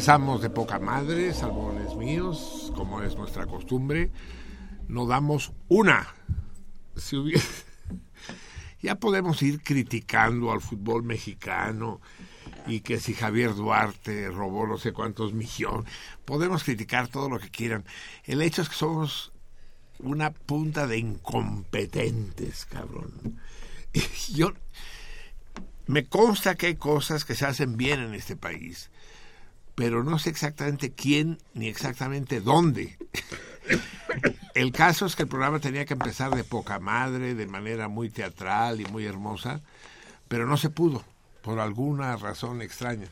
Empezamos de poca madre, salmones míos, como es nuestra costumbre. No damos una. Si hubiera... Ya podemos ir criticando al fútbol mexicano y que si Javier Duarte robó no sé cuántos millones. Podemos criticar todo lo que quieran. El hecho es que somos una punta de incompetentes, cabrón. Yo me consta que hay cosas que se hacen bien en este país pero no sé exactamente quién ni exactamente dónde. El caso es que el programa tenía que empezar de poca madre, de manera muy teatral y muy hermosa, pero no se pudo, por alguna razón extraña.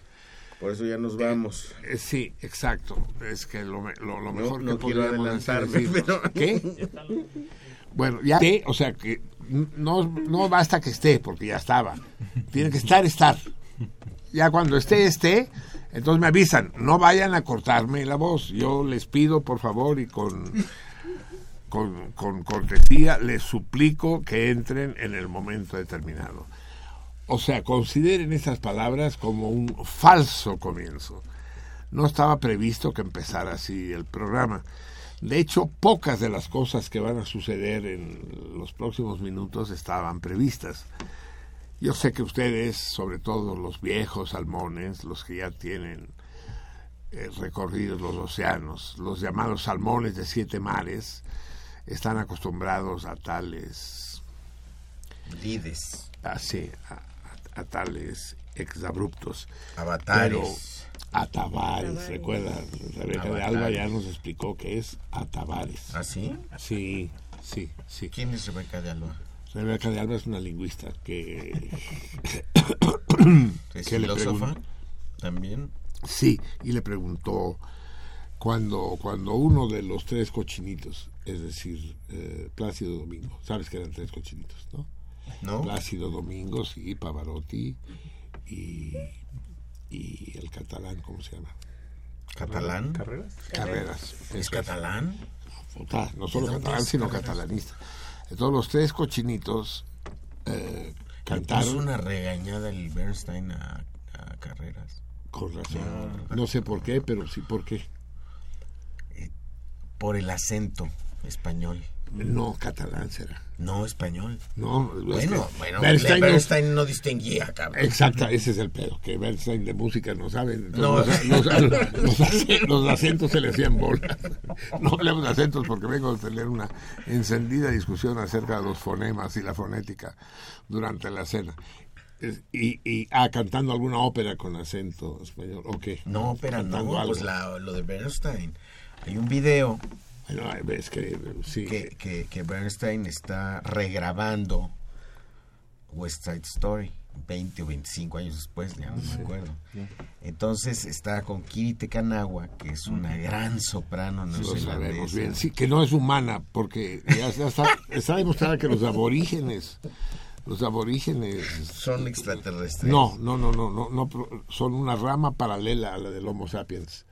Por eso ya nos vamos. Eh, sí, exacto. Es que lo, lo, lo mejor no, que quiero podríamos adelantarme, decir- pero- ¿Qué? Bueno, ya esté, o sea que no, no basta que esté, porque ya estaba. Tiene que estar, estar. Ya cuando esté, esté, entonces me avisan, no vayan a cortarme la voz. Yo les pido, por favor, y con, con, con cortesía, les suplico que entren en el momento determinado. O sea, consideren estas palabras como un falso comienzo. No estaba previsto que empezara así el programa. De hecho, pocas de las cosas que van a suceder en los próximos minutos estaban previstas. Yo sé que ustedes, sobre todo los viejos salmones, los que ya tienen eh, recorridos los océanos, los llamados salmones de siete mares, están acostumbrados a tales Lides, así a, a- a tales exabruptos. avatares. Atabares, recuerda, Rebeca de Alba ya nos explicó que es Atabares. ¿Ah, sí? Sí, sí, sí. ¿Quién es Rebeca de Alba? Rebeca de Alba es una lingüista que... ¿Es que le filósofa? pregun- También. Sí, y le preguntó cuando, cuando uno de los tres cochinitos, es decir, eh, Plácido Domingo, sabes que eran tres cochinitos, ¿no? ¿No? Plácido Domingo, sí, Pavarotti y, y el catalán, ¿cómo se llama? ¿Catalán? ¿Carreras? Carreras. ¿Es catalán? No solo ¿De dónde catalán, sino catalanista. Entonces los tres cochinitos eh, cantaron una regañada el Bernstein a, a Carreras. con razón. No sé por qué, pero sí por qué. Por el acento español. No, catalán será. No, español. No, es Bueno, que bueno, Bernstein no- Bernstein no distinguía, cabrón. Exacto, ese es el pedo, que Bernstein de música no sabe. No. Los, los- los ace- los acentos se le hacían bolas. No hablemos de acentos porque vengo a tener una encendida discusión acerca de los fonemas y la fonética durante la cena. Y, y ah, cantando alguna ópera con acento español, ¿o qué? No, Cantando no, algo. pues la- lo de Bernstein. Hay un video Bueno, es que sí. que, que, que Bernstein está regrabando West Side Story 20 o 25 años después, ya no me acuerdo. Entonces está con Kiri Tekanagua, que es una gran soprano neozelandesa. bien, sí, que no es humana, porque ya, ya está, está demostrado que los aborígenes, los aborígenes Son extraterrestres. No, no, no, no, no, no, son una rama paralela a la del Homo sapiens.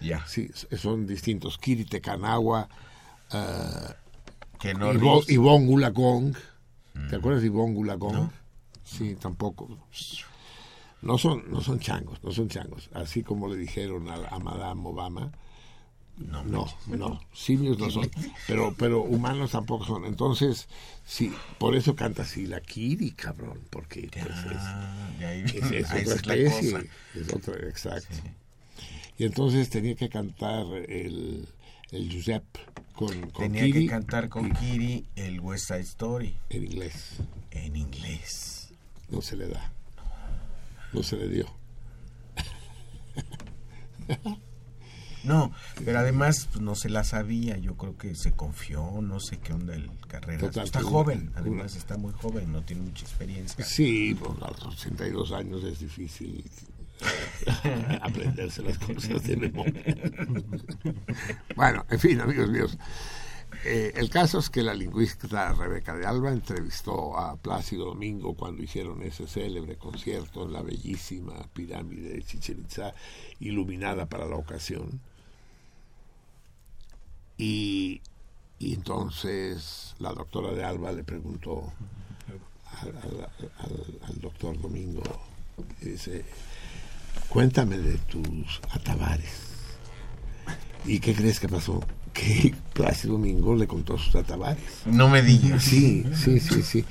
Ya. Sí, son distintos. Kiri Tekanagua, eh, Que no Ivo- Reeves. Ivonne Gulagong. ¿Te acuerdas de Ivonne Gulagong? No. Sí, tampoco. No son, no son changos, no son changos. Así como le dijeron a, a Madame Obama. No, No, no, simios no son, pero, pero humanos tampoco son. Entonces, sí, por eso canta así la Kiri, cabrón, porque pues, es, Ah, es, es otra es la especie, cosa. es otra, exacto. Y entonces tenía que cantar el, el Giuseppe con, con Tenía Kiri que cantar con y- Kiri el West Side Story en inglés. en inglés. No se le da, no se le dio. No, pero además pues, no se la sabía. Yo creo que se confió, no sé qué onda el carrera. Total, está que joven, una- además está muy joven, no tiene mucha experiencia. Sí, pues, a los 82 años es difícil aprenderse las cosas de memoria. bueno, en fin, amigos míos. eh, el caso es que la lingüista Rebeca de Alba entrevistó a Plácido Domingo cuando hicieron ese célebre concierto en la bellísima pirámide de Chichen iluminada para la ocasión. Y, entonces la doctora de Alba le preguntó al doctor Domingo, dice, cuéntame de tus atabares. ¿Y qué crees que pasó? Que Plácido Domingo le contó sus atabares. No me digas. Sí, sí, sí, sí.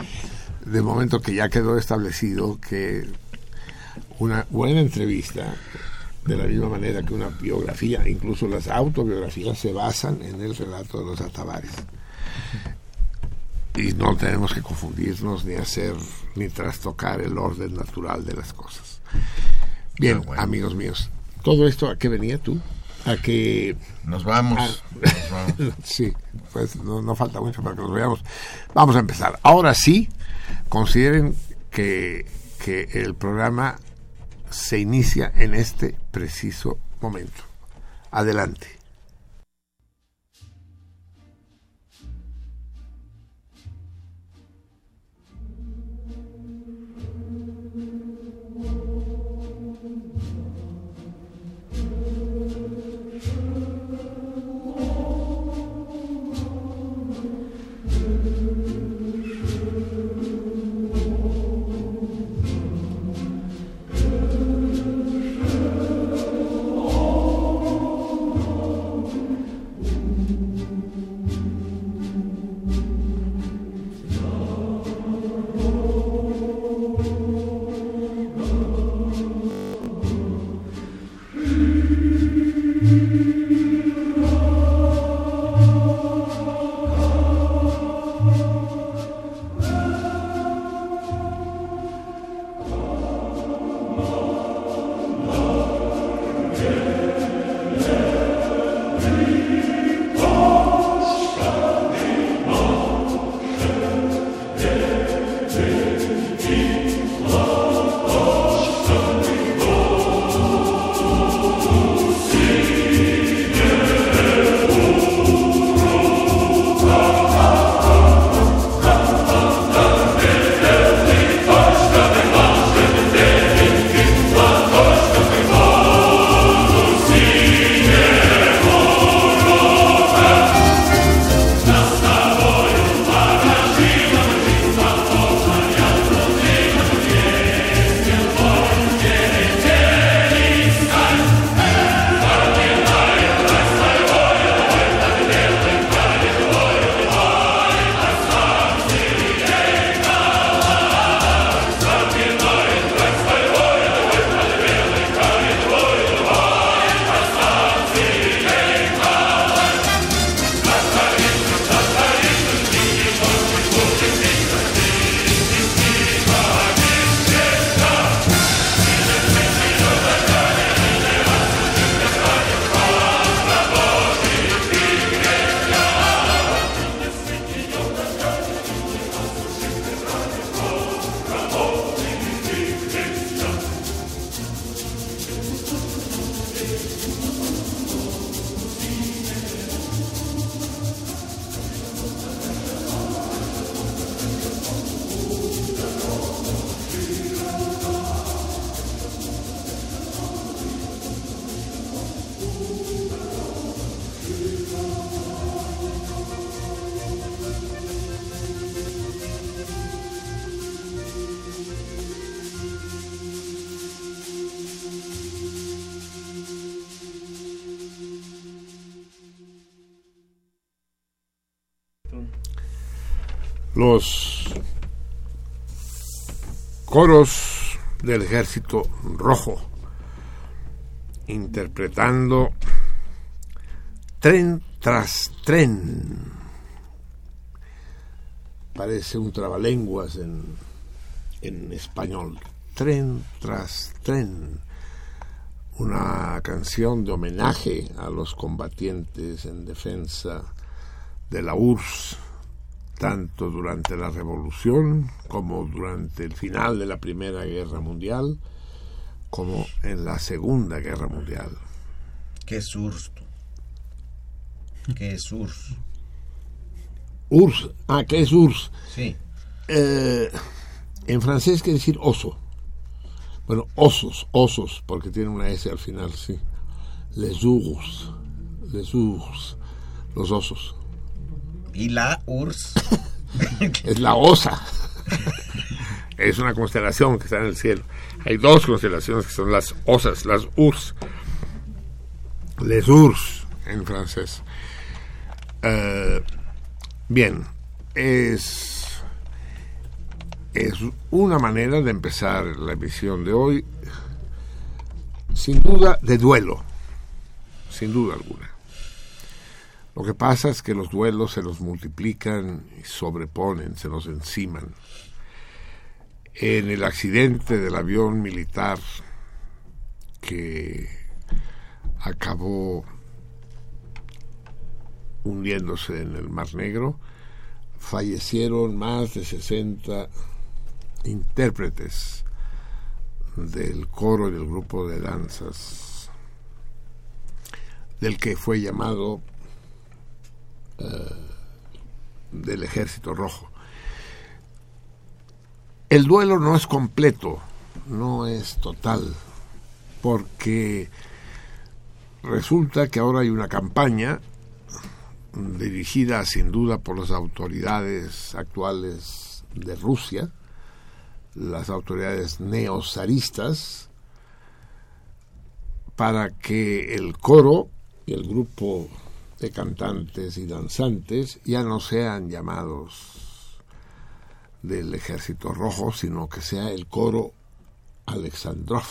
De momento que ya quedó establecido que una buena entrevista, de la misma manera que una biografía, incluso las autobiografías se basan en el relato de los atabares. Y no tenemos que confundirnos ni hacer ni trastocar el orden natural de las cosas. Bien, Ah, bueno. amigos míos, todo esto a qué venía tú? A que Nos vamos. Ah. nos vamos. Sí, pues no, no falta mucho para que nos veamos. Vamos a empezar. Ahora sí, consideren que, que el programa se inicia en este preciso momento. Adelante. Coros del ejército rojo interpretando tren tras tren. Parece un trabalenguas en, en español. Tren tras tren. Una canción de homenaje a los combatientes en defensa de la URSS, tanto durante la Revolución como durante el final de la Primera Guerra Mundial, como en la Segunda Guerra Mundial. ¿Qué es URSS? ¿Qué es URSS? URSS. Ah, ¿qué es URSS? Sí. Eh, en francés quiere decir oso. Bueno, osos, osos, porque tiene una S al final, sí. Les ours, les ours, los osos. ¿Y la URSS? es la osa. es una constelación que está en el cielo. Hay dos constelaciones que son las osas, las urs. Les urs en francés. Eh, bien, es, es una manera de empezar la emisión de hoy, sin duda de duelo, sin duda alguna. Lo que pasa es que los duelos se los multiplican y sobreponen, se los enciman. En el accidente del avión militar que acabó hundiéndose en el Mar Negro, fallecieron más de 60 intérpretes del coro y del grupo de danzas del que fue llamado del Ejército Rojo. El duelo no es completo, no es total, porque resulta que ahora hay una campaña dirigida sin duda por las autoridades actuales de Rusia, las autoridades neozaristas, para que el coro y el grupo de cantantes y danzantes ya no sean llamados del ejército rojo, sino que sea el coro Alexandrov.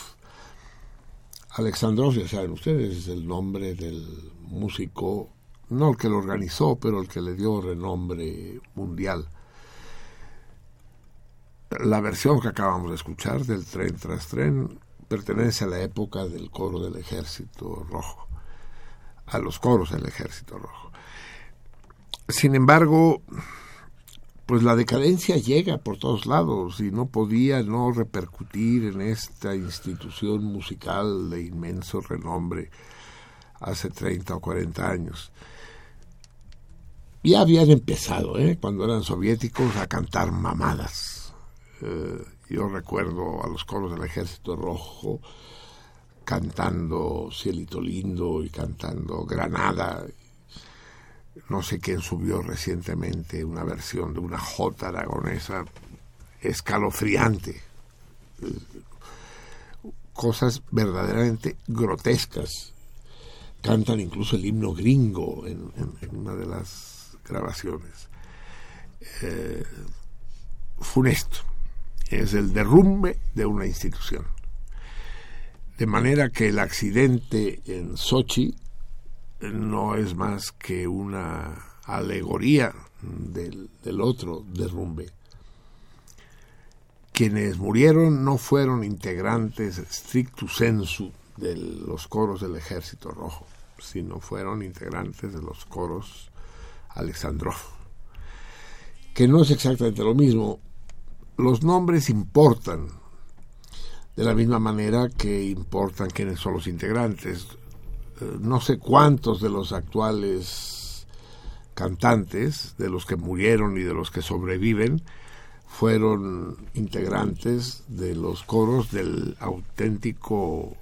Alexandrov, ya saben ustedes, es el nombre del músico no el que lo organizó, pero el que le dio renombre mundial. La versión que acabamos de escuchar del tren tras tren pertenece a la época del coro del ejército rojo, a los coros del ejército rojo. Sin embargo, pues la decadencia llega por todos lados y no podía no repercutir en esta institución musical de inmenso renombre hace 30 o 40 años ya habían empezado, ¿eh? cuando eran soviéticos, a cantar mamadas. Eh, yo recuerdo a los coros del Ejército Rojo cantando Cielito Lindo y cantando Granada. No sé quién subió recientemente una versión de una jota aragonesa escalofriante. Cosas verdaderamente grotescas. Cantan incluso el himno gringo en una de las grabaciones. Eh, funesto. Es el derrumbe de una institución. De manera que el accidente en Sochi no es más que una alegoría del, otro derrumbe. Quienes murieron no fueron integrantes stricto sensu de los coros del Ejército Rojo, sino fueron integrantes de los coros Alexandrov, que no es exactamente lo mismo. Los nombres importan de la misma manera que importan quiénes son los integrantes. Eh, no sé cuántos de los actuales cantantes, de los que murieron y de los que sobreviven, fueron integrantes de los coros del auténtico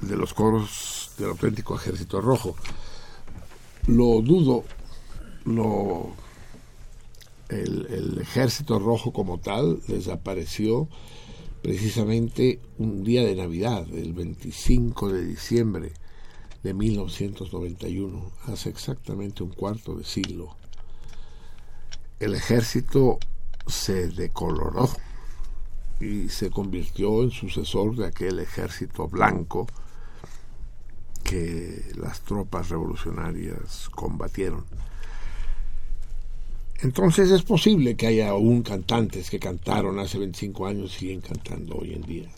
de los coros del auténtico ejército rojo lo dudo, lo, el, ejército rojo como tal desapareció precisamente un día de Navidad, el 25 de diciembre de 1991, hace exactamente un cuarto de siglo. el ejército se decoloró y se convirtió en sucesor de aquel ejército blanco que las tropas revolucionarias combatieron. Entonces es posible que haya aún cantantes que cantaron hace 25 años y siguen cantando hoy en día.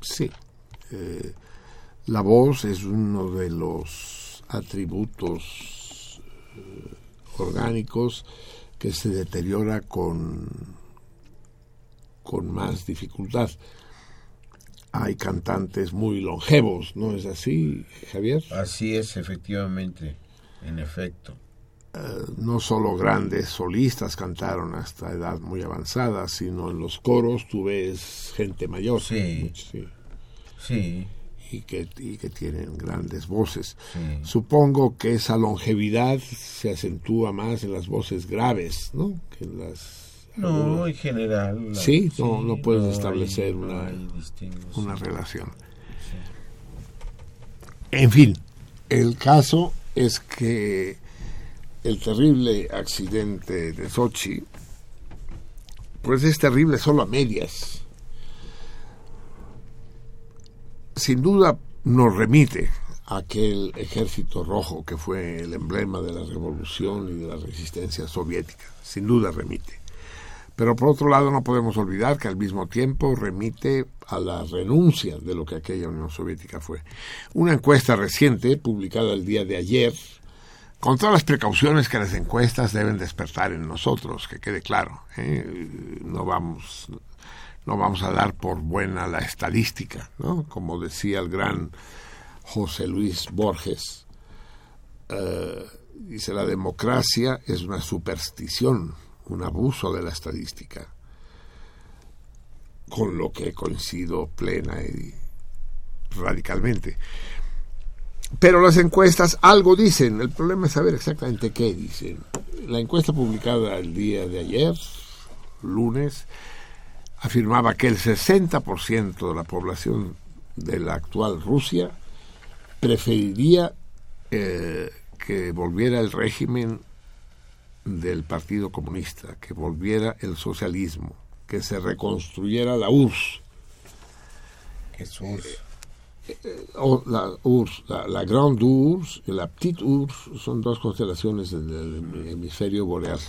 Sí. Eh, la voz es uno de los atributos eh, orgánicos que se deteriora con, con más dificultad. Hay cantantes muy longevos, ¿no es así, Javier? Así es, efectivamente, en efecto. Eh, no solo grandes solistas cantaron hasta edad muy avanzada, sino en los coros tú ves gente mayor. Sí. Sí. Y que, y que tienen grandes voces. Supongo que esa longevidad se acentúa más en las voces graves, ¿no? Que en las... No, en general. sí, no, no puedes establecer una, una relación. En fin, el caso es que el terrible accidente de Sochi, pues es terrible solo a medias. Sin duda nos remite a aquel ejército rojo que fue el emblema de la revolución y de la resistencia soviética. Sin duda remite. Pero por otro lado no podemos olvidar que al mismo tiempo remite a la renuncia de lo que aquella Unión Soviética fue. Una encuesta reciente, publicada el día de ayer, con todas las precauciones que las encuestas deben despertar en nosotros, que quede claro. ¿eh? No vamos no vamos a dar por buena la estadística, ¿no? Como decía el gran José Luis Borges, eh, dice la democracia es una superstición, un abuso de la estadística, con lo que coincido plena y radicalmente. Pero las encuestas algo dicen, el problema es saber exactamente qué dicen. La encuesta publicada el día de ayer, lunes, afirmaba que el 60% de la población de la actual Rusia preferiría eh, que volviera el régimen del Partido Comunista, que volviera el socialismo, que se reconstruyera la URSS. URSS? La URSS, la, la Grande URSS y la Petite URSS son dos constelaciones del hemisferio boreal.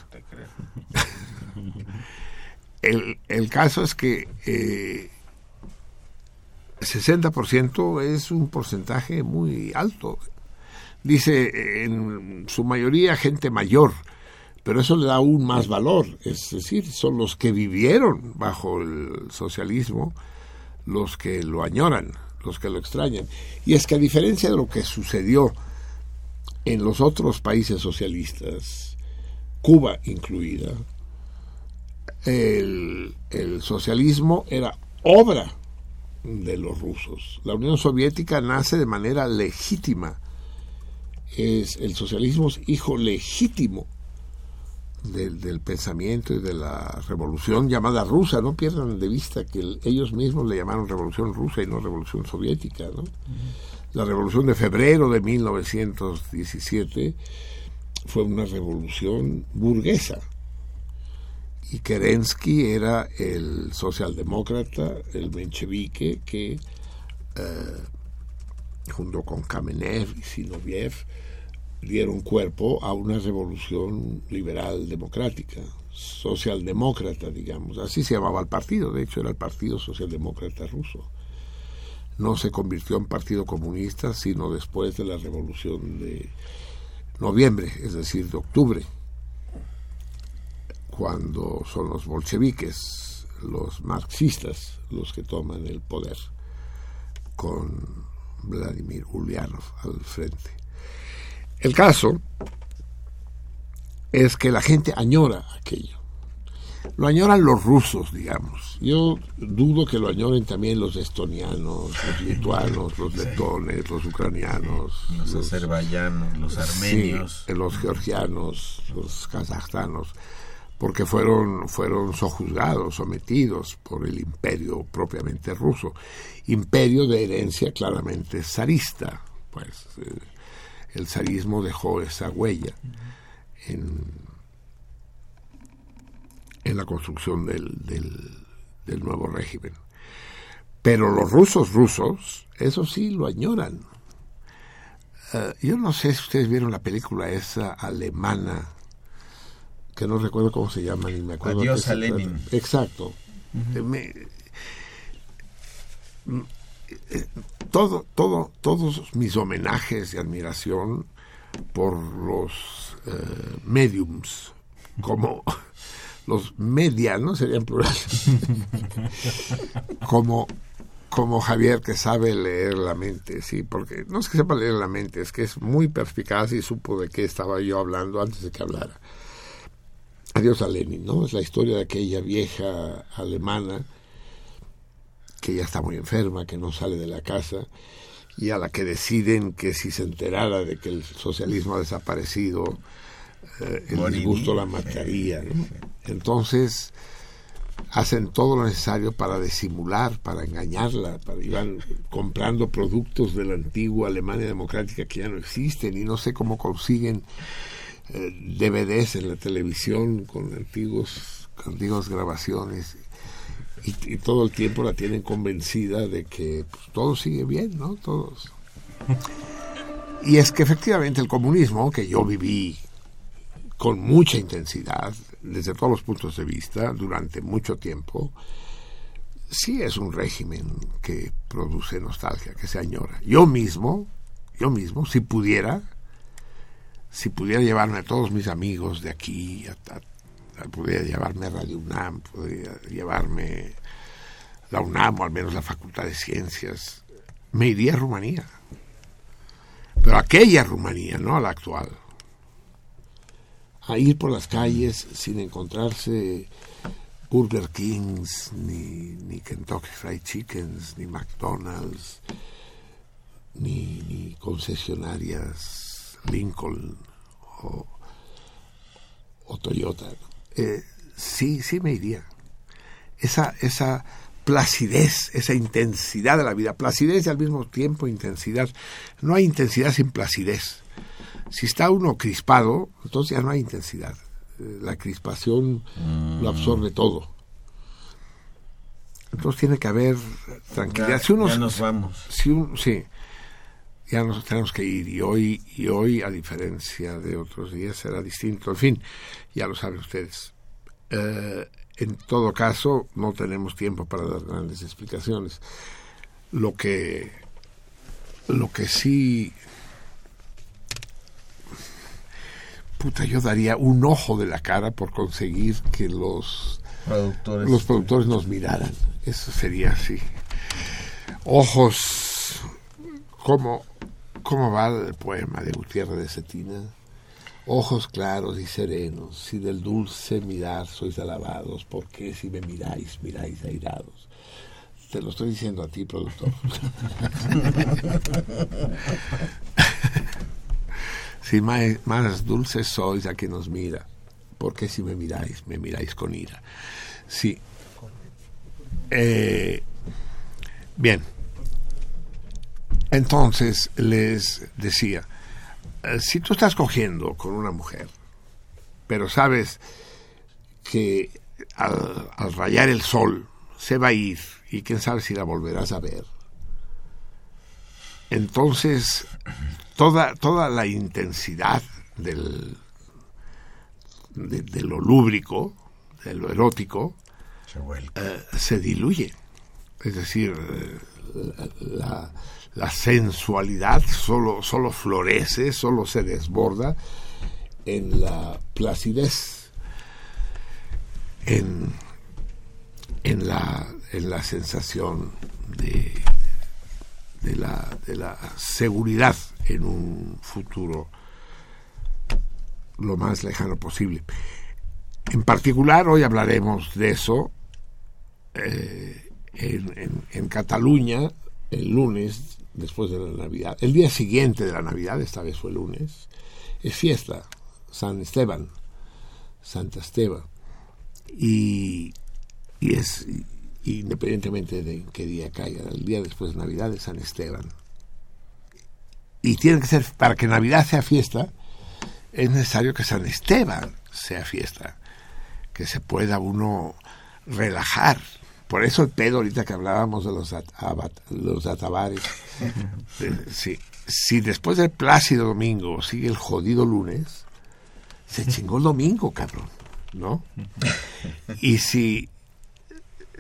el, el, caso es que eh, 60% es un porcentaje muy alto. Dice, en su mayoría gente mayor, pero eso le da aún más valor. Es decir, son los que vivieron bajo el socialismo los que lo añoran que lo extrañan. Y es que a diferencia de lo que sucedió en los otros países socialistas, Cuba incluida, el, el socialismo era obra de los rusos. La Unión Soviética nace de manera legítima. Es, el socialismo es hijo legítimo del, pensamiento y de la revolución llamada rusa. No pierdan de vista que ellos mismos le llamaron revolución rusa y no revolución soviética. ¿no? La revolución de febrero de 1917 fue una revolución burguesa. Y Kerensky era el socialdemócrata, el menchevique, que eh, junto con Kamenev y Sinoviev dieron cuerpo a una revolución liberal democrática, socialdemócrata, digamos. Así se llamaba el partido, de hecho era el Partido Socialdemócrata Ruso. No se convirtió en Partido Comunista sino después de la revolución de noviembre, es decir, de octubre, cuando son los bolcheviques, los marxistas, los que toman el poder, con Vladimir Ulyanov al frente. El caso es que la gente añora aquello. Lo añoran los rusos, digamos. Yo dudo que lo añoren también los estonianos, los lituanos, los letones, los ucranianos, los, azerbaiyanos, los armenios, los georgianos, los kazajstanos, porque fueron fueron sojuzgados, sometidos por el imperio propiamente ruso, imperio de herencia claramente zarista, pues. Eh, el zarismo dejó esa huella en, en la construcción del, del, nuevo régimen. Pero los rusos rusos, eso sí, lo añoran. Eh, yo no sé si ustedes vieron la película esa alemana, que no recuerdo cómo se llama, ni me acuerdo. Adiós a Lenin. Exacto. Todo, todo, todos mis homenajes y admiración por los eh, mediums, como los medianos serían plurales, como, como Javier que sabe leer la mente, sí, porque no es que sepa leer la mente, es que es muy perspicaz y supo de qué estaba yo hablando antes de que hablara. Adiós a Lenin, ¿no? Es la historia de aquella vieja alemana que ya está muy enferma, que no sale de la casa, y a la que deciden que si se enterara de que el socialismo ha desaparecido, eh, el disgusto la mataría. Entonces hacen todo lo necesario para disimular, para engañarla, para iban comprando productos de la antigua Alemania democrática que ya no existen y no sé cómo consiguen eh, DVDs en la televisión con antiguos, con antiguas grabaciones y, todo el tiempo la tienen convencida de que pues, todo sigue bien, ¿no? Todos. Y es que efectivamente el comunismo, que yo viví con mucha intensidad, desde todos los puntos de vista, durante mucho tiempo, sí es un régimen que produce nostalgia, que se añora. Yo mismo, yo mismo, si pudiera, si pudiera llevarme a todos mis amigos de aquí a, podría llevarme a Radio UNAM, podría llevarme la UNAM o al menos la Facultad de Ciencias, me iría a Rumanía. Pero aquella Rumanía, no a la actual. A ir por las calles sin encontrarse Burger Kings, ni, ni Kentucky Fried Chickens, ni McDonald's, ni, ni concesionarias Lincoln o, o Toyota. Eh, sí, sí me iría. Esa, esa placidez, esa intensidad de la vida, placidez y al mismo tiempo intensidad. No hay intensidad sin placidez. Si está uno crispado, entonces ya no hay intensidad. Eh, la crispación lo absorbe todo. Entonces tiene que haber tranquilidad. si uno, ya nos vamos. Si sí, ya nos tenemos que ir y hoy y hoy a diferencia de otros días será distinto. En fin ya lo saben ustedes. Eh, en todo caso no tenemos tiempo para dar grandes explicaciones. Lo que lo que sí puta yo daría un ojo de la cara por conseguir que los productores. los productores nos miraran. Eso sería así. Ojos como ¿Cómo va el poema de Gutiérrez de Cetina? Ojos claros y serenos, si del dulce mirar sois alabados, ¿por qué si me miráis, miráis airados? Te lo estoy diciendo a ti, productor. si más, más dulces sois a quien nos mira, ¿por qué si me miráis, me miráis con ira? Sí. Eh, bien. Entonces les decía, eh, si tú estás cogiendo con una mujer, pero sabes que al, rayar el sol se va a ir y quién sabe si la volverás a ver, entonces toda, toda la intensidad del, de, lo lúbrico, de lo erótico, se, eh, diluye. Es decir, eh, la, la sensualidad solo, solo florece, solo se desborda en la placidez, en, en, la, en la sensación de, de, la, de la seguridad en un futuro lo más lejano posible. En particular, hoy hablaremos de eso. Eh, en, en Cataluña, el lunes, después de la Navidad. El día siguiente de la Navidad, esta vez fue lunes, es fiesta, San Esteban, Santa Esteban. Y, y es, independientemente de qué día caiga, el día después de Navidad es San Esteban. Y tiene que ser, para que Navidad sea fiesta, es necesario que San Esteban sea fiesta. que se pueda uno relajar. Por eso el pedo ahorita que hablábamos de los, los atabares. sí. Si después del plácido domingo sigue el jodido lunes, se chingó el domingo, cabrón, ¿no? Y si,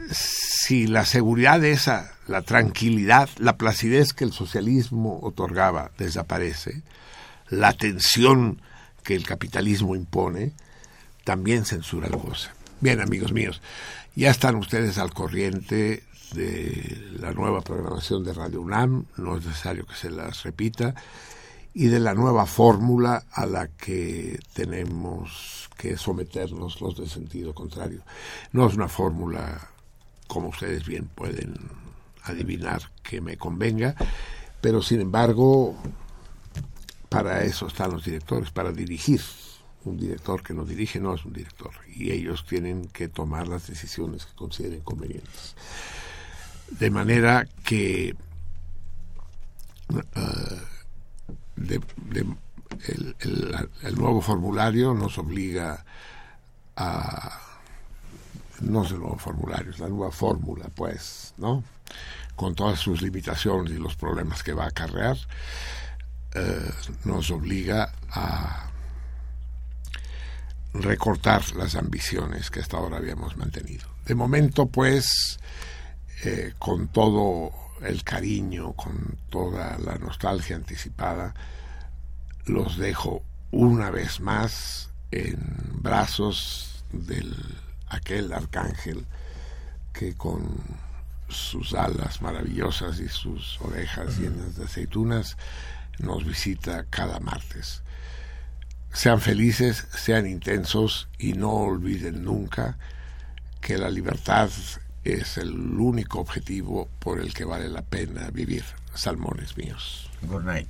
si la seguridad esa, la tranquilidad, la placidez que el socialismo otorgaba desaparece, la tensión que el capitalismo impone, también censura la cosa. Bien, amigos míos, ya están ustedes al corriente de la nueva programación de Radio UNAM, no es necesario que se las repita, y de la nueva fórmula a la que tenemos que someternos los de sentido contrario. No es una fórmula, como ustedes bien pueden adivinar, que me convenga, pero sin embargo, para eso están los directores, para dirigir. Un director que no dirige no es un director y ellos tienen que tomar las decisiones que consideren convenientes. De manera que el, el, nuevo formulario nos obliga a no es el nuevo formulario, es la nueva fórmula, pues, ¿no? Con todas sus limitaciones y los problemas que va a acarrear, eh, nos obliga a recortar las ambiciones que hasta ahora habíamos mantenido. De momento, pues, eh, con todo el cariño, con toda la nostalgia anticipada, los dejo una vez más en brazos de aquel arcángel que con sus alas maravillosas y sus orejas llenas de aceitunas nos visita cada martes. Sean felices, sean intensos y no olviden nunca que la libertad es el único objetivo por el que vale la pena vivir. Salmones míos. Good night.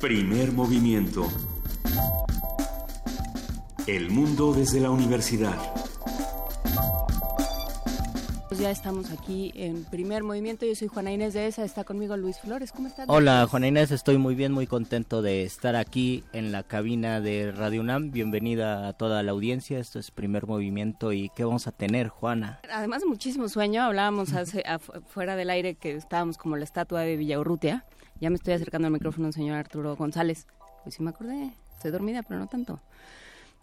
Primer movimiento. El mundo desde la universidad. Pues ya estamos aquí en primer movimiento. Yo soy Juana Inés de ESA. Está conmigo Luis Flores. ¿Cómo estás? Hola, Juana Inés. Estoy muy bien, muy contento de estar aquí en la cabina de Radio UNAM. Bienvenida a toda la audiencia. Esto es primer movimiento. ¿Y qué vamos a tener, Juana? Además de muchísimo sueño, hablábamos hace, fuera del aire que estábamos como la estatua de Villaurrutia ya me estoy acercando al micrófono, señor Arturo González. Pues sí me acordé, estoy dormida, pero no tanto.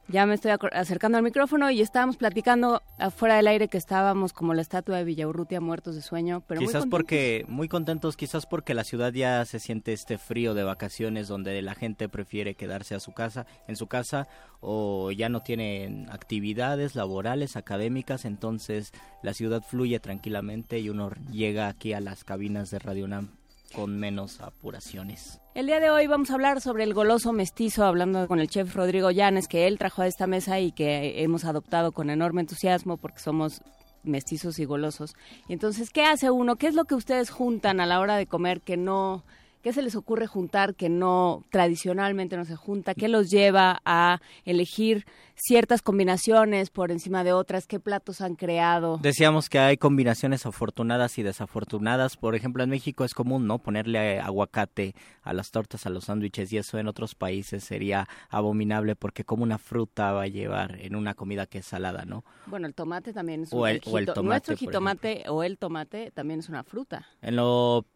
Ya me estoy acercando al micrófono y estábamos platicando afuera del aire que estábamos como la estatua de Villaurrutia muertos de sueño, pero quizás porque muy contentos, quizás porque la ciudad ya se siente este frío de vacaciones donde la gente prefiere quedarse a su casa, en su casa o ya no tienen actividades laborales, académicas, entonces la ciudad fluye tranquilamente y uno llega aquí a las cabinas de Radio Nam con menos apuraciones. El día de hoy vamos a hablar sobre el goloso mestizo, hablando con el chef Rodrigo Llanes, que él trajo a esta mesa y que hemos adoptado con enorme entusiasmo porque somos mestizos y golosos. Entonces, ¿qué hace uno? ¿Qué es lo que ustedes juntan a la hora de comer que no ¿Qué se les ocurre juntar que no tradicionalmente no se junta? ¿Qué los lleva a elegir ciertas combinaciones por encima de otras? ¿Qué platos han creado? Decíamos que hay combinaciones afortunadas y desafortunadas. Por ejemplo, en México es común, ¿no? Ponerle aguacate a las tortas, a los sándwiches y eso en otros países sería abominable porque como una fruta va a llevar en una comida que es salada, ¿no? Bueno, el tomate también es o un el, o el tomate, Nuestro jitomate o el tomate también es una fruta. En lo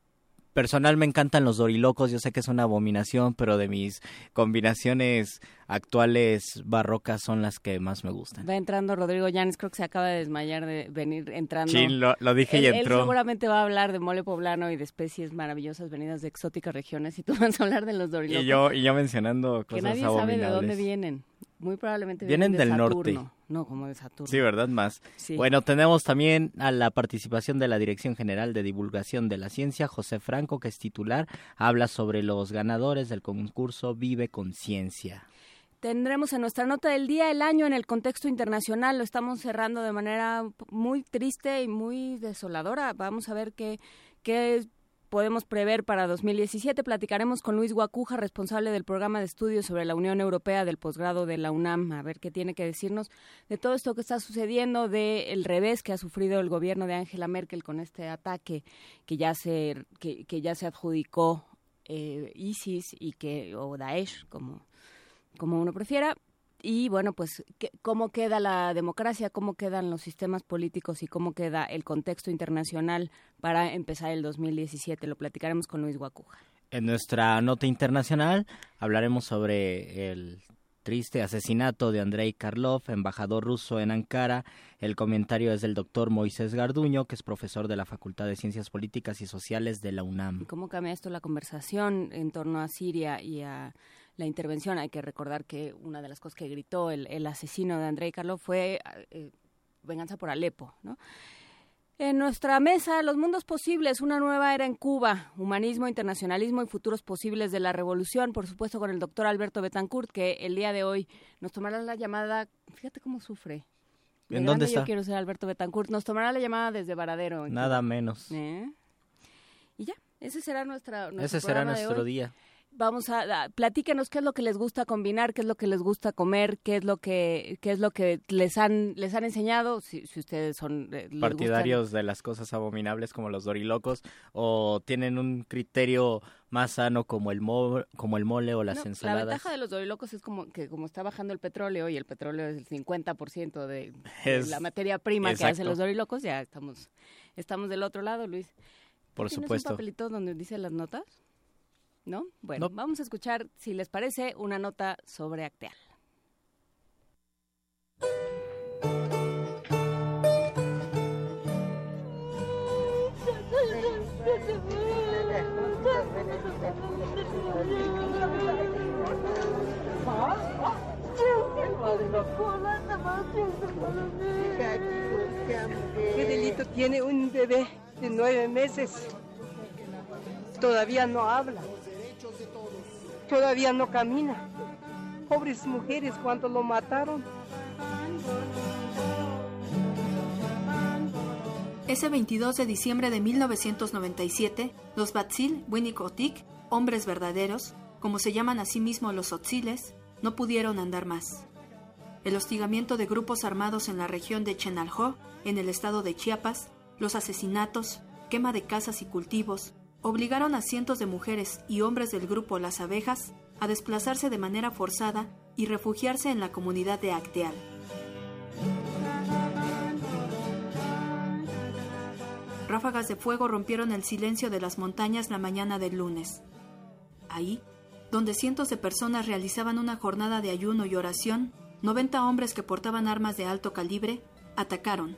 personal me encantan los dorilocos, yo sé que es una abominación, pero de mis combinaciones actuales barrocas son las que más me gustan. Va entrando Rodrigo Llanes, creo que se acaba de desmayar de venir entrando. Sí, lo, dije y entró. Él seguramente va a hablar de mole poblano y de especies maravillosas venidas de exóticas regiones y tú vas a hablar de los dorilocos. Y yo, y yo mencionando cosas Que nadie sabe de dónde vienen. Muy probablemente vienen, del norte. No, como de Saturno. Sí, ¿verdad? Más. Bueno, tenemos también a la participación de la Dirección General de Divulgación de la Ciencia, José Franco, que es titular, habla sobre los ganadores del concurso Vive Conciencia. Tendremos en nuestra nota del día el año en el contexto internacional. Lo estamos cerrando de manera muy triste y muy desoladora. Vamos a ver qué, qué podemos prever para 2017. Platicaremos con Luis Guacuja, responsable del programa de estudios sobre la Unión Europea del posgrado de la UNAM, a ver qué tiene que decirnos de todo esto que está sucediendo, del revés que ha sufrido el gobierno de Angela Merkel con este ataque que ya se, que, ya se adjudicó eh, ISIS y que, o Daesh, como, como uno prefiera y bueno, pues cómo queda la democracia, cómo quedan los sistemas políticos y cómo queda el contexto internacional para empezar el 2017. Lo platicaremos con Luis Guacuja. En nuestra nota internacional hablaremos sobre el triste asesinato de Andrei Karlov, embajador ruso en Ankara. El comentario es del doctor Moisés Garduño, que es profesor de la Facultad de Ciencias Políticas y Sociales de la UNAM. ¿Cómo cambia esto la conversación en torno a Siria y a la intervención. Hay que recordar que una de las cosas que gritó el, asesino de Andrei Karlov fue eh, venganza por Alepo, ¿no? En nuestra mesa, los mundos posibles, una nueva era en Cuba, humanismo, internacionalismo y futuros posibles de la revolución, por supuesto con el doctor Alberto Betancourt, que el día de hoy nos tomará la llamada, fíjate cómo sufre. ¿En dónde está? Yo quiero ser Alberto Betancourt, nos tomará la llamada desde Varadero. Nada menos. ¿Eh? Y ya, ese será nuestra, nuestro Ese será nuestro día vamos a, platíquenos qué es lo que les gusta combinar, qué es lo que les gusta comer, qué es lo que qué es lo que les han les han enseñado si, ustedes son eh, partidarios de las cosas abominables como los dorilocos o tienen un criterio más sano como el mo como el mole o las ensaladas. La ventaja de los dorilocos es como que como está bajando el petróleo y el petróleo es el 50% de, de la materia prima que hacen los dorilocos, ya estamos estamos del otro lado, Luis. Por supuesto. un papelito donde dice las notas? ¿No? Bueno, vamos a escuchar, si les parece, una nota sobre Acteal. ¿Qué delito tiene un bebé de nueve meses? Todavía no habla todavía no camina. Pobres mujeres cuando lo mataron. Ese 22 de diciembre de 1997, los Batzil Winikotik, hombres verdaderos, como se llaman a sí mismos los Otziles, no pudieron andar más. El hostigamiento de grupos armados en la región de Chenalhó, en el estado de Chiapas, los asesinatos, quema de casas y cultivos, obligaron a cientos de mujeres y hombres del grupo Las Abejas a desplazarse de manera forzada y refugiarse en la comunidad de Acteal. Ráfagas de fuego rompieron el silencio de las montañas la mañana del lunes. Ahí, donde cientos de personas realizaban una jornada de ayuno y oración, 90 hombres que portaban armas de alto calibre atacaron.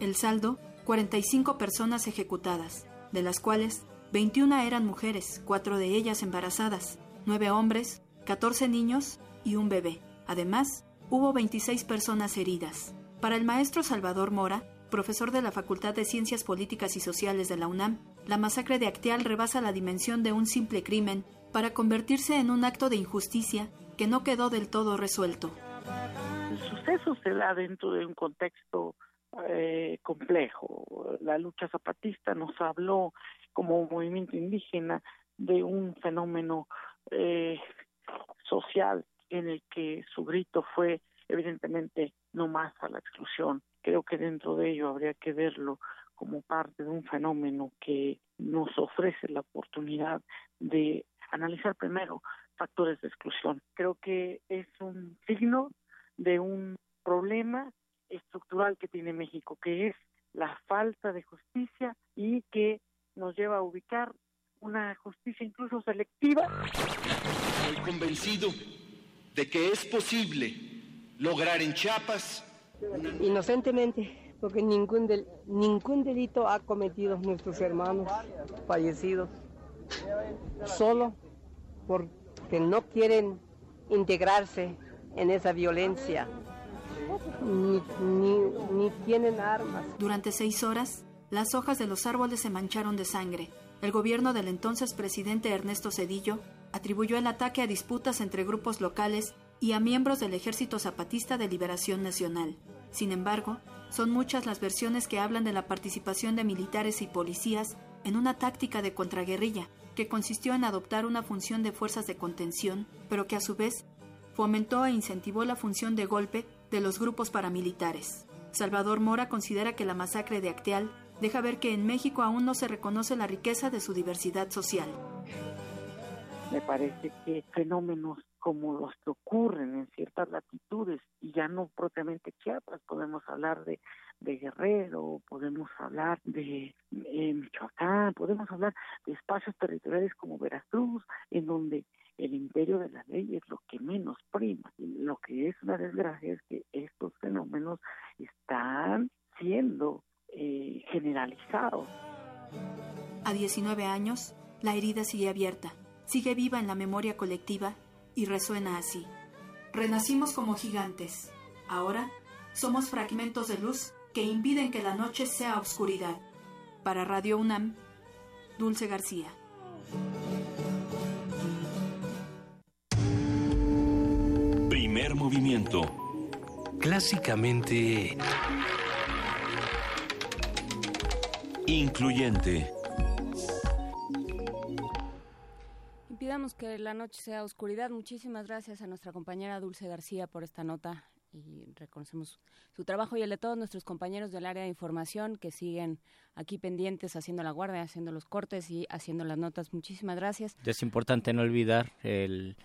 El saldo, 45 personas ejecutadas de las cuales 21 eran mujeres, cuatro de ellas embarazadas, nueve hombres, 14 niños y un bebé. Además, hubo 26 personas heridas. Para el maestro Salvador Mora, profesor de la Facultad de Ciencias Políticas y Sociales de la UNAM, la masacre de Acteal rebasa la dimensión de un simple crimen para convertirse en un acto de injusticia que no quedó del todo resuelto. El suceso se da dentro de un contexto eh, complejo. La lucha zapatista nos habló como movimiento indígena de un fenómeno eh, social en el que su grito fue evidentemente no más a la exclusión. Creo que dentro de ello habría que verlo como parte de un fenómeno que nos ofrece la oportunidad de analizar primero factores de exclusión. Creo que es un signo de un problema estructural que tiene México, que es la falta de justicia y que nos lleva a ubicar una justicia incluso selectiva. Estoy convencido de que es posible lograr en Chiapas inocentemente, porque ningún del, ningún delito ha cometido nuestros hermanos fallecidos, solo porque no quieren integrarse en esa violencia, ni, tienen armas. Durante seis horas, las hojas de los árboles se mancharon de sangre. El gobierno del entonces presidente Ernesto Cedillo atribuyó el ataque a disputas entre grupos locales y a miembros del Ejército Zapatista de Liberación Nacional. Sin embargo, son muchas las versiones que hablan de la participación de militares y policías en una táctica de contraguerrilla que consistió en adoptar una función de fuerzas de contención, pero que a su vez fomentó e incentivó la función de golpe de los grupos paramilitares. Salvador Mora considera que la masacre de Acteal deja ver que en México aún no se reconoce la riqueza de su diversidad social. Me parece que fenómenos como los que ocurren en ciertas latitudes y ya no propiamente Chiapas, podemos hablar de, de Guerrero, podemos hablar de eh, Michoacán, podemos hablar de espacios territoriales como Veracruz, en donde el imperio de la ley es lo que menos prima. Lo que es una desgracia es que estos fenómenos están siendo eh, generalizados. A 19 años, la herida sigue abierta, sigue viva en la memoria colectiva y resuena así. Renacimos como gigantes. Ahora somos fragmentos de luz que impiden que la noche sea oscuridad. Para Radio UNAM, Dulce García. Movimiento. Clásicamente... Incluyente. Impidamos que la noche sea oscuridad. Muchísimas gracias a nuestra compañera Dulce García por esta nota y reconocemos su trabajo y el de todos nuestros compañeros del área de información que siguen aquí pendientes haciendo la guardia, haciendo los cortes y haciendo las notas. Muchísimas gracias. Es importante no olvidar el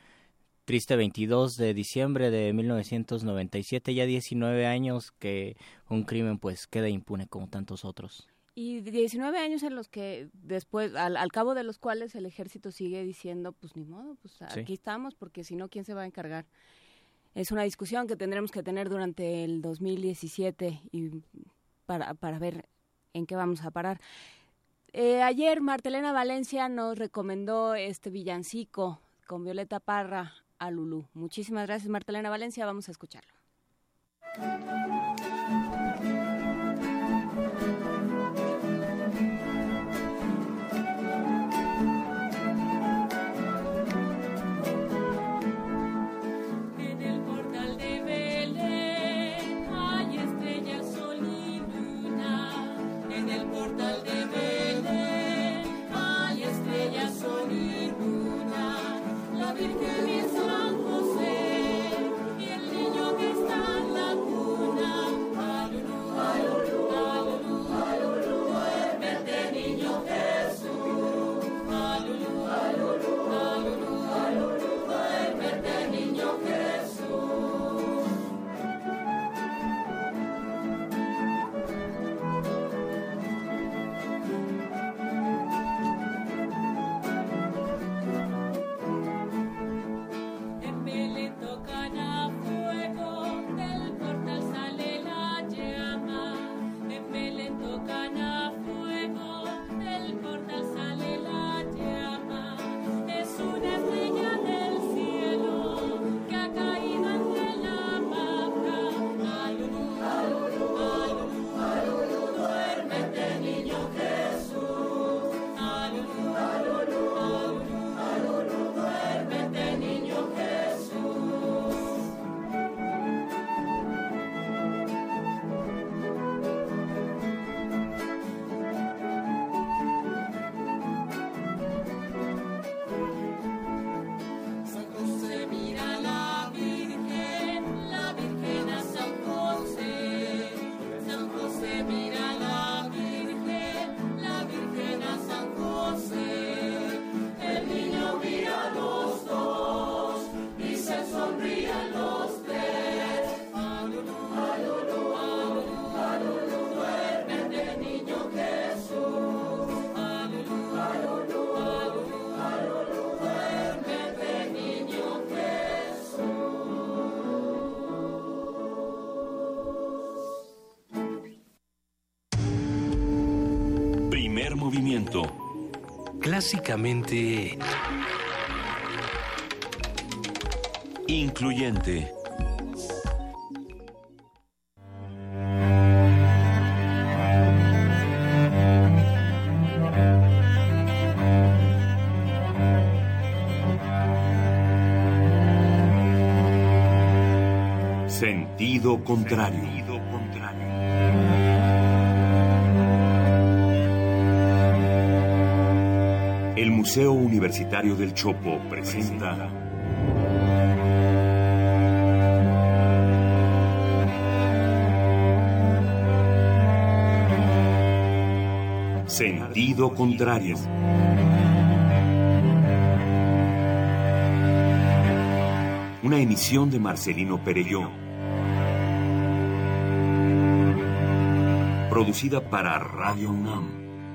triste 22 de diciembre de 1997, ya 19 años que un crimen pues queda impune como tantos otros. Y 19 años en los que después, al, al, cabo de los cuales el ejército sigue diciendo, pues ni modo, pues aquí estamos, porque si no, ¿quién se va a encargar? Es una discusión que tendremos que tener durante el 2017 y para, para ver en qué vamos a parar. Eh, ayer Martelena Valencia nos recomendó este villancico con Violeta Parra a Lulú. Muchísimas gracias Martelena Valencia, vamos a escucharlo. Movimiento. Clásicamente... Incluyente. Sentido contrario. El Museo Universitario del Chopo presenta Sentido contrario. Una emisión de Marcelino Perelló. Producida para Radio UNAM,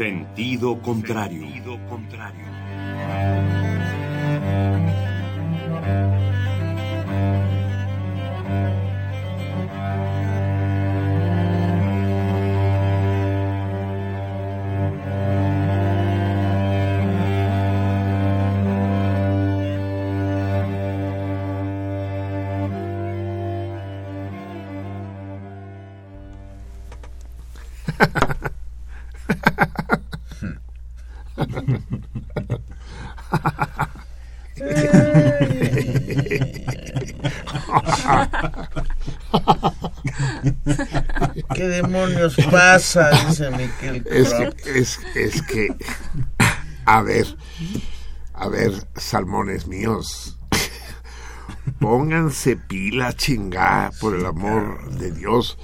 Sentido contrario. Sentido contrario. Pasa? Dice Miquel. Es que, es, es que, a ver, a ver, salmones míos, pónganse pila chingá, por el amor de Dios.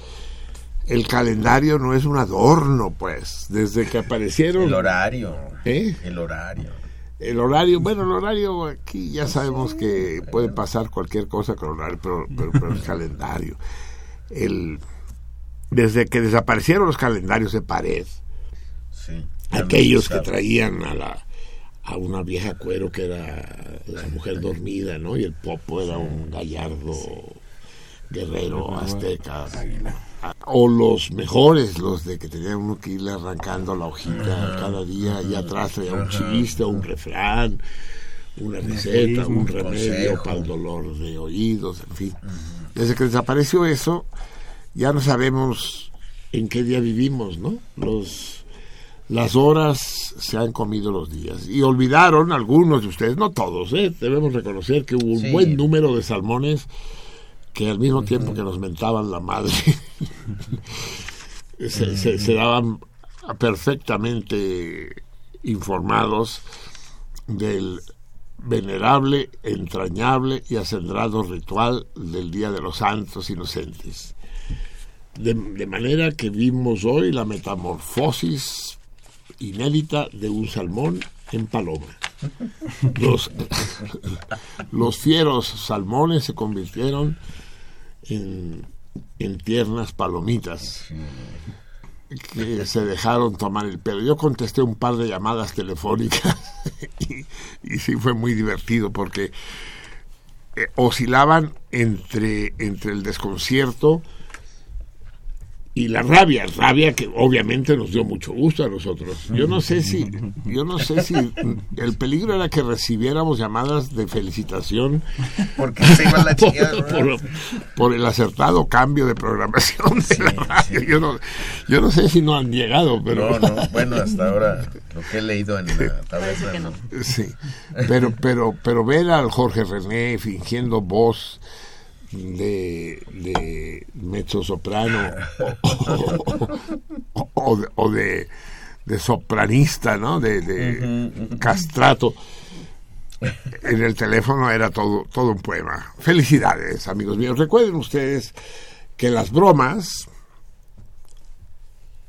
El calendario no es un adorno, pues, desde que aparecieron. El horario. ¿Eh? El horario. El horario, bueno, el horario aquí ya sabemos que puede pasar cualquier cosa con el horario, pero, pero, pero el calendario. El, desde que desaparecieron los calendarios de pared, Sí. aquellos que traían a la a una vieja cuero que era la mujer dormida, ¿no? Y el popo era un gallardo guerrero azteca. O los mejores, los de que tenían uno que ir arrancando la hojita cada día y atrás traía un chiste, un refrán, una receta, un remedio para el dolor de oídos, en fin. Desde que desapareció eso, ya no sabemos en qué día vivimos, ¿no? Los las horas se han comido los días. Y olvidaron algunos de ustedes, no todos, ¿eh? debemos reconocer que hubo un Sí. buen número de salmones que al mismo tiempo que nos mentaban la madre, se, se- se daban perfectamente informados del venerable, entrañable y acendrado ritual del Día de los Santos Inocentes. De, de manera que vimos hoy la metamorfosis inédita de un salmón en paloma. Los, los fieros salmones se convirtieron en, en tiernas palomitas que se dejaron tomar el pelo. Yo contesté un par de llamadas telefónicas y, sí fue muy divertido porque eh, oscilaban entre, entre el desconcierto y la rabia, rabia que obviamente nos dio mucho gusto a nosotros. Yo no sé si, yo no sé si el peligro era que recibiéramos llamadas de felicitación Porque se iba la por, chingada. por- por el acertado cambio de programación de la radio. Yo, no, yo no sé si no han llegado, pero No, no, bueno, hasta ahora lo que he leído en la tableta. no. Sí, pero, pero, pero ver al Jorge René fingiendo voz de, de mezzo soprano o, o- o de, o de- de sopranista, ¿no? De, de castrato. en el teléfono era todo, todo un poema. Felicidades, amigos míos. Recuerden ustedes que las bromas,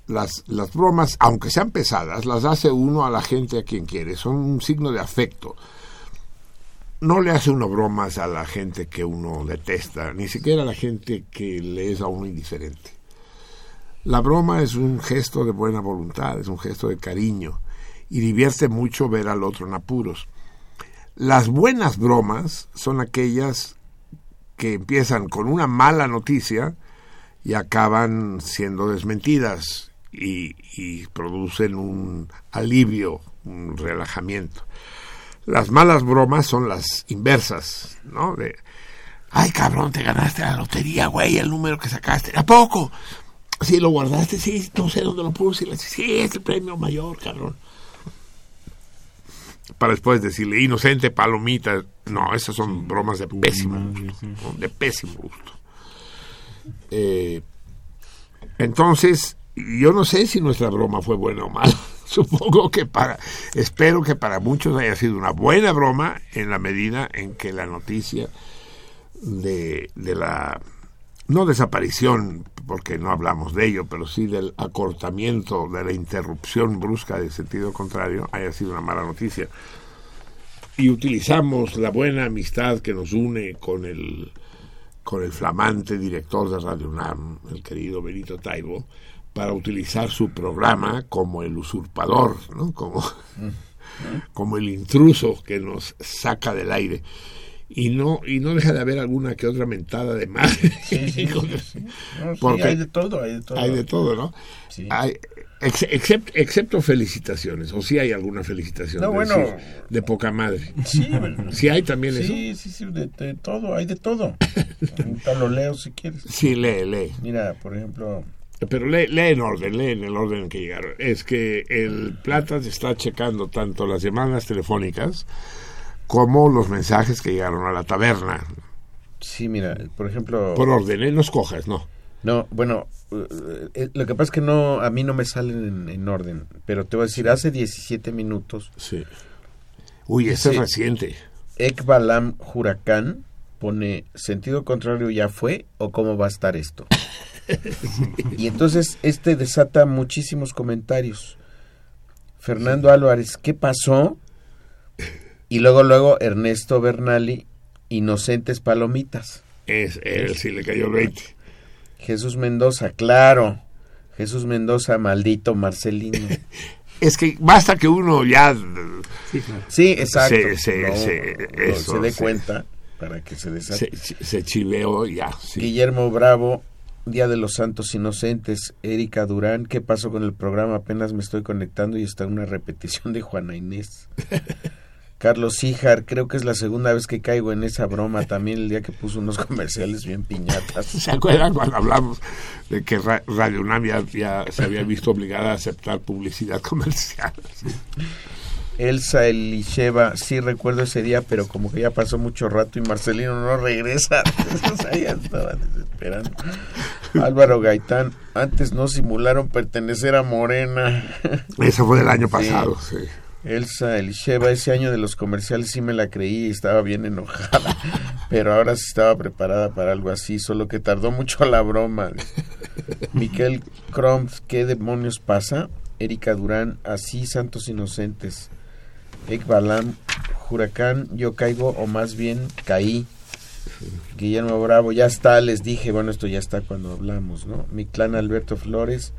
las, las bromas, aunque sean pesadas, las hace uno a la gente a quien quiere. Son un signo de afecto. No le hace uno bromas a la gente que uno detesta, ni siquiera a la gente que le es a uno indiferente. La broma es un gesto de buena voluntad, es un gesto de cariño y divierte mucho ver al otro en apuros. Las buenas bromas son aquellas que empiezan con una mala noticia y acaban siendo desmentidas y, y producen un alivio, un relajamiento. Las malas bromas son las inversas, ¿no? De, ay cabrón, te ganaste la lotería, güey, el número que sacaste. ¿A poco? Sí, lo guardaste, sí, no sé dónde lo puse. Sí, es el premio mayor, cabrón. Para después decirle, inocente, palomita. No, esas son bromas de pésimo gusto, de pésimo gusto. Eh, entonces, yo no sé si nuestra broma fue buena o mala. Supongo que para, espero que para muchos haya sido una buena broma en la medida en que la noticia de, de la, no desaparición, porque no hablamos de ello, pero sí del acortamiento, de la interrupción brusca de sentido contrario, haya sido una mala noticia. Y utilizamos la buena amistad que nos une con el, con el flamante director de Radio UNAM, el querido Benito Taibo, para utilizar su programa como el usurpador, ¿no? como, como el intruso que nos saca del aire. Y no, y no deja de haber alguna que otra mentada de madre. Sí, sí, sí, no, Porque hay de todo, hay de todo. Hay de todo, ¿no? Hay, ex, except, excepto felicitaciones, o si sí hay alguna felicitación. No, de, bueno. decir, de poca madre. Sí, bueno, ¿Sí hay también sí, eso? Sí, sí, sí, de, de todo, hay de todo. Ahorita lo leo si quieres. Sí, lee, lee. Mira, por ejemplo, Pero lee, lee en orden, lee en el orden en que llegaron. Es que el Plata está checando tanto las llamadas telefónicas como los mensajes que llegaron a la taberna. sí, mira, por ejemplo... Por orden, ¿eh? no escojas, no. No, bueno, eh, eh, lo que pasa es que no, a mí no me salen en, en orden, pero te voy a decir, hace 17 minutos... Sí. Uy, ese es reciente. Ekbalam Huracán pone, sentido contrario ya fue, o cómo va a estar esto. Y entonces este desata muchísimos comentarios. Fernando Álvarez, ¿qué pasó? Y luego, luego, Ernesto Bernali, Inocentes Palomitas. Es, él sí le cayó el 20. Jesús Mendoza, claro. Jesús Mendoza, maldito Marcelino. Es que basta que uno ya... Sí, exacto. Se, se, No, se- eso, se dé se- cuenta para que se desate. Se, se chileó ya. sí. Guillermo Bravo, Día de los Santos Inocentes, Erika Durán, ¿qué pasó con el programa? Apenas me estoy conectando y está una repetición de Juana Inés. Carlos Híjar, creo que es la segunda vez que caigo en esa broma, también el día que puso unos comerciales bien piñatas. ¿Se acuerdan cuando hablamos de que Ra- Radio UNAM ya, ya se había visto obligada a aceptar publicidad comercial? Elsa Elisheva, sí recuerdo ese día, pero como que ya pasó mucho rato y Marcelino no regresa. Ya estaba desesperando. Álvaro Gaitán, antes no simularon pertenecer a Morena. Eso fue del año pasado, sí. Elsa Elisheva, ese año de los comerciales sí me la creí y estaba bien enojada, pero ahora sí estaba preparada para algo así, solo que tardó mucho la broma. Miquel Cromp, ¿qué demonios pasa? Erika Durán, así Santos Inocentes. Ek Balam, Huracán, yo caigo o más bien caí. Guillermo Bravo, ya está, les dije, bueno, esto ya está cuando hablamos, ¿no? Mi clan Alberto Flores,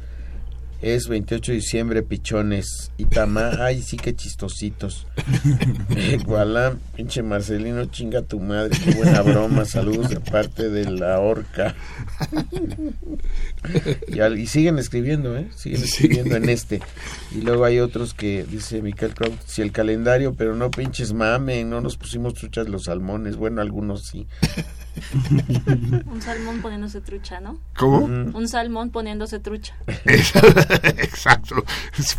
es 28 de diciembre, pichones. Itama, ay, sí que chistositos. Gualam, pinche Marcelino, chinga tu madre, qué buena broma. Saludos de parte de la orca. Y, al- y siguen escribiendo, ¿eh? Siguen escribiendo en este. Y luego hay otros que dice Michael Crow, si el calendario, pero no pinches mame, no nos pusimos truchas los salmones. Bueno, algunos sí. Un salmón poniéndose trucha, ¿no? ¿Cómo? Un salmón poniéndose trucha. exacto.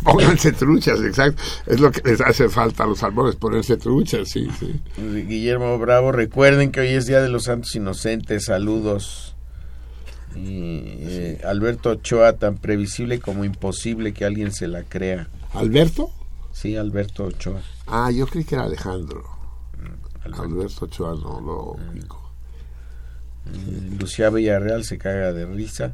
Pónganse truchas, exacto. Es lo que les hace falta a los salmones, ponerse truchas, sí, sí. Guillermo Bravo, recuerden que hoy es Día de los Santos Inocentes, saludos. Y eh, Alberto Ochoa, tan previsible como imposible que alguien se la crea. ¿Alberto? Sí, Alberto Ochoa. Ah, yo creí que era Alejandro. Alberto Ochoa no lo ubico. Mm, Lucía Villarreal se caga de risa.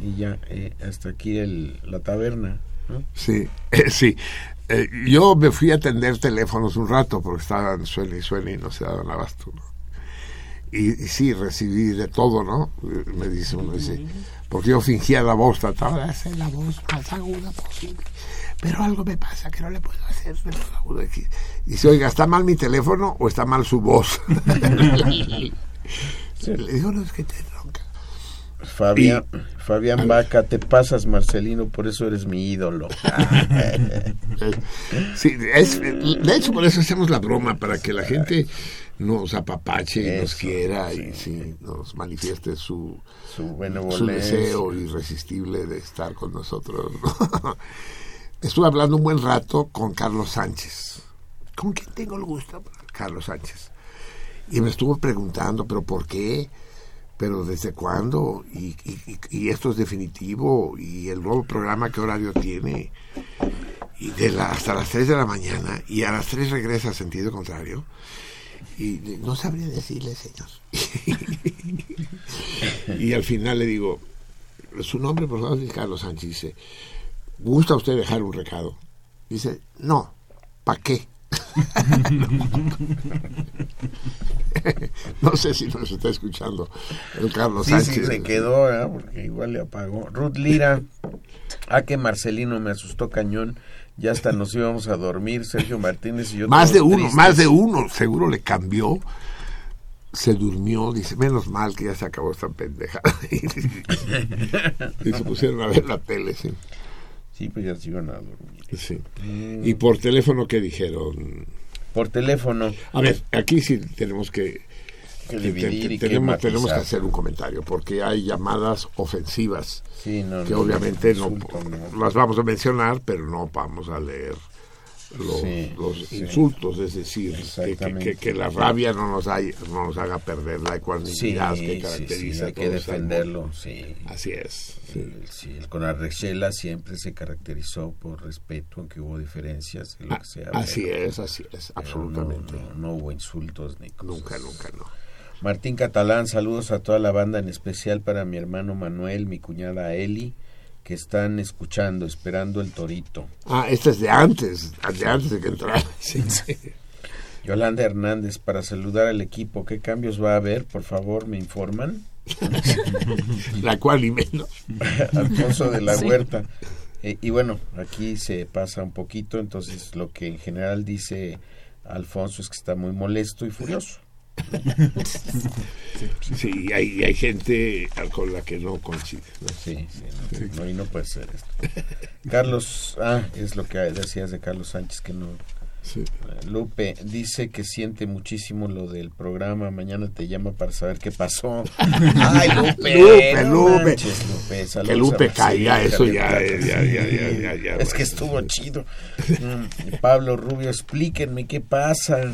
Y ya, eh, hasta aquí el, la taberna. ¿no? Sí, eh, sí. Eh, yo me fui a atender teléfonos un rato porque estaban suena y suena y no se daban abasto. ¿no? Y, y sí, recibí de todo, ¿no? Eh, Me dice uno, dice, porque yo fingía la voz, trataba de hacer la voz más aguda posible. Pero algo me pasa que no le puedo hacer de más aguda. que-". Dice, oiga, ¿está mal mi teléfono o está mal su voz? Le digo, no, es que te ronca. Fabián, Fabián Vaca, te pasas, Marcelino, por eso eres mi ídolo. Sí, es, de hecho, por eso hacemos la broma, para que la gente nos apapache y nos quiera y sí, nos manifieste su, Su deseo irresistible de estar con nosotros. ¿no? Estuve hablando un buen rato con Carlos Sánchez, con quien tengo el gusto, Carlos Sánchez. Y me estuvo preguntando, ¿pero por qué? ¿Pero desde cuándo? ¿Y, esto es definitivo? ¿Y el nuevo programa qué horario tiene? Y de la, hasta las 3 de la mañana, y a las 3 regresa a sentido contrario. Y no sabría decirle, señor. y al final le digo, su nombre, por favor, es Carlos Sánchez. Dice, ¿gusta usted dejar un recado? Dice, no, ¿para qué? no sé si nos está escuchando el Carlos Sí, Sánchez. sí, se quedó, ¿eh? porque igual le apagó. Ruth Lira, a que Marcelino me asustó cañón. Ya hasta nos íbamos a dormir, Sergio Martínez y yo. Más de uno, tristes. más de uno, seguro le cambió. Se durmió, dice, menos mal que ya se acabó esta pendejada. y se pusieron a ver la tele, sí. Sí, pues ya se iban a dormir. Sí. Y por teléfono, ¿qué dijeron? Por teléfono. A ver, aquí sí tenemos que, Que que dividir te- y que tenemos, tenemos que hacer un comentario, porque hay llamadas ofensivas Sí, no, que no, obviamente no. las vamos a mencionar, pero no vamos a leer los, Sí, los sí. insultos, es decir, que, que- que- que la rabia no nos, hay- no nos haga perder la ecuanimidad sí, que caracteriza hay a que todos defenderlo, sí. Así es. sí. El, Conarrechela siempre se caracterizó por respeto, aunque hubo diferencias, lo Ah, que sea. así pero- es, así es, absolutamente. No, no- no hubo insultos ni cosas. Nunca, nunca, no. Martín Catalán, saludos a toda la banda, en especial para mi hermano Manuel, mi cuñada Eli, que están escuchando, esperando el torito. Ah, este es de antes, de antes de que entrara. Sí, sí. Yolanda Hernández, para saludar al equipo, ¿qué cambios va a haber? Por favor, me informan. La cual y menos. Alfonso de la Sí. Huerta. Eh, y bueno, aquí se pasa un poquito, entonces lo que en general dice Alfonso es que está muy molesto y furioso. Sí, y hay, hay gente con la que no coincide. ¿no? Sí, sí, no, no, y no puede ser esto. Carlos, ah, es lo que decías de Carlos Sánchez que no. Sí. Eh, Lupe dice que siente muchísimo lo del programa. Mañana te llama para saber qué pasó. Ay, Lupe. Lupe, no Lupe. manches, Lupe, saludos Que Lupe caiga, eso ya, ya, ya, sí. ya, Es que estuvo chido. Mm, Pablo Rubio, explíquenme qué pasa.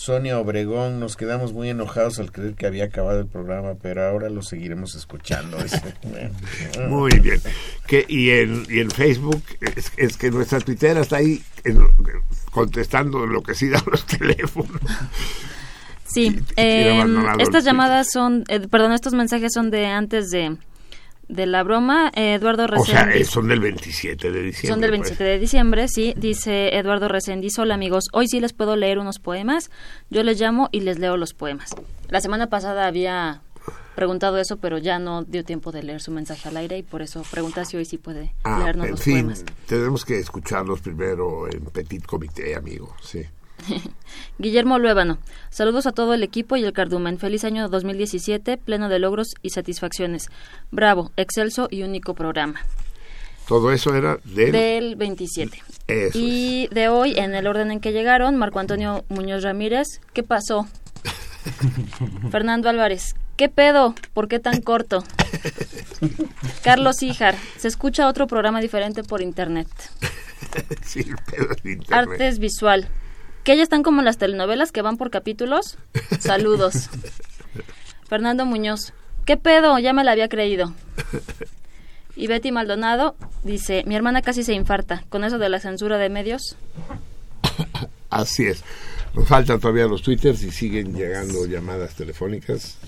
Sonia Obregón, nos quedamos muy enojados al creer que había acabado el programa, pero ahora lo seguiremos escuchando. Muy bien. Que, y, en, y en Facebook es, es que nuestra tuitera está ahí en- contestando enloquecida a los teléfonos. Sí, eh, estas llamadas son, eh, perdón, estos mensajes son de antes de, de la broma. Eduardo O sea, Reséndiz. eh, son del 27 de diciembre. Son del pues. 27 de diciembre, sí, dice Eduardo Reséndiz. Hola amigos, hoy sí les puedo leer unos poemas. Yo les llamo y les leo los poemas. La semana pasada había preguntado eso, pero ya no dio tiempo de leer su mensaje al aire y por eso pregunta si hoy sí puede Ah, leernos en los fin, poemas. tenemos que escucharlos primero en petit comité, amigo. Sí. Guillermo Luébano, saludos a todo el equipo y el cardumen. Feliz año 2017, pleno de logros y satisfacciones. Bravo, excelso y único programa. Todo eso era del... Del 27. Eso Y de hoy, en el orden en que llegaron, Marco Antonio Muñoz Ramírez, ¿qué pasó? Fernando Álvarez, ¿qué pedo? ¿Por qué tan corto? Carlos Híjar, se escucha otro programa diferente por internet. sí, el pedo de internet. Artes Visual, que ya están como las telenovelas que van por capítulos. Saludos. Fernando Muñoz, ¿qué pedo? Ya me la había creído. Y Betty Maldonado dice, mi hermana casi se infarta con eso de la censura de medios. Así es. Nos faltan todavía los twitters y siguen llegando llamadas telefónicas.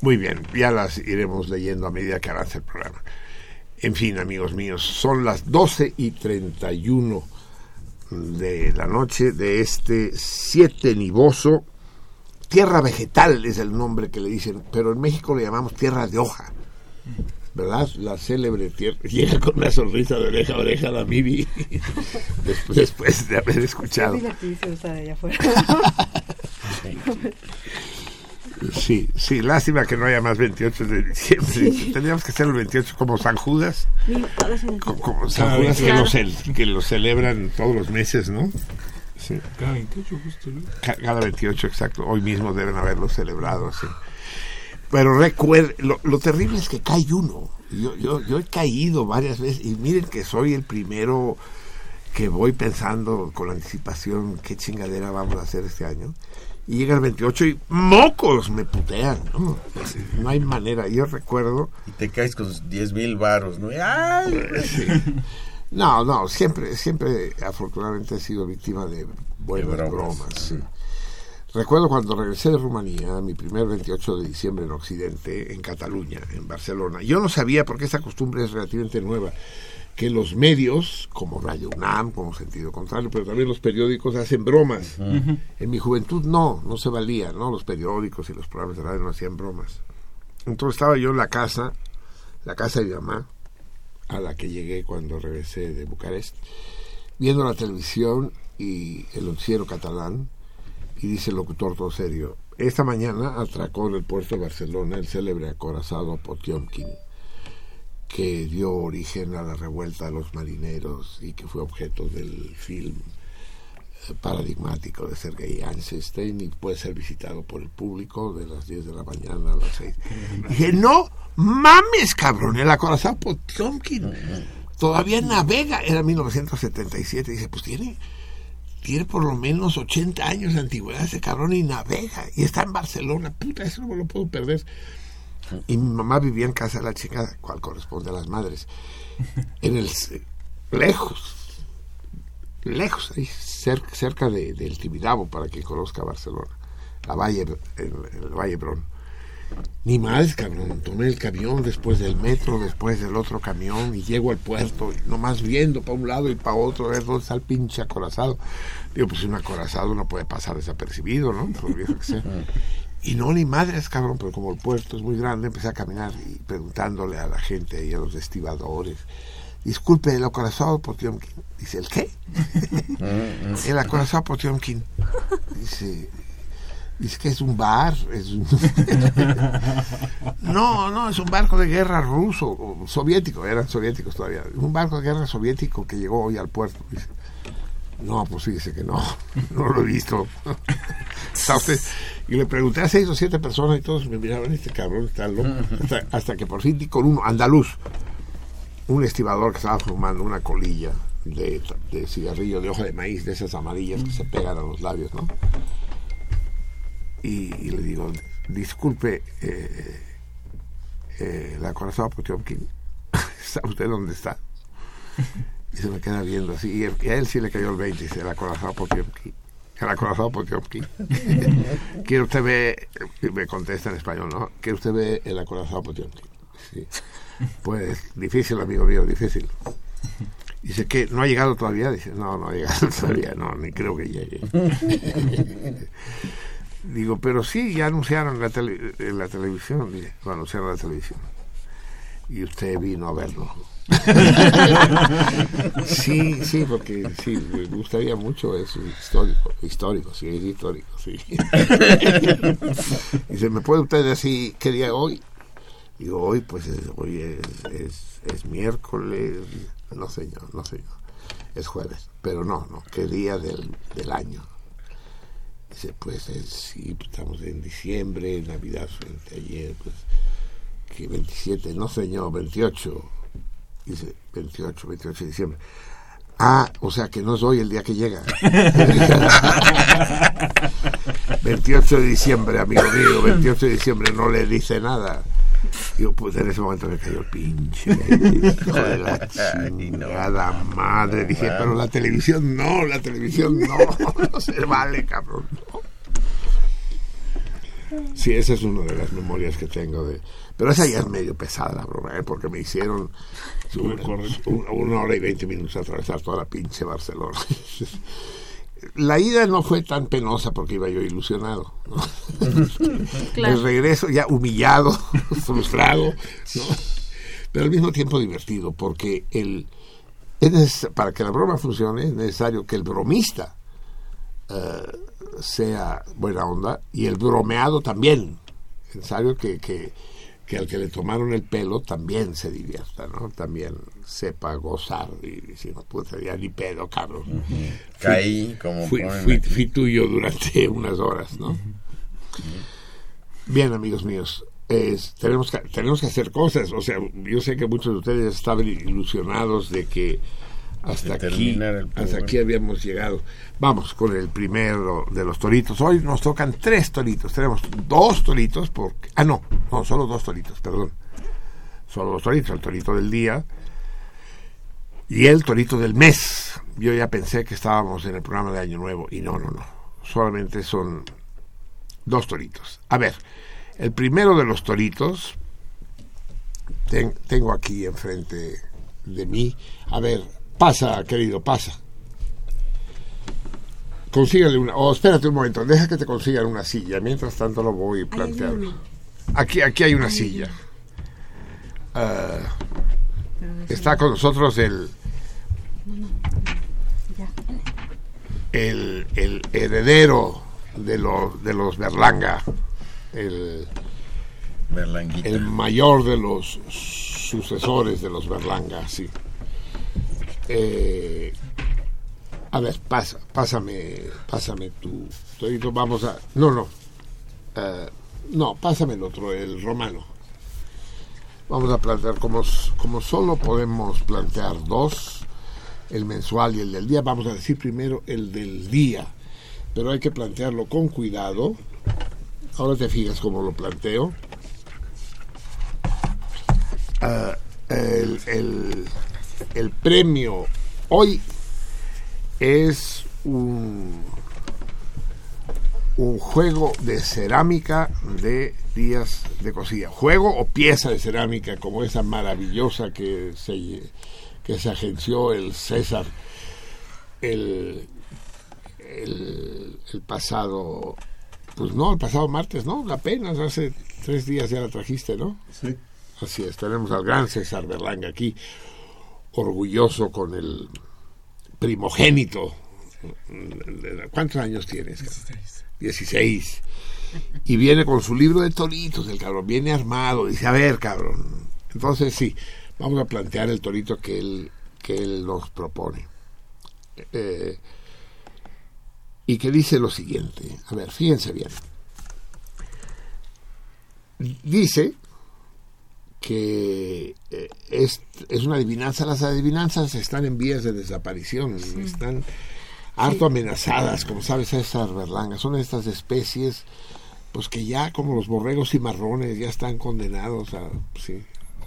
Muy bien, ya las iremos leyendo a medida que avance el programa. En fin, amigos míos, son las 12 y 31 de la noche de este 7 nivoso. Tierra vegetal es el nombre que le dicen, pero en México le llamamos tierra de hoja. ¿Verdad? La célebre tierra. Llega con una sonrisa de oreja a oreja la Mibi después, después de haber escuchado. Es divertidísimo estar allá afuera. Sí, sí, lástima que no haya más 28 de diciembre. Tendríamos que hacer el 28 como San Judas. Co- Como San Judas que 28. lo, que lo celebran todos los meses, ¿no? Sí. Cada 28 justo, ¿no? Ca- Cada 28, exacto. Hoy mismo deben haberlo celebrado así. Pero recuerde, lo, lo terrible es que cae uno. Yo, yo, yo he caído varias veces y miren que soy el primero que voy pensando con anticipación qué chingadera vamos a hacer este año. Y llega el 28 y mocos me putean. No, no hay manera. Yo recuerdo Y te caes con 10 mil varos, ¿no? ¡Ay! Sí. No, no, siempre, siempre afortunadamente he sido víctima de buenas De bromas. bromas. sí. Recuerdo cuando regresé de Rumanía, mi primer 28 de diciembre en Occidente, en Cataluña, en Barcelona. Yo no sabía, porque esta costumbre es relativamente nueva, que los medios, como Radio UNAM, como Sentido Contrario, pero también los periódicos hacen bromas. Ujú. En mi juventud no, no se valía, ¿no? Los periódicos y los programas de radio no hacían bromas. Entonces estaba yo en la casa, la casa de mi mamá, a la que llegué cuando regresé de Bucarest, viendo la televisión y el noticiero catalán, y dice el locutor todo serio, esta mañana atracó en el puerto de Barcelona el célebre acorazado Potiomkin, que dio origen a la revuelta de los marineros y que fue objeto del film eh, paradigmático de Sergei Einstein y puede ser visitado por el público de las 10 de la mañana a las 6. Dije, no mames, cabrón, el acorazado Potiomkin todavía navega, era 1977, dice, pues tiene, tiene por lo menos 80 años de antigüedad ese cabrón y navega, y está en Barcelona, puta, eso no me lo puedo perder. Y mi mamá vivía en casa de la chica, cual corresponde a las madres, en el lejos, lejos, ahí cer- cerca de, del Tibidabo, para quien conozca Barcelona, la Valle, el, el Valle Brón. Ni más, cabrón. Tomé el camión después del metro, después del otro camión y llego al puerto, y nomás viendo para un lado y para otro, a ver dónde está el pinche acorazado. Digo, pues un acorazado no puede pasar desapercibido, ¿no? Por viejo que sea. Y no, ni madres, cabrón, pero como el puerto es muy grande, empecé a caminar y preguntándole a la gente y a los estibadores. Disculpe, el acorazado Potiomkin. Dice, ¿el qué? el acorazado Potiomkin. Dice, dice que es un bar. Es un- no, no, es un barco de guerra ruso, o soviético, eran soviéticos todavía. Un barco de guerra soviético que llegó hoy al puerto. Dice, no, pues fíjese que no, no lo he visto. Está usted- Y le pregunté a seis o siete personas y todos me miraban, este cabrón está loco. Hasta, hasta que por fin di con uno, andaluz, un estibador que estaba fumando una colilla de, de cigarrillo de hoja de maíz, de esas amarillas que se pegan a los labios, ¿no? Y, y le digo, disculpe, eh, eh, la corazón Potiomkin, ¿está usted dónde está? Y se me queda viendo así. Y, y a él sí le cayó el 20. Dice, el acorazado Potiomkin. El acorazado Potiomkin. ¿Quiere usted ver? Me contesta en español, ¿no? ¿Quiere usted ver el acorazado Potiomkin? Sí. Pues difícil, amigo mío, difícil. Dice que no ha llegado todavía. Dice, no, no ha llegado todavía. No, ni creo que llegue. Digo, pero sí, ya anunciaron en la, tele- en la televisión. Dice, lo anunciaron en la televisión. Y usted vino a verlo. sí, sí, porque sí, me gustaría mucho eso, histórico, histórico, sí, es histórico, sí. Dice, ¿me puede usted decir qué día es hoy? Digo, hoy, pues es, hoy es, es, es miércoles, no señor, no señor, es jueves, pero no, no, ¿qué día del, del año? Dice, pues es, sí, estamos en diciembre, Navidad frente ayer, pues, que 27, no señor, 28, dice 28, 28 de diciembre. Ah, o sea que no es hoy el día que llega. 28 de diciembre, amigo mío, 28 de diciembre no le dice nada. Digo, pues en ese momento me cayó el pinche. Hijo de la chingada madre. Dije, pero la televisión no, la televisión no. No se vale, cabrón. Sí, esa es una de las memorias que tengo de... Pero esa ya es medio pesada la broma, ¿eh? porque me hicieron una, hora y veinte minutos atravesar toda la pinche Barcelona. La ida no fue tan penosa porque iba yo ilusionado. ¿no? Claro. El regreso ya humillado, frustrado, ¿no? pero al mismo tiempo divertido porque el, es para que la broma funcione es necesario que el bromista eh, sea buena onda y el bromeado también. Es necesario que, que, que al que le tomaron el pelo también se divierta, ¿no? También sepa gozar y decir, no, puta, ya ni pedo, cabrón. Fui- Caí como fui, tuyo durante unas horas, ¿no? Bien, amigos míos, es- tenemos, que, tenemos que hacer cosas. O sea, yo sé que muchos de ustedes estaban ilusionados de que hasta aquí, hasta aquí habíamos llegado. Vamos con el primero de los toritos. Hoy nos tocan tres toritos. Tenemos dos toritos, porque, ah, no, no, solo dos toritos, perdón. Solo dos toritos, el torito del día y el torito del mes. Yo ya pensé que estábamos en el programa de Año Nuevo y no, no, no. Solamente son dos toritos. A ver, el primero de los toritos ten- tengo aquí enfrente de mí. A ver, pasa, querido, pasa. Consígale una. Oh, espérate un momento, deja que te consigan una silla. Mientras tanto lo voy planteando. Aquí, aquí hay una silla. Ah, está con nosotros el, el, el heredero de los, de los Berlanga, el, Berlanguita. el mayor de los sucesores de los Berlanga, sí. Eh, a ver, pasa, pásame, pásame tu, tu- vamos a, no, no, Eh, no, pásame el otro, el romano. Vamos a plantear, como, solo podemos plantear dos, el mensual y el del día, vamos a decir primero el del día, pero hay que plantearlo con cuidado. Ahora te fijas cómo lo planteo. Ah, el, el- el premio hoy es un, un juego de cerámica de días de cocina. Juego o pieza de cerámica como esa maravillosa que se, que se agenció el César el, el, el pasado, pues no, el pasado martes, ¿no? Apenas hace tres días ya la trajiste, ¿no? Sí. Así es, tenemos al gran César Berlanga aquí, orgulloso con el primogénito. ¿Cuántos años tienes? 16. Y viene con su libro de toritos, el cabrón, viene armado, dice, a ver, cabrón. Entonces sí, vamos a plantear el torito que él, que él nos propone. Eh, y que dice lo siguiente, a ver, fíjense bien. Dice que eh, es, es una adivinanza. Las adivinanzas están en vías de desaparición, están harto amenazadas, como sabe César Berlanga. Son estas especies, pues que ya como los borregos cimarrones ya están condenados a, sí,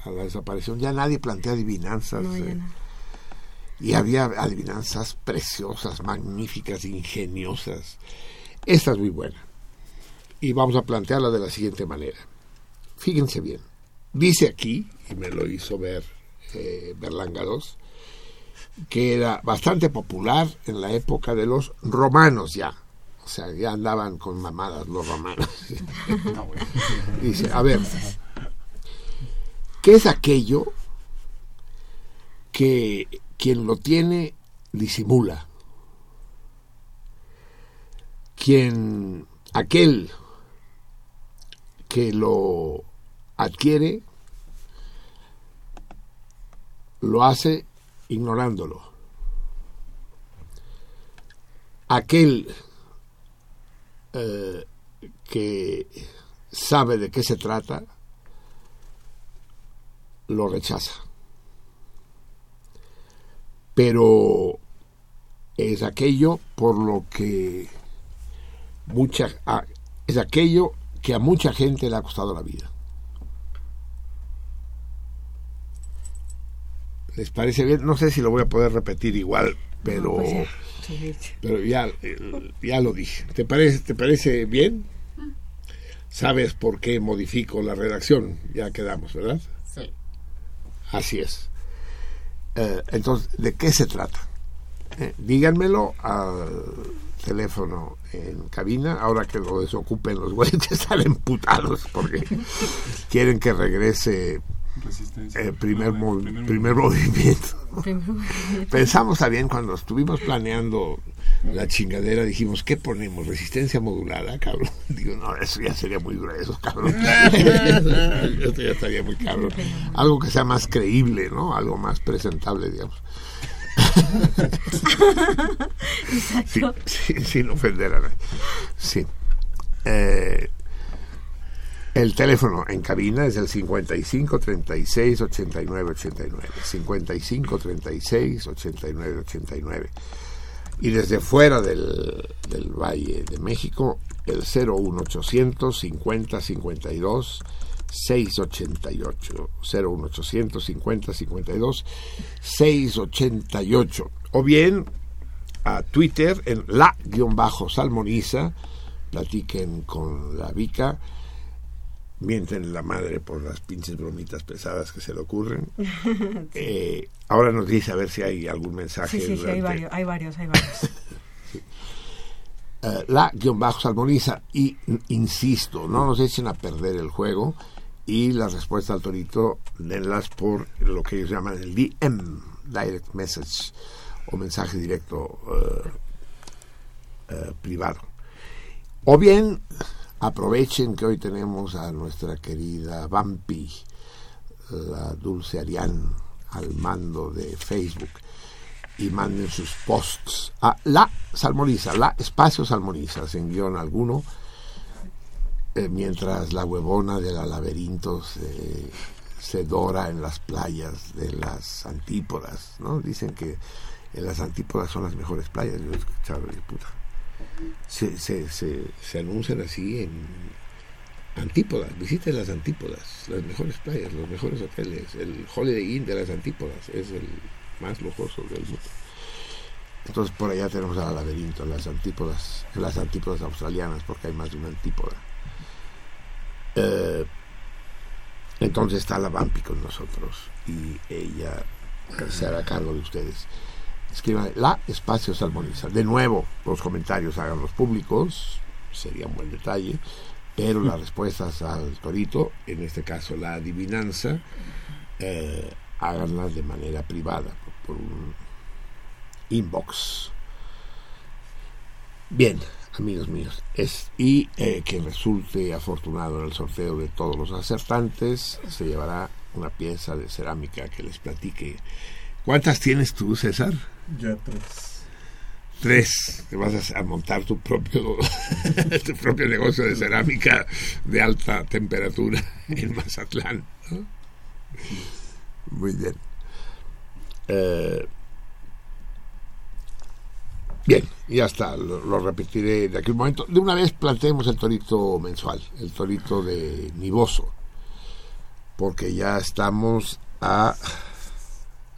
a la desaparición. Ya nadie plantea adivinanzas. No, eh, y había adivinanzas preciosas, magníficas, ingeniosas. Esta es muy buena. Y vamos a plantearla de la siguiente manera. Fíjense bien. Dice aquí, y me lo hizo ver eh, Berlanga II, que era bastante popular en la época de los romanos ya. O sea, ya andaban con mamadas los romanos. Dice, a ver, ¿qué es aquello que quien lo tiene disimula? Quien, aquel que lo adquiere, lo hace ignorándolo. Aquel eh, que sabe de qué se trata, lo rechaza. Pero es aquello por lo que mucha a- es aquello que a mucha gente le ha costado la vida. ¿Les parece bien? No sé si lo voy a poder repetir igual, pero, pues ya. Sí, pero ya, ya lo dije. ¿Te parece, ¿Te parece bien? ¿Sabes por qué modifico la redacción? Ya quedamos, ¿verdad? Sí. Así es. Eh, entonces, ¿de qué se trata? Eh, díganmelo al teléfono en cabina, ahora que lo desocupen los güeyes que están emputados porque quieren que regrese el primer, movi- primer movimiento. Pensamos también cuando estuvimos planeando la chingadera, dijimos, ¿qué ponemos? ¿Resistencia modulada, cabrón? Digo, no, eso ya sería muy grueso, cabrón. eso ya estaría muy cabrón. Algo que sea más creíble, ¿no? Algo más presentable, digamos. Sí, sí, sin ofender a nadie. Sí. Eh, el teléfono en cabina es el 55 36 89 89. 55 36 89 89. Y desde fuera del, Valle de México, el 01800 50 52 688. 01800 50 52 688. O bien a Twitter en la-salmoniza, platiquen con la Vica, mienten la madre por las pinches bromitas pesadas que se le ocurren. Eh, ahora nos dice a ver si hay algún mensaje. Sí, sí, sí, hay varios, hay varios, hay varios. eh, la-salmoniza y n- insisto, no nos echen a perder el juego y la respuesta al torito denlas por lo que ellos llaman el DM, Direct Message o mensaje directo eh, privado. O bien aprovechen que hoy tenemos a nuestra querida Vampi, la Dulce Arián, al mando de Facebook y manden sus posts a la salmoniza, la espacio salmoniza, sin guion alguno, eh, mientras la huevona de la laberinto se, se dora en las playas de las antípodas, ¿no? Dicen que en las antípodas son las mejores playas, yo he escuchado de puta. Se, se, se, se anuncian así en antípodas, visiten las antípodas, las mejores playas, los mejores hoteles, el Holiday Inn de las antípodas es el más lujoso del mundo. Entonces por allá tenemos al laberinto, las antípodas, las antípodas australianas, porque hay más de una antípoda. Eh, entonces está la Vampi con nosotros y ella se hará cargo de ustedes. Escriban la espacio salmoniza. De nuevo, los comentarios háganlos públicos, sería un buen detalle, pero las respuestas al torito, en este caso la adivinanza, eh, háganlas de manera privada, por, un inbox. Bien, amigos míos, es, y eh, quien resulte afortunado en el sorteo de todos los acertantes se llevará una pieza de cerámica que les platique. ¿Cuántas tienes tú, César? Ya tres. Tres. Te vas a, montar tu propio, tu propio negocio de cerámica de alta temperatura en Mazatlán. Muy bien. Eh, bien, ya está. Lo, lo repetiré de aquí un momento. De una vez planteemos el torito mensual, el torito de Niboso. Porque ya estamos a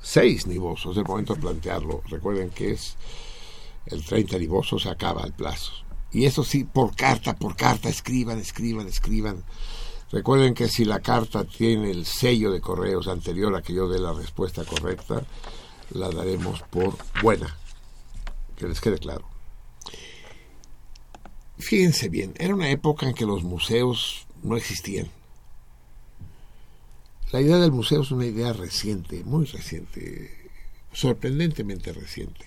seis nibosos. Es el momento de plantearlo. Recuerden que es el 30 niboso, se acaba el plazo. Y eso sí, por carta, por carta, escriban, escriban, escriban. Recuerden que si la carta tiene el sello de correos anterior a que yo dé la respuesta correcta, la daremos por buena. Que les quede claro. Fíjense bien, era una época en que los museos no existían. La idea del museo es una idea reciente, muy reciente, sorprendentemente reciente.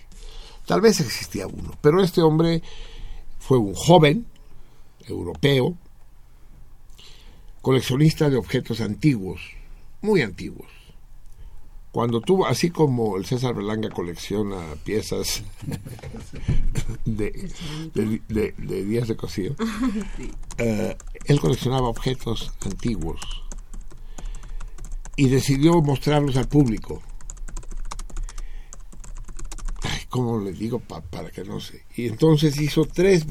Tal vez existía uno, pero este hombre fue un joven europeo, coleccionista de objetos antiguos, muy antiguos. Cuando tuvo, así como el César Berlanga colecciona piezas de, de, de- de días de cocido, eh, él coleccionaba objetos antiguos y decidió mostrarlos al público. Ay, ¿cómo le digo pa- para que no se? Y entonces hizo tres,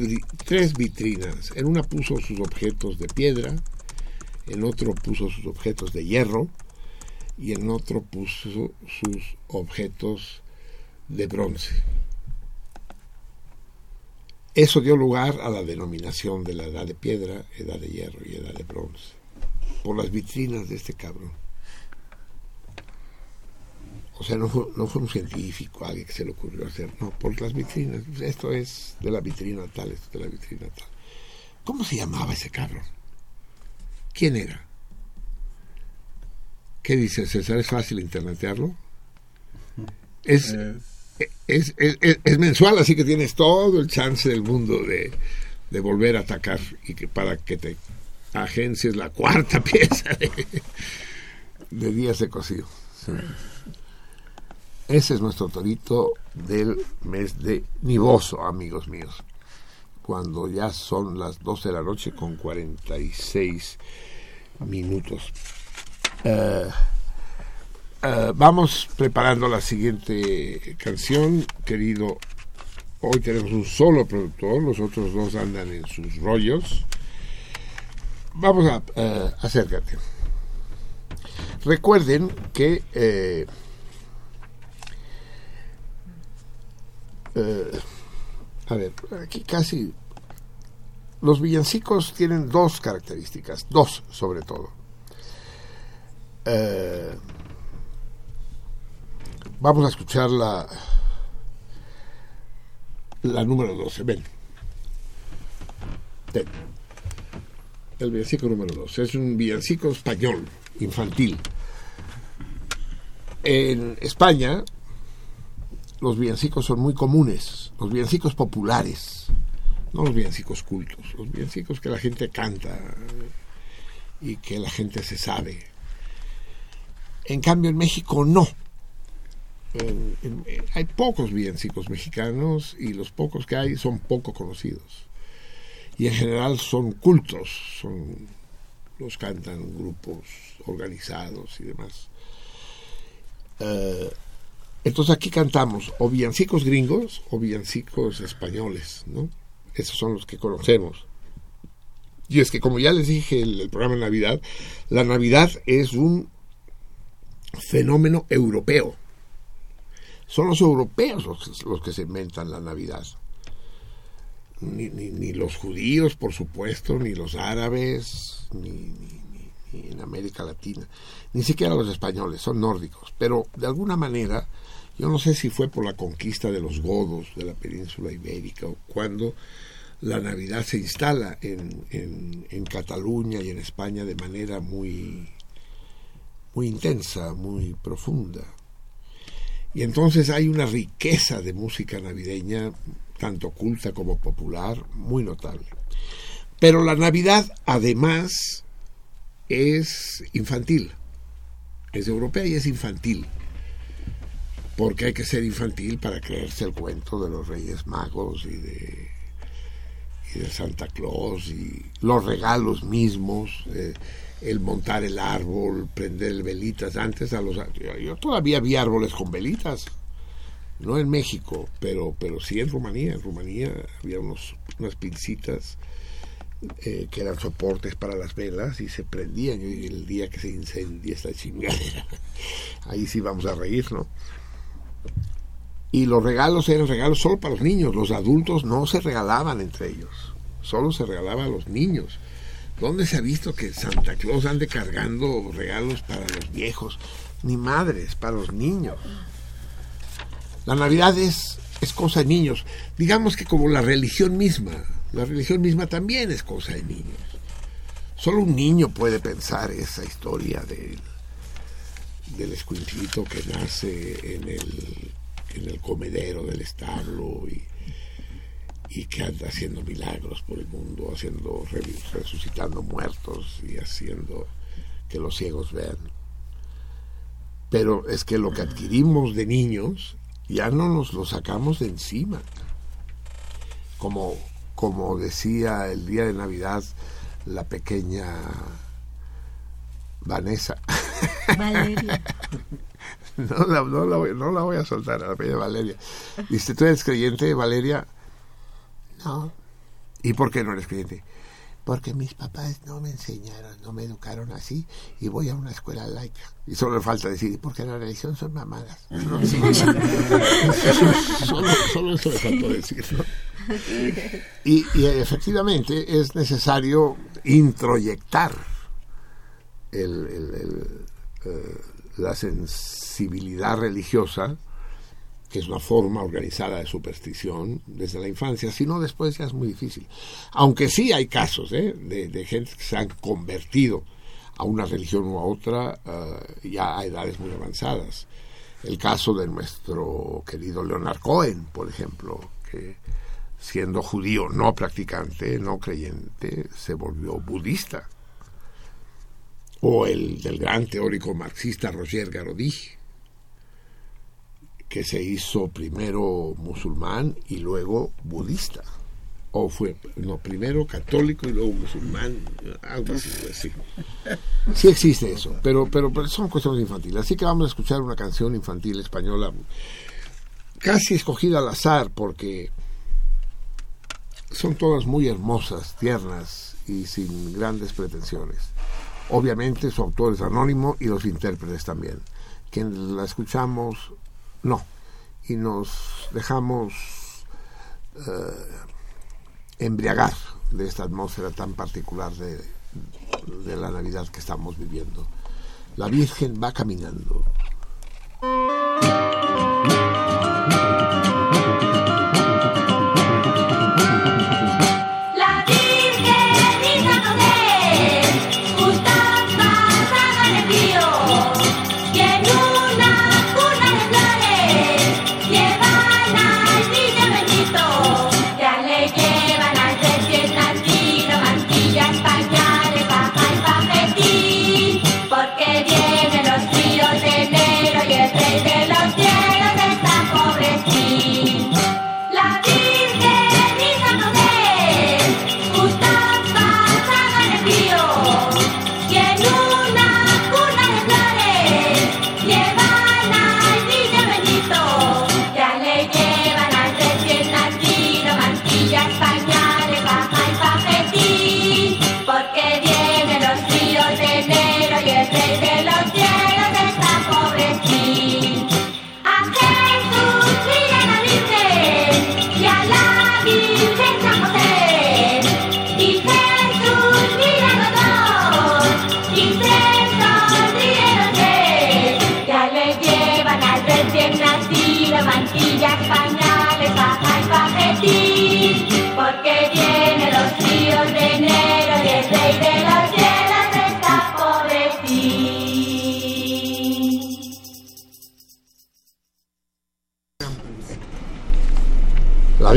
tres vitrinas. En una puso sus objetos de piedra, en otro puso sus objetos de hierro y en otro puso sus objetos de bronce. Eso dio lugar a la denominación de la edad de piedra, edad de hierro y edad de bronce, por las vitrinas de este cabrón. O sea, no fue, no fue un científico, alguien que se le ocurrió hacer, no, por las vitrinas. Esto es de la vitrina tal, esto es de la vitrina tal. ¿Cómo se llamaba ese cabrón? ¿Quién era? ¿Qué dice César? ¿Es fácil internetearlo? Es, es, es, es, mensual, así que tienes todo el chance del mundo de, de volver a atacar y que para que te agencies la cuarta pieza de, de días de cocido. Sí. Ese es nuestro torito del mes de Niboso, amigos míos. Cuando ya son las 12 de la noche con 46 minutos. Uh, uh, vamos preparando la siguiente canción, querido. Hoy tenemos un solo productor, los otros dos andan en sus rollos. Vamos a uh, acércate. Recuerden que eh, a ver, aquí casi los villancicos tienen dos características, dos sobre todo. Eh, vamos a escuchar la, la número 12. Ven. Ven. El villancico número 12. Es un villancico español, infantil. En España, los villancicos son muy comunes, los villancicos populares, no los villancicos cultos, los villancicos que la gente canta y que la gente se sabe. En cambio, en México no. Hay pocos villancicos mexicanos y los pocos que hay son poco conocidos. Y en general son cultos, son, los cantan grupos organizados y demás. Uh, entonces aquí cantamos o villancicos gringos o villancicos españoles, ¿no? Esos son los que conocemos. Y es que como ya les dije en el, programa de Navidad, la Navidad es un fenómeno europeo. Son los europeos los, que se inventan la Navidad. Ni, ni, los judíos, por supuesto, ni los árabes, ni, en América Latina, ni siquiera los españoles, son nórdicos. Pero de alguna manera, yo no sé si fue por la conquista de los godos de la península ibérica o cuando la Navidad se instala en, en, Cataluña y en España de manera muy muy intensa, muy profunda. Y entonces hay una riqueza de música navideña, tanto culta como popular, muy notable. Pero la Navidad, además, es infantil. Es europea y es infantil. Porque hay que ser infantil para creerse el cuento de los Reyes Magos y de, Santa Claus y los regalos mismos. Eh, el montar el árbol, prender velitas. Antes a los yo todavía vi árboles con velitas, no en México, pero pero sí en Rumanía. En Rumanía había unos unas pincitas eh, que eran soportes para las velas y se prendían. Y el día que se incendia esta chingadera, ahí sí vamos a reír, ¿no? Y los regalos eran regalos solo para los niños. Los adultos no se regalaban entre ellos, solo se regalaban a los niños. ¿Dónde se ha visto que Santa Claus ande cargando regalos para los viejos? Ni madres, para los niños. La Navidad es, es cosa de niños. Digamos que como la religión misma. La religión misma también es cosa de niños. Solo un niño puede pensar esa historia del, del escuinclito que nace en el, en el comedero del establo y y que anda haciendo milagros por el mundo, haciendo resucitando muertos y haciendo que los ciegos vean. Pero es que lo que adquirimos de niños ya no nos lo sacamos de encima. Como, como decía el día de Navidad la pequeña Vanessa. Valeria. no, la, no, la voy, no la voy a soltar a la pequeña Valeria. Dice, ¿tú eres creyente, Valeria? No. ¿Y por qué no eres creyente? porque mis papás no me enseñaron, no me educaron así, y voy a una escuela laica. Y solo le falta decir, "Y porque la religión son mamadas. ¿no? Sí. solo, solo eso le faltó decir. ¿no? Y, y efectivamente es necesario introyectar el- eh, la sensibilidad religiosa, que es una forma organizada de superstición desde la infancia, si no después ya es muy difícil. Aunque sí hay casos ¿eh? de, de gente que se han convertido a una religión u a otra eh, ya a edades muy avanzadas. El caso de nuestro querido Leonard Cohen, por ejemplo, que siendo judío no practicante, no creyente, se volvió budista. O el del gran teórico marxista Roger Garaudy, que se hizo primero musulmán y luego budista. O fue, no, primero católico y luego musulmán, algo así. así. Sí existe eso, pero, pero, pero son cuestiones infantiles. Así que vamos a escuchar una canción infantil española, casi escogida al azar, porque son todas muy hermosas, tiernas y sin grandes pretensiones. Obviamente su autor es anónimo y los intérpretes también. Quien la escuchamos, no. Y nos dejamos eh, embriagar de esta atmósfera tan particular de la Navidad que estamos viviendo. La Virgen va caminando.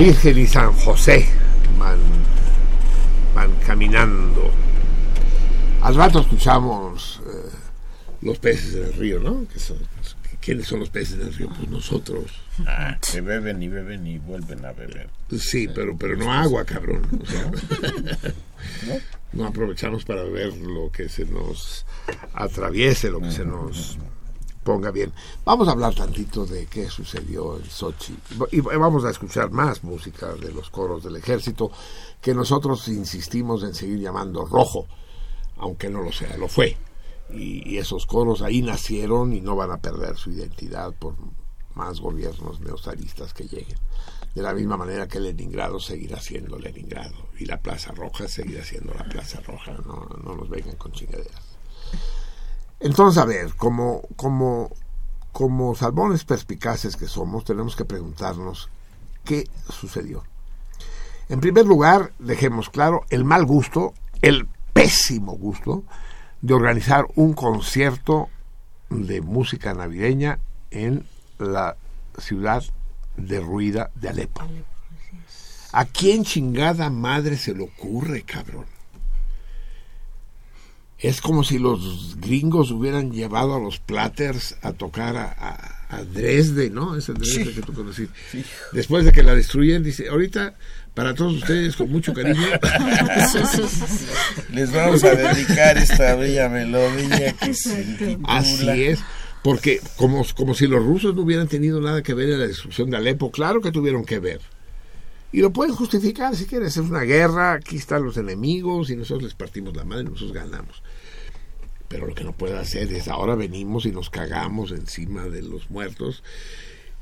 Virgen y San José van, van caminando. Al rato escuchamos eh, los peces del río, ¿no? Que son- ¿Quiénes son los peces del río? Pues nosotros. Ah, que beben y beben y vuelven a beber. Sí, pero, pero no agua, cabrón. O sea, no aprovechamos para ver lo que se nos atraviese, lo que se nos ponga bien. Vamos a hablar tantito de qué sucedió en Sochi. Y vamos a escuchar más música de los coros del ejército que nosotros insistimos en seguir llamando rojo, aunque no lo sea, lo fue. Y, esos coros ahí nacieron y no van a perder su identidad por más gobiernos neozaristas que lleguen. De la misma manera que Leningrado seguirá siendo Leningrado y la Plaza Roja seguirá siendo la Plaza Roja. No, no nos vengan con chingaderas. Entonces, a ver, como, como, como salmones perspicaces que somos, tenemos que preguntarnos qué sucedió. En primer lugar, dejemos claro el mal gusto, el pésimo gusto de organizar un concierto de música navideña en la ciudad derruida de Alepo. ¿A quién chingada madre se le ocurre, cabrón? Es como si los gringos hubieran llevado a los Platters a tocar a, a, a Dresde, ¿no? Ese Dresde Sí. que tú conocí. Después de que la destruyen, dice, ahorita, para todos ustedes, con mucho cariño. Les vamos a dedicar esta bella melodía que se titula- Así es, porque como, como si los rusos no hubieran tenido nada que ver en la destrucción de Alepo, claro que tuvieron que ver. Y lo pueden justificar si quieres. Es una guerra, aquí están los enemigos y nosotros les partimos la madre y nosotros ganamos. Pero lo que no puede hacer es ahora venimos y nos cagamos encima de los muertos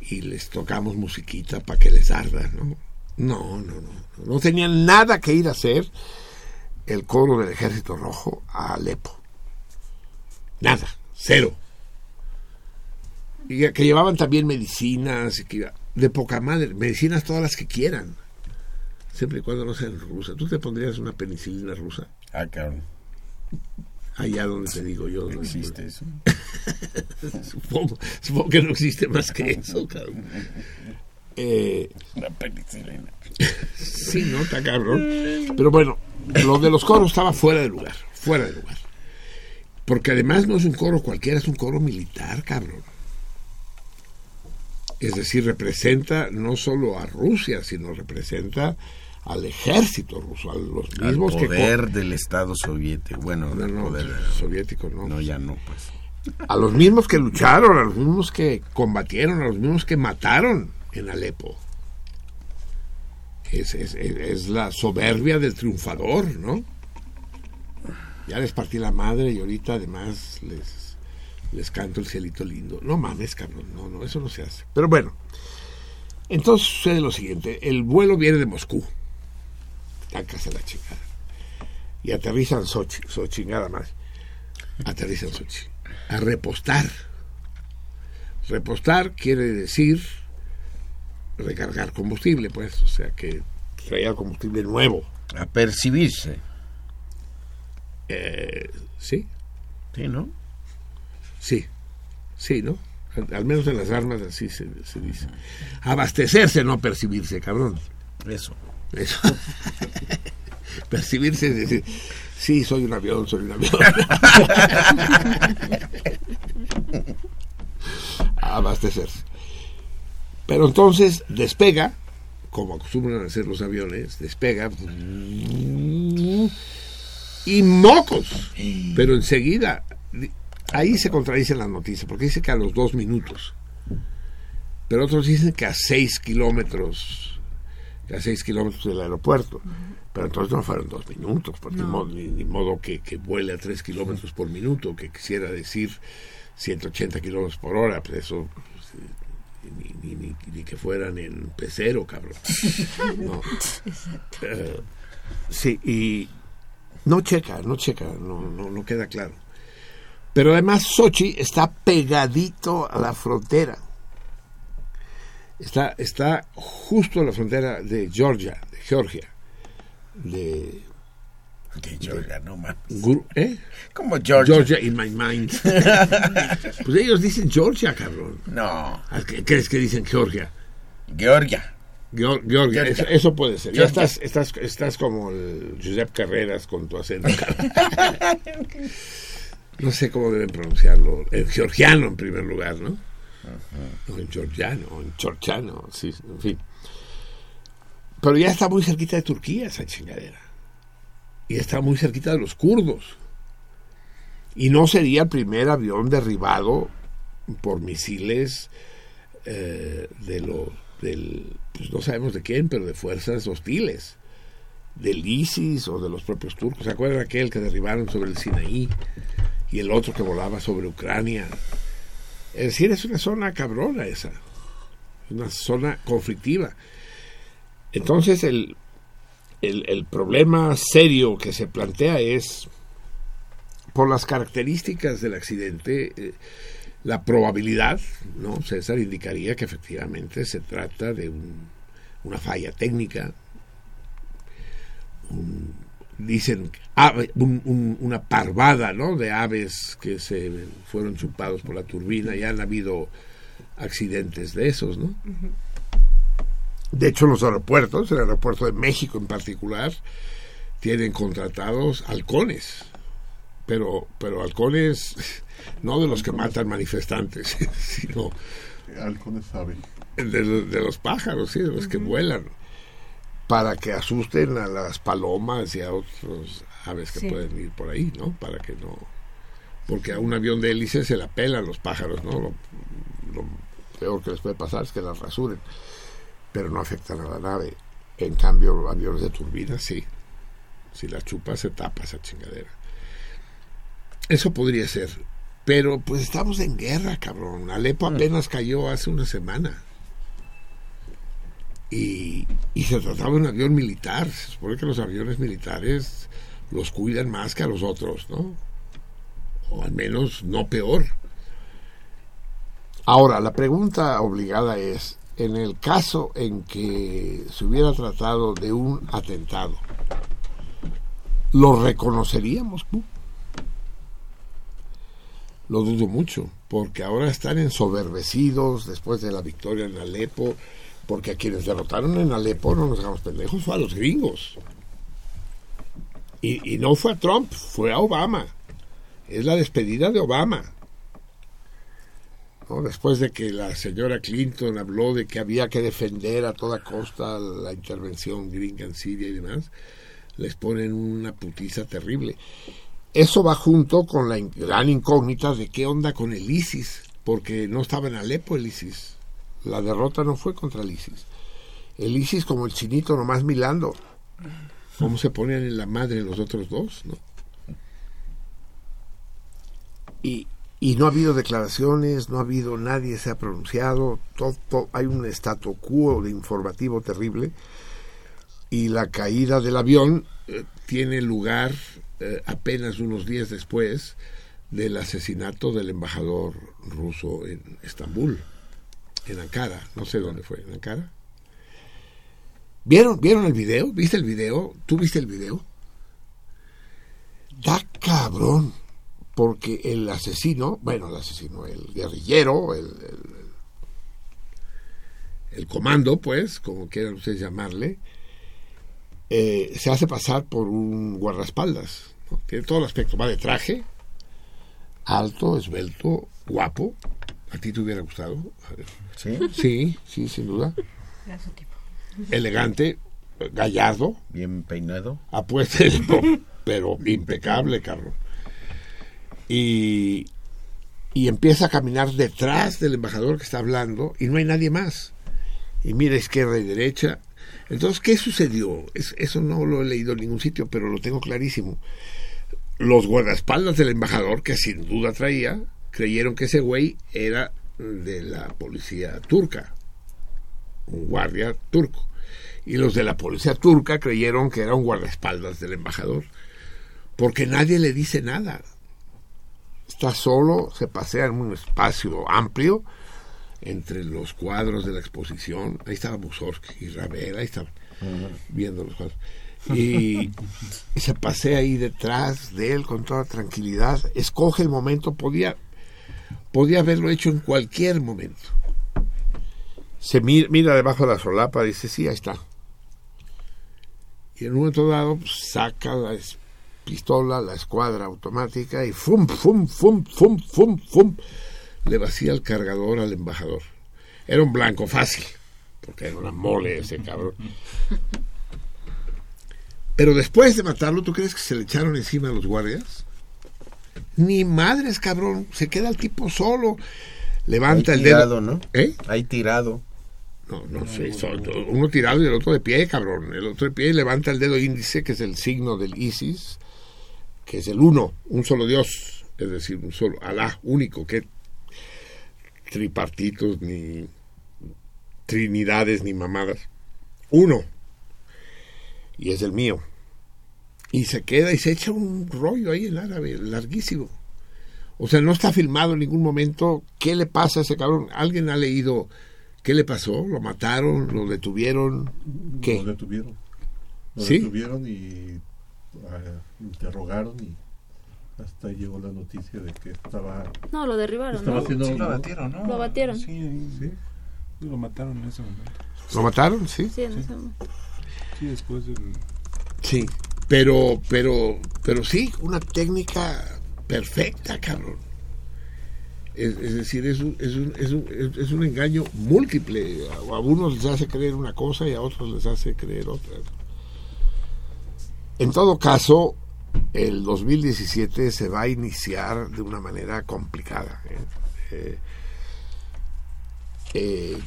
y les tocamos musiquita para que les arda, ¿no? No, no, no. No tenían nada que ir a hacer el coro del Ejército Rojo a Alepo. Nada, cero. Y que llevaban también medicinas, que de poca madre, medicinas todas las que quieran, siempre y cuando no sean rusas. ¿Tú te pondrías una penicilina rusa? Ah, cabrón. Allá donde te digo yo. ¿no? ¿Existe eso? supongo, supongo que no existe más que eso, cabrón. Eh, La penicilina. sí, ¿no? Está cabrón. Pero bueno, lo de los coros estaba fuera de lugar, fuera de lugar. Porque además no es un coro cualquiera, es un coro militar, cabrón. Es decir, representa no solo a Rusia, sino representa al ejército ruso, a los Al mismos que... poder del Estado soviético. Bueno, No, del no, poder soviético, no. No, ya no, pues. a los mismos que lucharon, a los mismos que combatieron, a los mismos que mataron en Alepo. Es, es- es- es la soberbia del triunfador, ¿no? Ya les partí la madre y ahorita además les, les canto el cielito lindo. No mames, cabrón, no, no, eso no se hace. Pero bueno, entonces sucede lo siguiente, el vuelo viene de Moscú, tácase la chingada, y aterriza en Sochi, so chingada más, aterriza en Sochi a repostar. Repostar quiere decir recargar combustible, pues, o sea que traía combustible nuevo. A percibirse. Eh, sí, Sí, ¿no? sí, sí, ¿no? Al, al menos en las armas así se, se dice. Abastecerse, no percibirse, cabrón. Eso. Eso. percibirse es decir, sí, soy un avión, soy un avión. Abastecerse. Pero entonces despega, como acostumbran hacer los aviones, despega y mocos. Pero enseguida, ahí se contradicen las noticias, porque dice que a los dos minutos. Pero otros dicen que a seis kilómetros, a seis kilómetros del aeropuerto. Pero entonces no fueron dos minutos, pues ni, modo, ni- ni modo que, que vuele a tres kilómetros por minuto, que quisiera decir 180 kilómetros por hora, pues eso pues, ni, ni- ni- ni que fueran en pecero, cabrón. No. Eh, sí, y no checa, no checa, no, no, no queda claro. Pero además Sochi está pegadito a la frontera. Está, está justo a la frontera de Georgia, de Georgia. De, Georgia, no mames. ¿eh? Como Georgia. Georgia in my mind. pues ellos dicen Georgia, cabrón. No. ¿A qué ¿Crees que dicen Georgia? Georgia. Geor- Georgia, Georgia. Eso, eso puede ser. Ya estás, estás, estás como el Josep Carreras con tu acento. no sé cómo deben pronunciarlo. En georgiano, en primer lugar, ¿no? O en georgiano, o en chorchano, sí, en fin. Pero ya está muy cerquita de Turquía esa chingadera. Y está muy cerquita de los kurdos. Y no sería el primer avión derribado por misiles eh, de los del pues no sabemos de quién, pero de fuerzas hostiles, del ISIS o de los propios turcos. ¿Se acuerdan aquel que derribaron sobre el Sinaí y el otro que volaba sobre Ucrania? Es decir, es una zona cabrona esa, una zona conflictiva. Entonces el, el, problema serio que se plantea es, por las características del accidente, eh, la probabilidad, ¿no? César indicaría que efectivamente se trata de un- una falla técnica. Un- dicen ave- un- un- una parvada, ¿no? De aves que se fueron chupados por la turbina. Ya han habido accidentes de esos, ¿no? De hecho, los aeropuertos, el aeropuerto de México en particular, tienen contratados halcones. Pero, pero halcones no de los que matan manifestantes, sino Halcones sabe. de, los- de los pájaros, sí, de los que vuelan, para que asusten a las palomas y a otros aves que Sí. pueden ir por ahí, ¿no? Para que no... Porque a un avión de hélice se la pelan los pájaros, ¿no? Lo, lo peor que les puede pasar es que las rasuren, pero no afectan a la nave. En cambio, aviones de turbina, sí. Si la chupa, se tapa esa chingadera. Eso podría ser. Pero pues estamos en guerra, cabrón. Alepo apenas cayó hace una semana. Y, y se trataba de un avión militar. Se supone que los aviones militares los cuidan más que a los otros, ¿no? O al menos no peor. Ahora, la pregunta obligada es, en el caso en que se hubiera tratado de un atentado, ¿lo reconoceríamos? Lo dudo mucho, porque ahora están ensoberbecidos después de la victoria en Alepo, porque a quienes derrotaron en Alepo, no nos hagamos pendejos, fue a los gringos. Y, no fue a Trump, fue a Obama. Es la despedida de Obama. Después de que la señora Clinton habló de que había que defender a toda costa la intervención gringa en Siria y demás, les ponen una putiza terrible. Eso va junto con la gran incógnita de qué onda con el ISIS, porque no estaba en Alepo el ISIS. La derrota no fue contra el ISIS. El ISIS como el chinito nomás milando. ¿Cómo se ponían en la madre los otros dos? ¿no? Y, y no ha habido declaraciones, no ha habido nadie se ha pronunciado, todo, todo- hay un statu quo de informativo terrible y la caída del avión eh, tiene lugar eh, apenas unos días después del asesinato del embajador ruso en Estambul, en Ankara, no sé dónde fue, en Ankara. ¿Vieron, ¿Vieron el video? ¿Viste el video? ¿Tú viste el video? Da cabrón, porque el asesino, bueno, el asesino, el guerrillero, el, el- comando, pues, como quieran ustedes llamarle, eh, se hace pasar por un guardaespaldas. Tiene todo el aspecto, va de traje, alto, esbelto, guapo. ¿A ti te hubiera gustado? A ver. ¿Sí? Sí, sí, sin duda. Elegante, gallardo. Bien peinado. Apuesta, pero impecable, cabrón. Y, y empieza a caminar detrás del embajador que está hablando y no hay nadie más. Y mira izquierda y derecha. Entonces, ¿qué sucedió? Es- eso no lo he leído en ningún sitio, pero lo tengo clarísimo. Los guardaespaldas del embajador, que sin duda traía, creyeron que ese güey era de la policía turca, un guardia turco. Y los de la policía turca creyeron que era un guardaespaldas del embajador, porque nadie le dice nada. Está solo, se pasea en un espacio amplio entre los cuadros de la exposición. Ahí estaba Mussorgsky y Ravel, ahí estaban viendo los cuadros. Y, y se pasea ahí detrás de él con toda tranquilidad. Escoge el momento, podía, podía haberlo hecho en cualquier momento. Se mira, mira debajo de la solapa, dice, sí, ahí está. Y en un momento dado pues, saca la pistola, la escuadra automática y fum, fum, fum, fum, fum, fum, le vacía el cargador al embajador. Era un blanco fácil, porque era una mole ese cabrón. Pero después de matarlo, ¿tú crees que se le echaron encima a los guardias? Ni madres, cabrón. Se queda el tipo solo. Levanta Ahí el tirado, dedo. ¿no? ¿Eh? Ahí tirado. No, no sé. son- uno tirado y el otro de pie, cabrón. El otro de pie levanta el dedo índice, que es el signo del ISIS, que es el uno, un solo Dios. Es decir, un solo, Alá, único, que tripartitos, ni trinidades, ni mamadas. Uno. Y es el mío. Y se queda y se echa un rollo ahí en árabe, larguísimo. O sea, no está filmado en ningún momento qué le pasa a ese cabrón. ¿Alguien ha leído qué le pasó? ¿Lo mataron? ¿Lo detuvieron? ¿Qué? Lo detuvieron. Lo ¿Sí? detuvieron y ah, interrogaron y hasta ahí llegó la noticia de que estaba... No, lo derribaron, Estaba ¿no? haciendo- Sí, lo abatieron, ¿no? Lo abatieron. Sí, sí. Lo mataron en ese momento. ¿Lo mataron? Sí. Sí, en ese momento. Sí, después del... Sí. Pero, pero, pero sí, una técnica perfecta, cabrón. Es, decir, es un engaño múltiple. A, a unos les hace creer una cosa y a otros les hace creer otra. En todo caso, el 2017 se va a iniciar de una manera complicada. ¿eh? Eh, eh,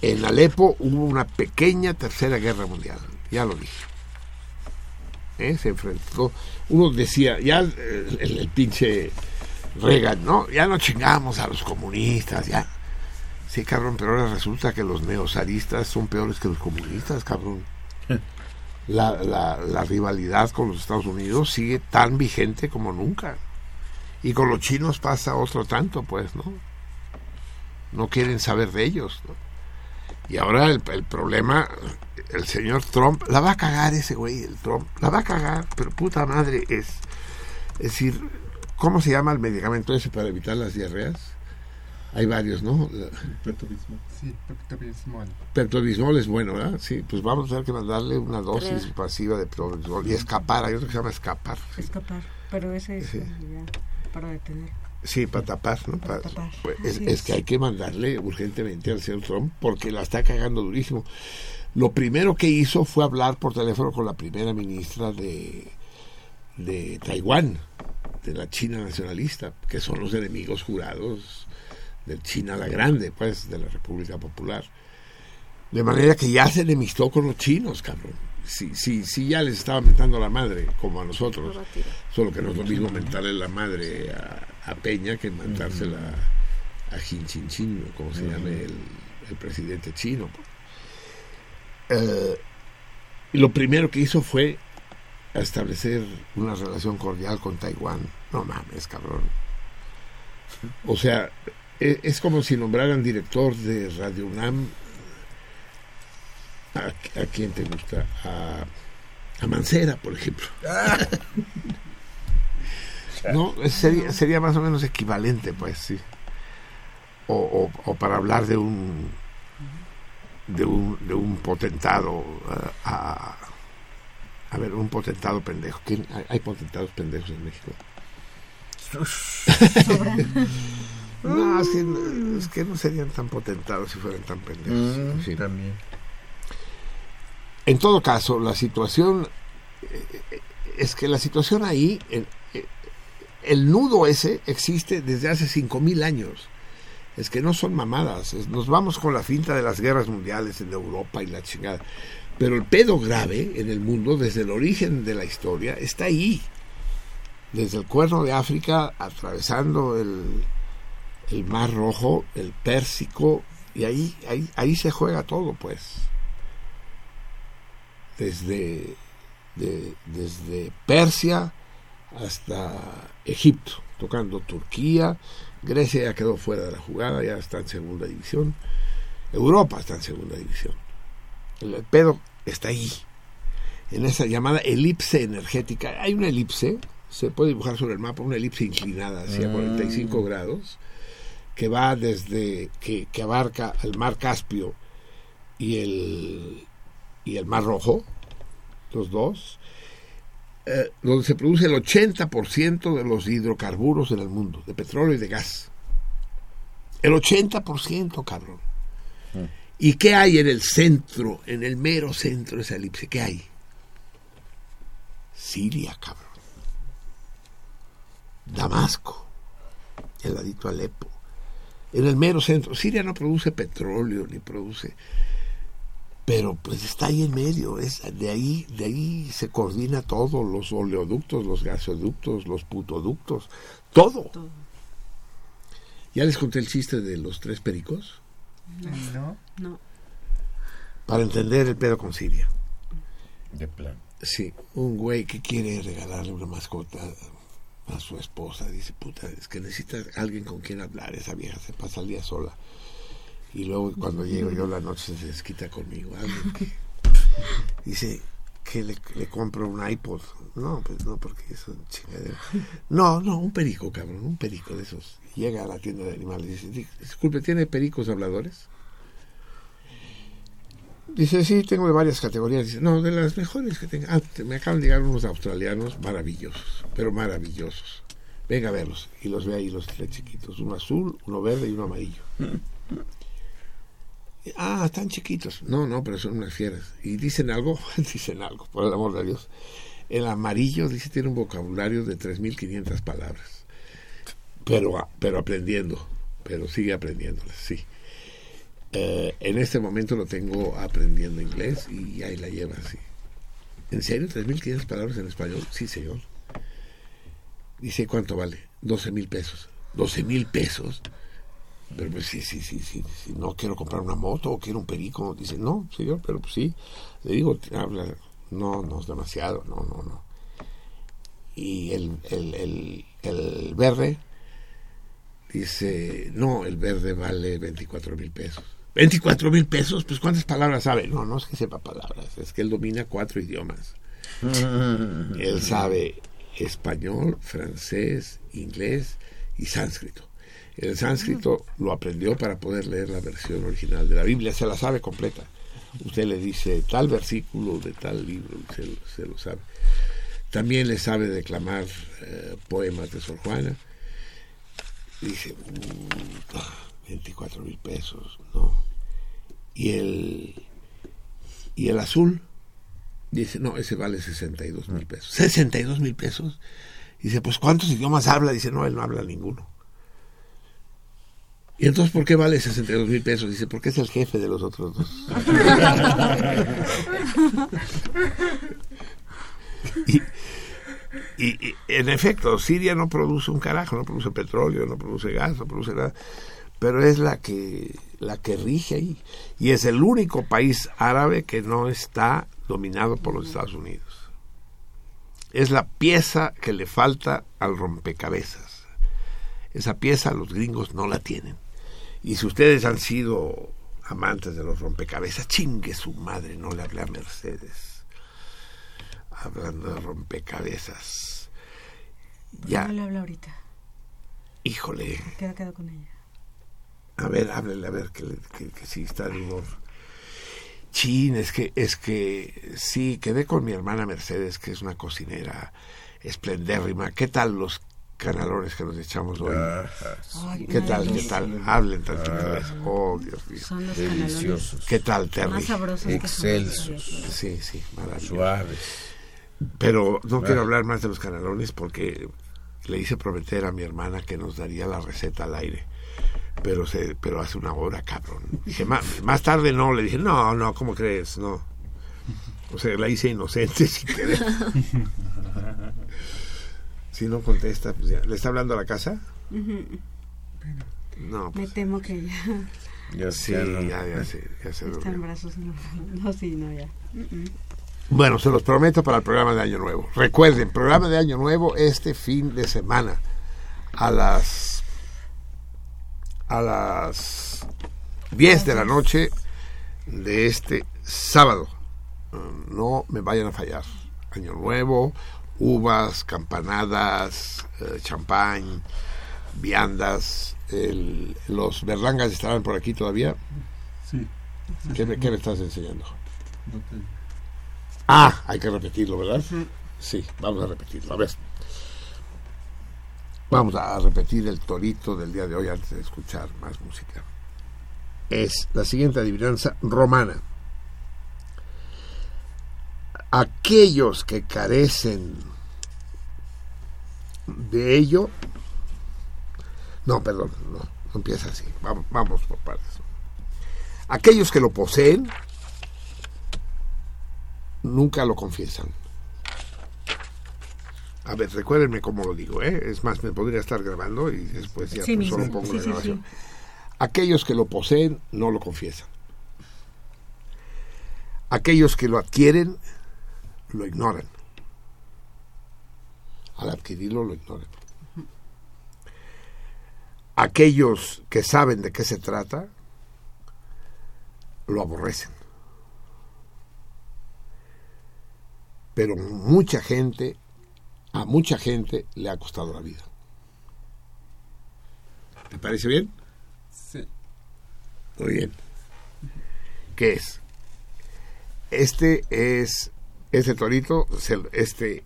En Alepo hubo una pequeña tercera guerra mundial, ya lo dije. ¿Eh? Se enfrentó, uno decía, ya el, el- el pinche Reagan, ¿no? Ya no chingamos a los comunistas, ya. Sí, cabrón, pero ahora resulta que los neozaristas son peores que los comunistas, cabrón. La, la, la rivalidad con los Estados Unidos sigue tan vigente como nunca. Y con los chinos pasa otro tanto, pues, ¿no? No quieren saber de ellos, ¿no? Y ahora el, el problema, el señor Trump, la va a cagar ese güey, el Trump, la va a cagar, pero puta madre es. Es decir, ¿cómo se llama el medicamento ese para evitar las diarreas? Hay varios, ¿no? Sí, peptobismol. Peptobismol es bueno, ¿verdad? Sí, pues vamos a tener que mandarle una dosis pasiva de peptobismol y escapar, hay otro que se llama escapar. Escapar. Pero ese es Sí. para detener. Sí, para tapar, ¿no? Para- tapar. pues, es es. que hay que mandarle urgentemente al señor Trump porque la está cagando durísimo. Lo primero que hizo fue hablar por teléfono con la primera ministra de, de Taiwán, de la China nacionalista, que son los enemigos jurados de China la Grande, pues, de la República Popular. De manera que ya se enemistó con los chinos, cabrón. Sí, sí, sí, ya les estaba mentando la madre, como a nosotros. Solo que no es lo mismo mentarle la madre a, a Peña que mentársela a Jin Chin Chin, como se llame el, el presidente chino. Eh, lo primero que hizo fue establecer una relación cordial con Taiwán. No mames, cabrón. O sea, e- es como si nombraran director de Radio UNAM a, a quién te gusta, a, a Mancera, por ejemplo. no, sería, sería más o menos equivalente, pues sí. O, o- o para hablar de un de un, de un potentado eh, a, a ver, un potentado pendejo. ¿Quién- hay, hay potentados pendejos en México? no, es que, es que no serían tan potentados si fueran tan pendejos. Mm, En fin. En todo caso, la situación eh, es que la situación ahí, el, eh, el nudo ese existe desde hace 5.000 años. Es que no son mamadas. nos vamos con la finta de las guerras mundiales en Europa y la chingada. Pero el pedo grave en el mundo, desde el origen de la historia, está ahí. Desde el cuerno de África, atravesando el, el Mar Rojo, el Pérsico, y ahí, ahí, ahí se juega todo, pues desde, de- desde Persia hasta Egipto, tocando Turquía, Grecia ya quedó fuera de la jugada, ya está en segunda división, Europa está en segunda división. El, pedo está ahí, en esa llamada elipse energética. Hay una elipse, se puede dibujar sobre el mapa, una elipse inclinada hacia Mm. 45 grados, que va desde, que, que abarca el mar Caspio y el, y el Mar Rojo, los dos, eh, donde se produce el 80% de los hidrocarburos en el mundo, de petróleo y de gas. El 80%, cabrón. ¿Y qué hay en el centro, en el mero centro de esa elipse? ¿Qué hay? Siria, cabrón. Damasco, el ladito Alepo. En el mero centro. Siria no produce petróleo ni produce pero pues está ahí en medio, es de ahí, de ahí se coordina todo, los oleoductos, los gasoductos, los putoductos, todo. ¿Ya les conté el chiste de los tres pericos? No. No. Para entender el pedo con Siria. De plan. Sí, un güey que quiere regalarle una mascota a su esposa, dice, puta, es que necesita alguien con quien hablar, esa vieja se pasa el día sola. Y luego cuando llego yo la noche se desquita conmigo. Que dice que le, le compro un iPod. No, pues no, porque eso es chingadera. No, no, un perico, cabrón, un perico de esos. Llega a la tienda de animales y dice, "Di- disculpe, ¿tiene pericos habladores? Dice, sí, tengo de varias categorías. Dice, no, de las mejores que tenga. Ah, te- me acaban de llegar unos australianos maravillosos, pero maravillosos. Venga a verlos. Y los ve ahí los tres chiquitos, uno azul, uno verde y uno amarillo. Ah, están chiquitos. No, no, pero son unas fieras. ¿Y dicen algo? dicen algo, por el amor de Dios. El amarillo, dice, tiene un vocabulario de 3.500 palabras. Pero, pero aprendiendo. Pero sigue aprendiéndolas, sí. Eh, en este momento lo tengo aprendiendo inglés y ahí la lleva así. ¿En serio? ¿3.500 palabras en español? Sí, señor. Dice, ¿cuánto vale? 12 mil pesos. 12 mil pesos. Pero pues sí, sí, sí, sí, sí, no quiero comprar una moto o quiero un perico. Dice, no, señor, pero pues sí. Le digo, habla, no, no es demasiado, no, no, no. Y el, el, el, el verde dice, no, el verde vale 24 mil pesos. 24 mil pesos, pues ¿cuántas palabras sabe? No, no es que sepa palabras, es que él domina cuatro idiomas. él sabe español, francés, inglés y sánscrito. El sánscrito lo aprendió para poder leer la versión original de la Biblia, se la sabe completa. Usted le dice tal versículo de tal libro, se, lo- se lo sabe. También le sabe declamar eh, poemas de Sor Juana. Dice, "Mm, 24 mil pesos, no. Y el, y el azul, dice, no, ese vale 62 mil pesos. 62 mil pesos. Dice, pues ¿cuántos idiomas habla? Dice, no, él no habla ninguno. ¿Y entonces por qué vale 62 mil pesos? Dice, porque es el jefe de los otros dos. y, en efecto, Siria no produce un carajo, no produce petróleo, no produce gas, no produce nada, pero es la que la que rige ahí y es el único país árabe que no está dominado por los Estados Unidos. Es la pieza que le falta al rompecabezas. Esa pieza los gringos no la tienen. Y si ustedes han sido amantes de los rompecabezas, chingue su madre, no le hablé a Mercedes. Hablando de rompecabezas. Ya, No le hablo ahorita. híjole. Queda quedado con ella. A ver, háblele, a ver, que, le- que, que sí está de humor. Chin, es que, es que sí, quedé con mi hermana Mercedes, que es una cocinera esplendérrima. ¿Qué tal los canalones que nos echamos hoy? Ay, ¿Qué tal, qué tal? Hablen tantito. Oh, Dios mío. Son los Deliciosos. ¿Qué tal, Terry? más sabrosos que Excelsos. Sí, sí, maravilloso. Suaves. Pero no Ah. quiero hablar más de los canalones porque le hice prometer a mi hermana que nos daría la receta al aire. Pero se, pero hace una hora, cabrón. Dije, "Ma- más tarde no, le dije, no, no, ¿cómo crees? No. O sea, la hice inocente sin querer. Si no contesta, pues ya. ¿Le está hablando a la casa? No, Me temo que ya Ya sí, ya no. ya, ya se, ya se está en brazos. No, no sí, no, ya. Bueno, se los prometo para el programa de Año Nuevo. Recuerden, programa de Año Nuevo este fin de semana a las a las 10 de la noche de este sábado. No me vayan a fallar. Año Nuevo, uvas, campanadas, eh, champán, viandas. el- los berlangas estarán por aquí todavía. Sí. ¿Qué me, qué me estás enseñando? Ah, hay que repetirlo, ¿verdad? Sí, vamos a repetirlo. A ver. Vamos a repetir el torito del día de hoy antes de escuchar más música. Es la siguiente adivinanza romana. Aquellos que carecen de ello. No, perdón, no, no empieza así. Vamos, vamos por partes. Aquellos que lo poseen nunca lo confiesan. A ver, recuérdenme cómo lo digo, ¿eh? Es más, me podría estar grabando y después ya Sí, pues, solo pongo Sí, la sí, grabación. Aquellos que lo poseen no lo confiesan. Aquellos que lo adquieren lo ignoran. Al adquirirlo lo ignoran. Aquellos que saben de qué se trata lo aborrecen. Pero mucha gente, a mucha gente le ha costado la vida. ¿Te parece bien? Sí. Muy bien. ¿Qué es? Este es, este torito, se- este,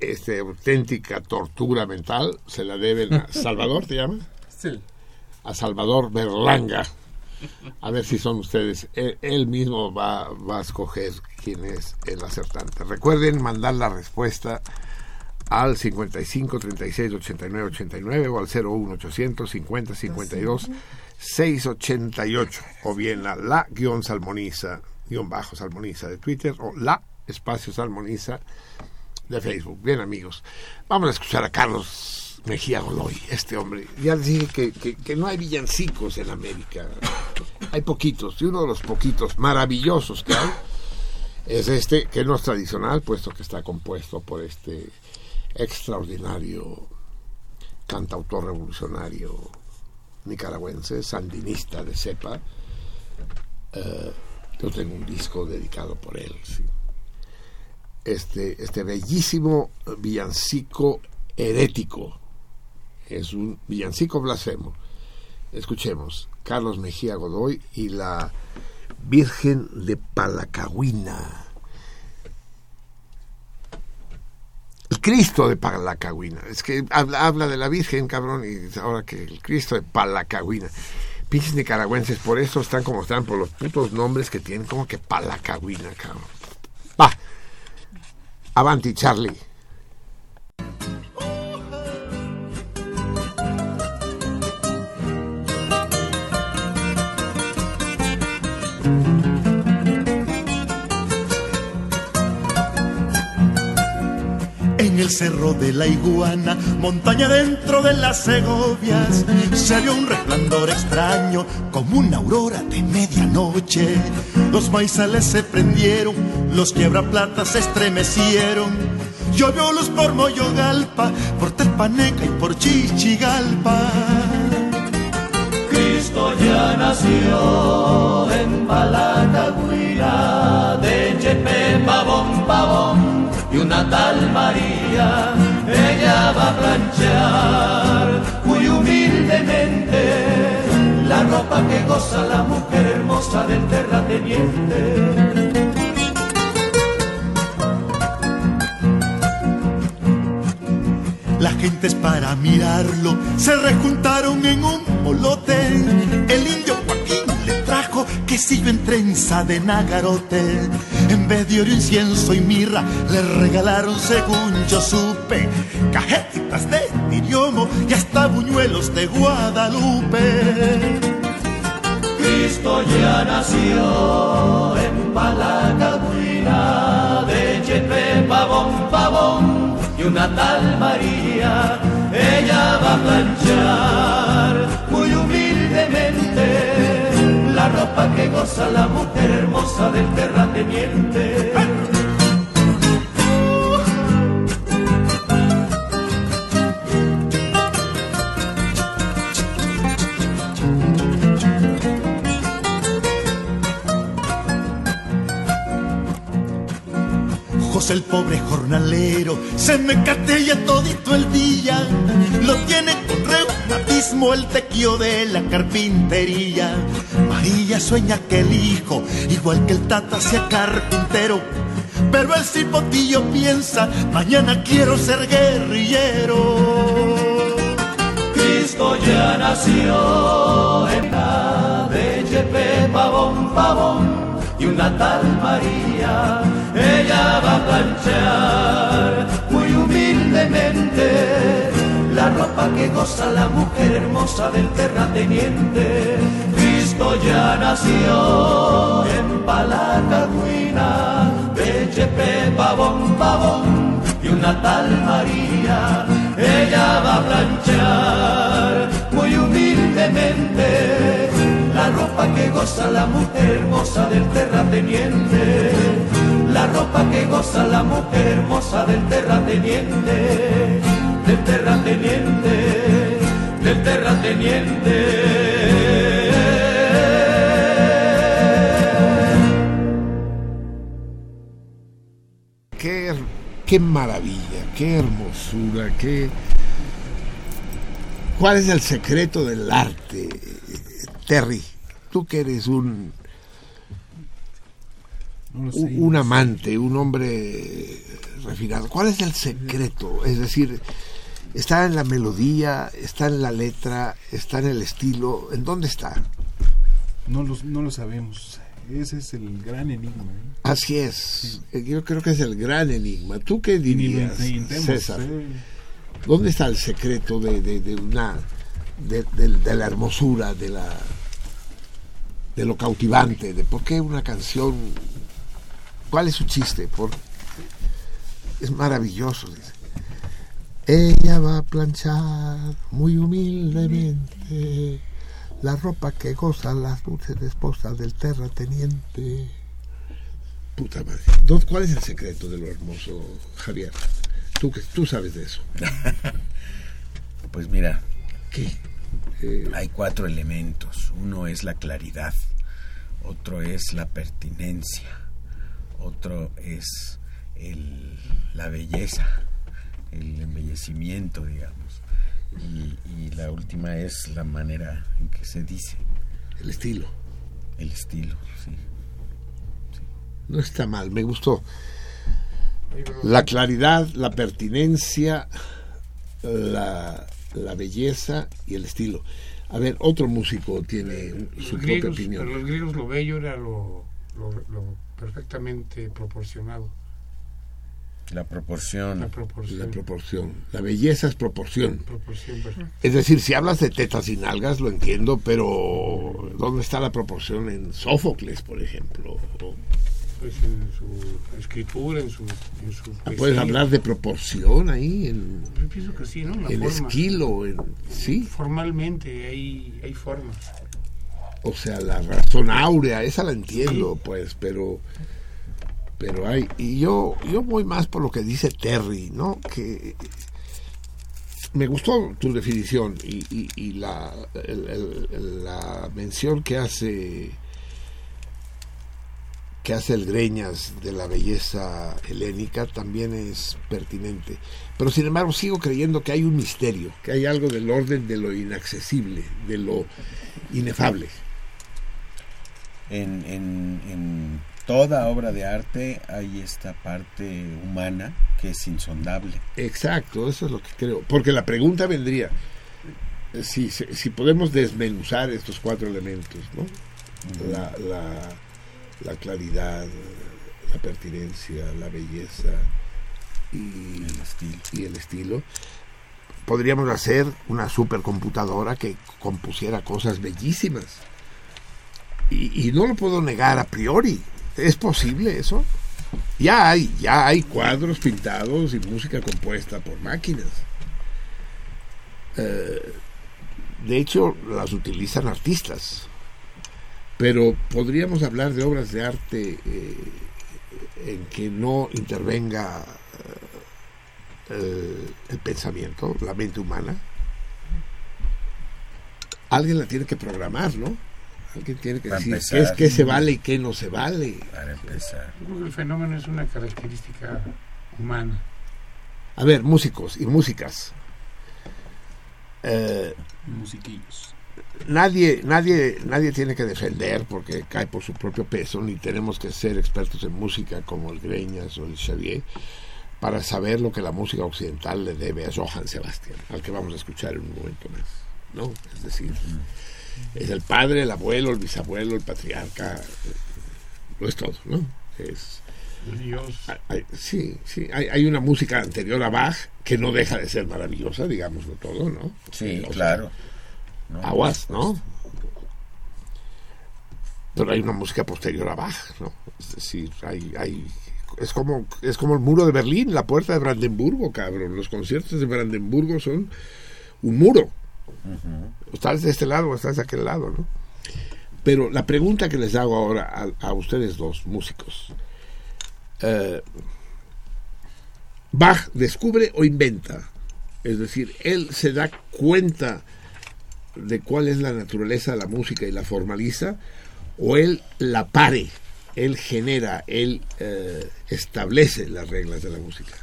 este auténtica tortura mental, se la deben a Salvador, ¿te llama? Sí. A Salvador Berlanga. A ver si son ustedes. Él, él mismo va, va a escoger quién es el acertante. Recuerden mandar la respuesta al 55 36 89 89 o al 01 800 50 52 688 o bien a la guion salmoniza guion bajo salmoniza de Twitter o la espacio salmoniza de Facebook. Bien amigos, vamos a escuchar a Carlos Mejía Godoy, este hombre. Ya les dije que no hay villancicos en América, hay poquitos, y uno de los poquitos maravillosos que hay es este, que no es tradicional, puesto que está compuesto por este extraordinario cantautor revolucionario nicaragüense, sandinista de cepa. Eh, yo tengo un disco dedicado por él. sí. Este, este bellísimo villancico herético. Es un villancico blasfemo. Escuchemos, Carlos Mejía Godoy y la Virgen de Palacahuina. El Cristo de Palacahuina. Es que habla, habla de la Virgen, cabrón, y ahora que el Cristo de Palacahuina. Pinches nicaragüenses, por eso están como están, por los putos nombres que tienen, como que Palacahuina, cabrón. Va. Avanti, Charlie. El cerro de la iguana, montaña dentro de las Segovias, se vio un resplandor extraño como una aurora de medianoche. Los maizales se prendieron, los quiebraplatas se estremecieron. Llovió luz por Moyogalpa, por Telpaneca y por Chichigalpa. Cristo ya nació en Palacagüina, de pavón pavón y una tal María, ella va a planchar muy humildemente la ropa que goza la mujer hermosa del terrateniente. Las gentes para mirarlo se rejuntaron en un molote. El indio quesillo en trenza de nagarote. En vez de oro, incienso y mirra, le regalaron, según yo supe, cajetitas de idiomo y hasta buñuelos de Guadalupe. Cristo ya nació en Palacagüina, de Chepe pavón pavón y una tal María, ella va a planchar muy humildemente la ropa que goza la mujer hermosa del terrateniente. José el pobre jornalero se me catella todito el día. Lo tiene con reumatismo el tequio de la carpintería. María sueña que el hijo, igual que el tata, sea carpintero. Pero el cipotillo piensa, mañana quiero ser guerrillero. Cristo ya nació en la de Chepe pavón pavón y una tal María, ella va a planchar muy humildemente la ropa que goza la mujer hermosa del terrateniente. Cristo ya nació en Palacagüina, de Chepe pavón pavón y una tal María, ella va a planchar muy humildemente la ropa que goza la mujer hermosa del terrateniente, la ropa que goza la mujer hermosa del terrateniente, del terrateniente, del terrateniente. Qué, qué maravilla, qué hermosura, qué... ¿Cuál es el secreto del arte? Terry, tú que eres un, No lo sé, un, un amante, un hombre refinado, ¿cuál es el secreto? Es decir, ¿está en la melodía, está en la letra, está en el estilo? ¿En dónde está? No lo, no lo sabemos. Ese es el gran enigma. ¿eh? Así es. Eh, Yo creo que es el gran enigma. ¿Tú qué dirías, César? ¿eh? ¿Dónde está el secreto de, de- de una de, de- de la hermosura, de la de lo cautivante, de por qué una canción? ¿Cuál es su chiste? Por, es maravilloso. Dice. Ella va a planchar muy humildemente la ropa que gozan las dulces esposas del terrateniente. Puta madre. ¿Dó- ¿Cuál es el secreto de lo hermoso, Javier? Tú, que, tú sabes de eso. Pues mira, ¿Qué? hay cuatro elementos. Uno es la claridad, otro es la pertinencia, otro es el- la belleza, el embellecimiento, digamos. Y, y la última es la manera en que se dice. El estilo. El estilo, sí. No está mal, me gustó. La claridad, la pertinencia, la, la belleza y el estilo. A ver, otro músico tiene un- su propia opinión. para los griegos lo bello era lo, lo, lo perfectamente proporcionado. La proporción. La proporción. La proporción. La belleza es proporción. Proporción perfecta. Es decir, si hablas de tetas y nalgas, lo entiendo, pero ¿dónde está la proporción en Sófocles, por ejemplo? Pues en su escritura, en su, en su ¿Puedes hablar de proporción ahí? En, Yo pienso que sí, ¿no? La en forma. esquilo, en, ¿sí? Formalmente hay, hay formas. O sea, la razón áurea, esa la entiendo, pues, pero pero hay y yo yo voy más por lo que dice Terry, ¿no? Que me gustó tu definición y, la, la mención que hace que hace el Greñas de la belleza helénica también es pertinente. Pero sin embargo sigo creyendo que hay un misterio, que hay algo del orden de lo inaccesible, de lo inefable. En toda obra de arte hay esta parte humana que es insondable. Exacto, eso es lo que creo. Porque la pregunta vendría, si, si podemos desmenuzar estos cuatro elementos, ¿no? La, la, la claridad, la pertinencia, la belleza y el estilo. y el estilo, podríamos hacer una supercomputadora que compusiera cosas bellísimas. Y, y no lo puedo negar a priori. ¿Es posible eso? Ya hay, ya hay cuadros pintados y música compuesta por máquinas. Eh, de hecho, las utilizan artistas. Pero podríamos hablar de obras de arte eh, en que no intervenga eh, el, pensamiento, la mente humana. Alguien la tiene que programar, ¿no? Alguien tiene que decir empezar. qué, es, qué se vale y qué no se vale. Para empezar. Yo creo que el fenómeno es una característica humana. A ver, músicos y músicas. Eh, Musiquillos. nadie, nadie, nadie tiene que defender porque cae por su propio peso, ni tenemos que ser expertos en música como el Greñas o el Xavier para saber lo que la música occidental le debe a Johann Sebastian, al que vamos a escuchar en un momento más. ¿no? Es decir, es el padre, el abuelo, el bisabuelo, el patriarca, lo es todo, ¿no? Es, Dios. hay- sí, sí, hay, hay una música anterior a Bach que no deja de ser maravillosa, digámoslo todo, ¿no? Sí, O sea, claro. No, aguas, ¿no? Pero hay una música posterior a Bach, ¿no? Es decir, hay, hay es como es como el muro de Berlín, la puerta de Brandenburgo, cabrón. Los conciertos de Brandenburgo son un muro. Estás de este lado o estás de aquel lado, ¿no? Pero la pregunta que les hago ahora a, a ustedes dos músicos. eh, Bach descubre o inventa. Es decir, él se da cuenta de cuál es la naturaleza de la música y la formaliza, o él la pare, él genera, él eh, establece las reglas de la música.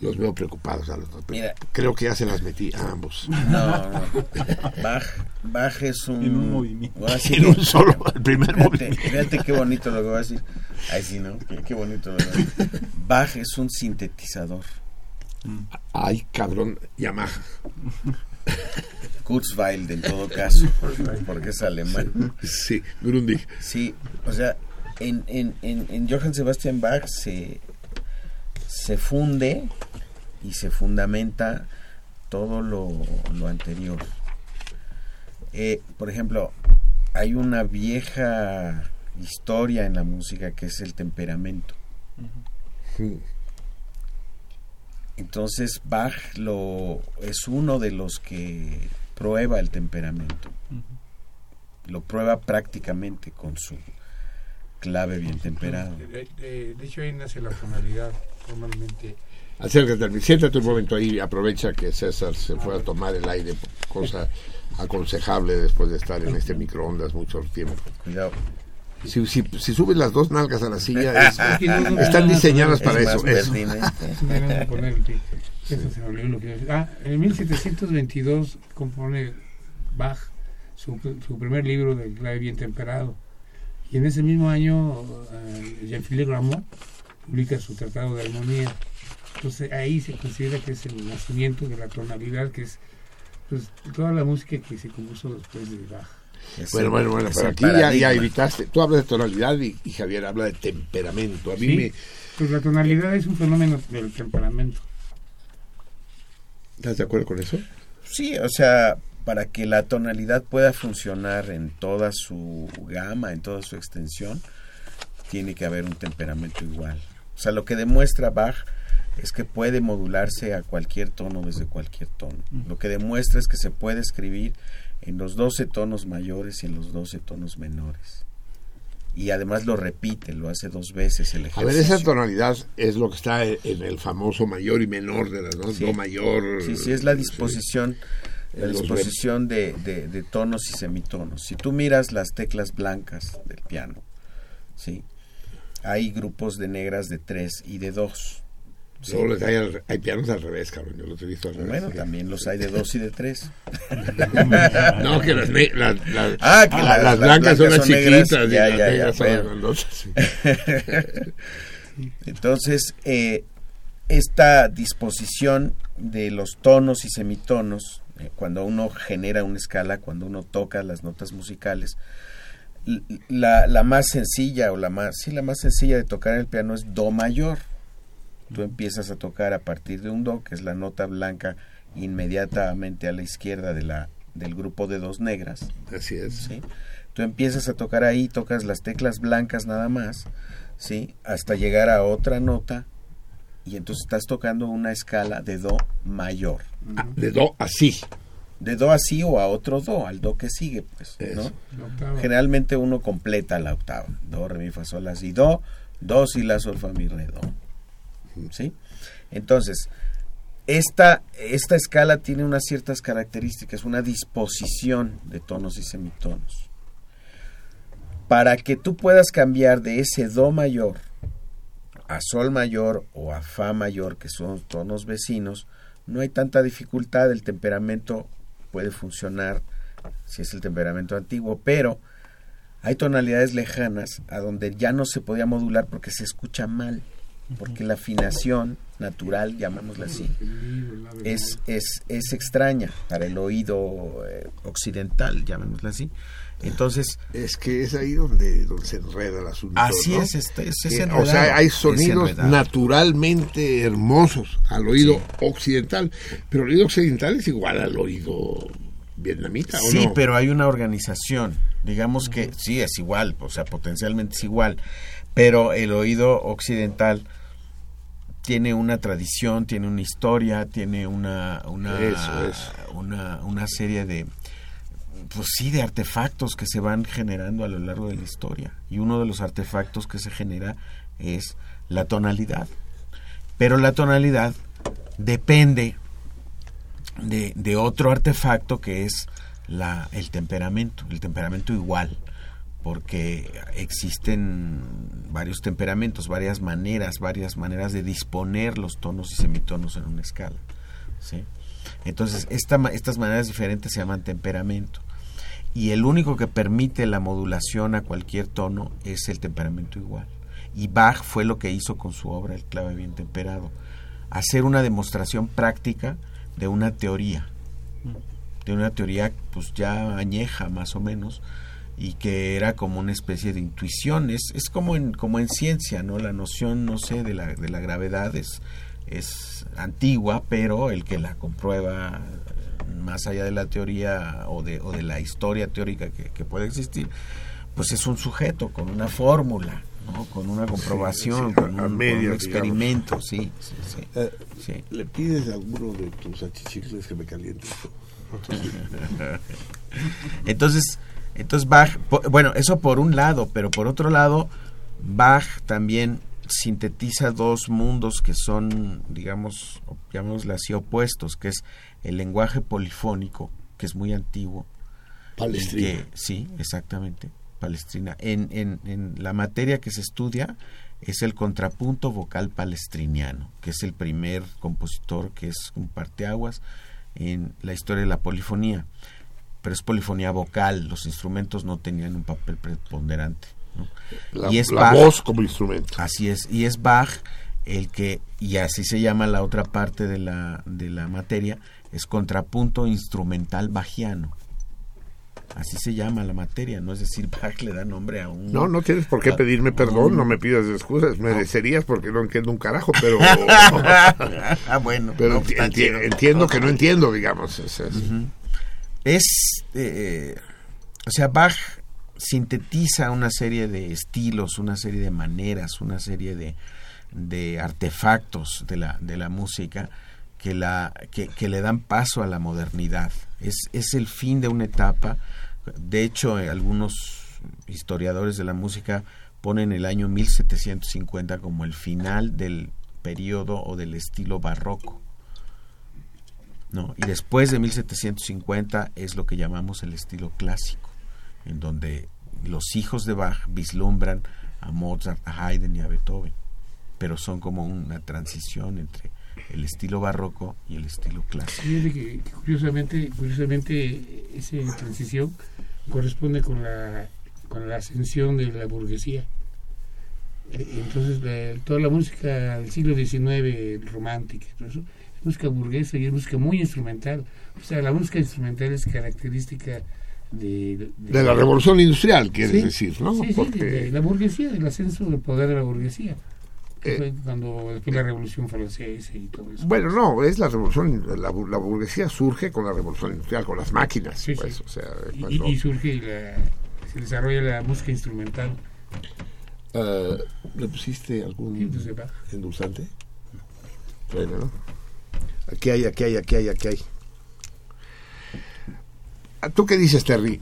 Los veo preocupados a los dos. pero Mira. Creo que ya se las metí a ambos. No, no. Bach, Bach es un... En un movimiento. voy a decir- En un solo, el primer Fíjate, movimiento. fíjate qué bonito lo que voy a decir. Ay, sí, ¿no? Qué, qué bonito lo que voy a decir. Bach es un sintetizador. Ay, cabrón, Yamaha. Kurzweil en todo caso, porque es alemán. Sí, Grundig. Sí, o sea, en, en, en, en Johann Sebastian Bach se, se funde y se fundamenta todo lo, lo anterior. Eh, por ejemplo, hay una vieja historia en la música que es el temperamento. Entonces Bach lo es uno de los que prueba el temperamento. Lo prueba prácticamente con su clave bien temperado. De, de- de hecho, ahí nace la tonalidad normalmente. Acércate al siéntate un momento ahí, aprovecha que César se fue a tomar el aire, cosa aconsejable después de estar en este microondas mucho tiempo. Cuidado. Si, si, si subes las dos nalgas a la silla, es- están diseñadas para Es eso. eso. Eso se olvidó lo que. Ah, en 1722 compone Bach su, su primer libro de clave bien temperado. Y en ese mismo año, eh, Jean-Philippe Rameau publica su Tratado de Armonía. Entonces ahí se considera que es el nacimiento de la tonalidad, que es pues, toda la música que se compuso después de Bach. Bueno, bueno, bueno, pero aquí ya, ya evitaste. Tú hablas de tonalidad y, y Javier habla de temperamento. A mí Sí, me. Pues la tonalidad es un fenómeno del temperamento. ¿Estás de acuerdo con eso? Sí, o sea, para que la tonalidad pueda funcionar en toda su gama, en toda su extensión, tiene que haber un temperamento igual. O sea, lo que demuestra Bach es que puede modularse a cualquier tono desde cualquier tono. Lo que demuestra es que se puede escribir en los 12 tonos mayores y en los 12 tonos menores. Y además lo repite, lo hace dos veces el A ejercicio. ver, esa tonalidad es lo que está en el famoso mayor y menor de las dos, Sí. do mayor. Sí, sí, es la disposición, la disposición de, de- de tonos y semitonos. Si tú miras las teclas blancas del piano, sí, hay grupos de negras de tres y de dos. Sí. Luego les hay, al- hay pianos al revés, cabrón. Yo los he visto al revés. Bueno, también los hay de dos y de tres. No, que las, las, las- Ah, que ah, las- blancas son las son negras. chiquitas y Ya, las ya, ya, negras son las bueno. sí. Entonces, eh, esta disposición de los tonos y semitonos, eh, cuando uno genera una escala, cuando uno toca las notas musicales, la, la más sencilla o la más, sí, la más sencilla de tocar el piano es do mayor. Tú empiezas a tocar a partir de un do, que es la nota blanca inmediatamente a la izquierda de la, del grupo de dos negras. Así es. ¿sí? Tú empiezas a tocar ahí, tocas las teclas blancas nada más, ¿sí? Hasta llegar a otra nota y entonces estás tocando una escala de do mayor. Ah, de do así. De do así o a otro do, al do que sigue, pues. Generalmente uno completa la octava. Do, re, mi, fa, sol, la, si, do, do, si, la, sol, fa, mi, re, do. ¿Sí? Entonces, esta, esta escala tiene unas ciertas características, una disposición de tonos y semitonos. Para que tú puedas cambiar de ese do mayor a sol mayor o a fa mayor, que son tonos vecinos, no hay tanta dificultad, el temperamento puede funcionar si es el temperamento antiguo, pero hay tonalidades lejanas a donde ya no se podía modular porque se escucha mal, porque la afinación natural, llamémosla así, es, es, es extraña para el oído eh, occidental, llamémosla así. Entonces, Es que es ahí donde, donde se enreda el asunto. Así ¿no? es, este, es- es Que, enredado, o sea, hay es sonidos naturalmente hermosos al oído occidental, pero el oído occidental es igual al oído vietnamita, ¿o Sí, no? pero hay una organización. Digamos que sí, es igual, o sea, potencialmente es igual, pero el oído occidental tiene una tradición, tiene una historia, tiene una una, Eso es. una una serie de pues sí, de artefactos que se van generando a lo largo de la historia. Y uno de los artefactos que se genera es la tonalidad. Pero la tonalidad depende de, otro artefacto que es la, el temperamento, el temperamento igual, porque existen varios temperamentos, varias maneras, varias maneras de disponer los tonos y semitonos en una escala. ¿sí? Entonces, estas maneras diferentes se llaman temperamento. Y el único que permite la modulación a cualquier tono es el temperamento igual. Y Bach fue lo que hizo con su obra El clave bien temperado. Hacer una demostración práctica de una teoría. Tiene una teoría pues ya añeja más o menos y que era como una especie de intuición. Es, es como, en, como en ciencia, ¿no? La noción, no sé, de la, de la gravedad es, es antigua, pero el que la comprueba más allá de la teoría o de, o de la historia teórica que, que puede existir, pues es un sujeto con una fórmula, ¿no? con una comprobación, sí, con, un, con experimento, sí, sí, sí. Eh, Sí. ¿Le pides a alguno de tus achichicles que me caliente? Entonces, entonces Bach, po- bueno, eso por un lado, pero por otro lado, Bach también sintetiza dos mundos que son, digamos, llamémosle así, opuestos, que es el lenguaje polifónico, que es muy antiguo. Palestrina. que- sí, exactamente, palestrina. En, en, en la materia que se estudia es el contrapunto vocal palestriniano, que es el primer compositor que es un parteaguas en la historia de la polifonía. Pero es polifonía vocal, los instrumentos no tenían un papel preponderante. La- y es la voz como instrumento. Así es, y es Bach el que, y así se llama la otra parte de la, de la materia, es contrapunto instrumental bajiano. Así se llama la materia, no es decir, Bach le da nombre a un... No, no tienes por qué a- pedirme perdón, un- no me pidas excusas, merecerías porque no entiendo un carajo, pero... ah, bueno. Pero no, enti- está enti- chido. entiendo que no entiendo, digamos. es-. Es, eh, o sea, Bach sintetiza una serie de estilos, una serie de maneras, una serie de, de artefactos de la, de la música que, la, que, le dan paso a la modernidad. Es, es el fin de una etapa. De hecho, eh, algunos historiadores de la música ponen el año 1750 como el final del periodo o del estilo barroco. ¿no? Y después de 1750 es lo que llamamos el estilo clásico, en donde los hijos de Bach vislumbran a Mozart, a Haydn y a Beethoven, pero son como una transición entre el estilo barroco y el estilo clásico. Fíjate que, curiosamente, curiosamente esa transición corresponde con la, con la ascensión de la burguesía. Eh, Entonces, toda la música del siglo XIX, romántica, eso, es música burguesa y es música muy instrumental. O sea, la música instrumental es característica de... De la revolución industrial, quieres Sí, decir, ¿no? Sí, sí, Porque- de, de la burguesía, del ascenso del poder de la burguesía. Que Eh, fue cuando después la revolución francesa y todo eso. Bueno, no, es la revolución, la, la burguesía surge con la revolución industrial, con las máquinas, Sí, pues, sí. o sea, Y- cuando- y, y surge la, se desarrolla la música instrumental. Eh, ¿Le pusiste algún endulzante? Bueno, ¿no? Aquí hay, aquí hay, aquí hay, aquí hay. ¿Tú qué dices, Terry?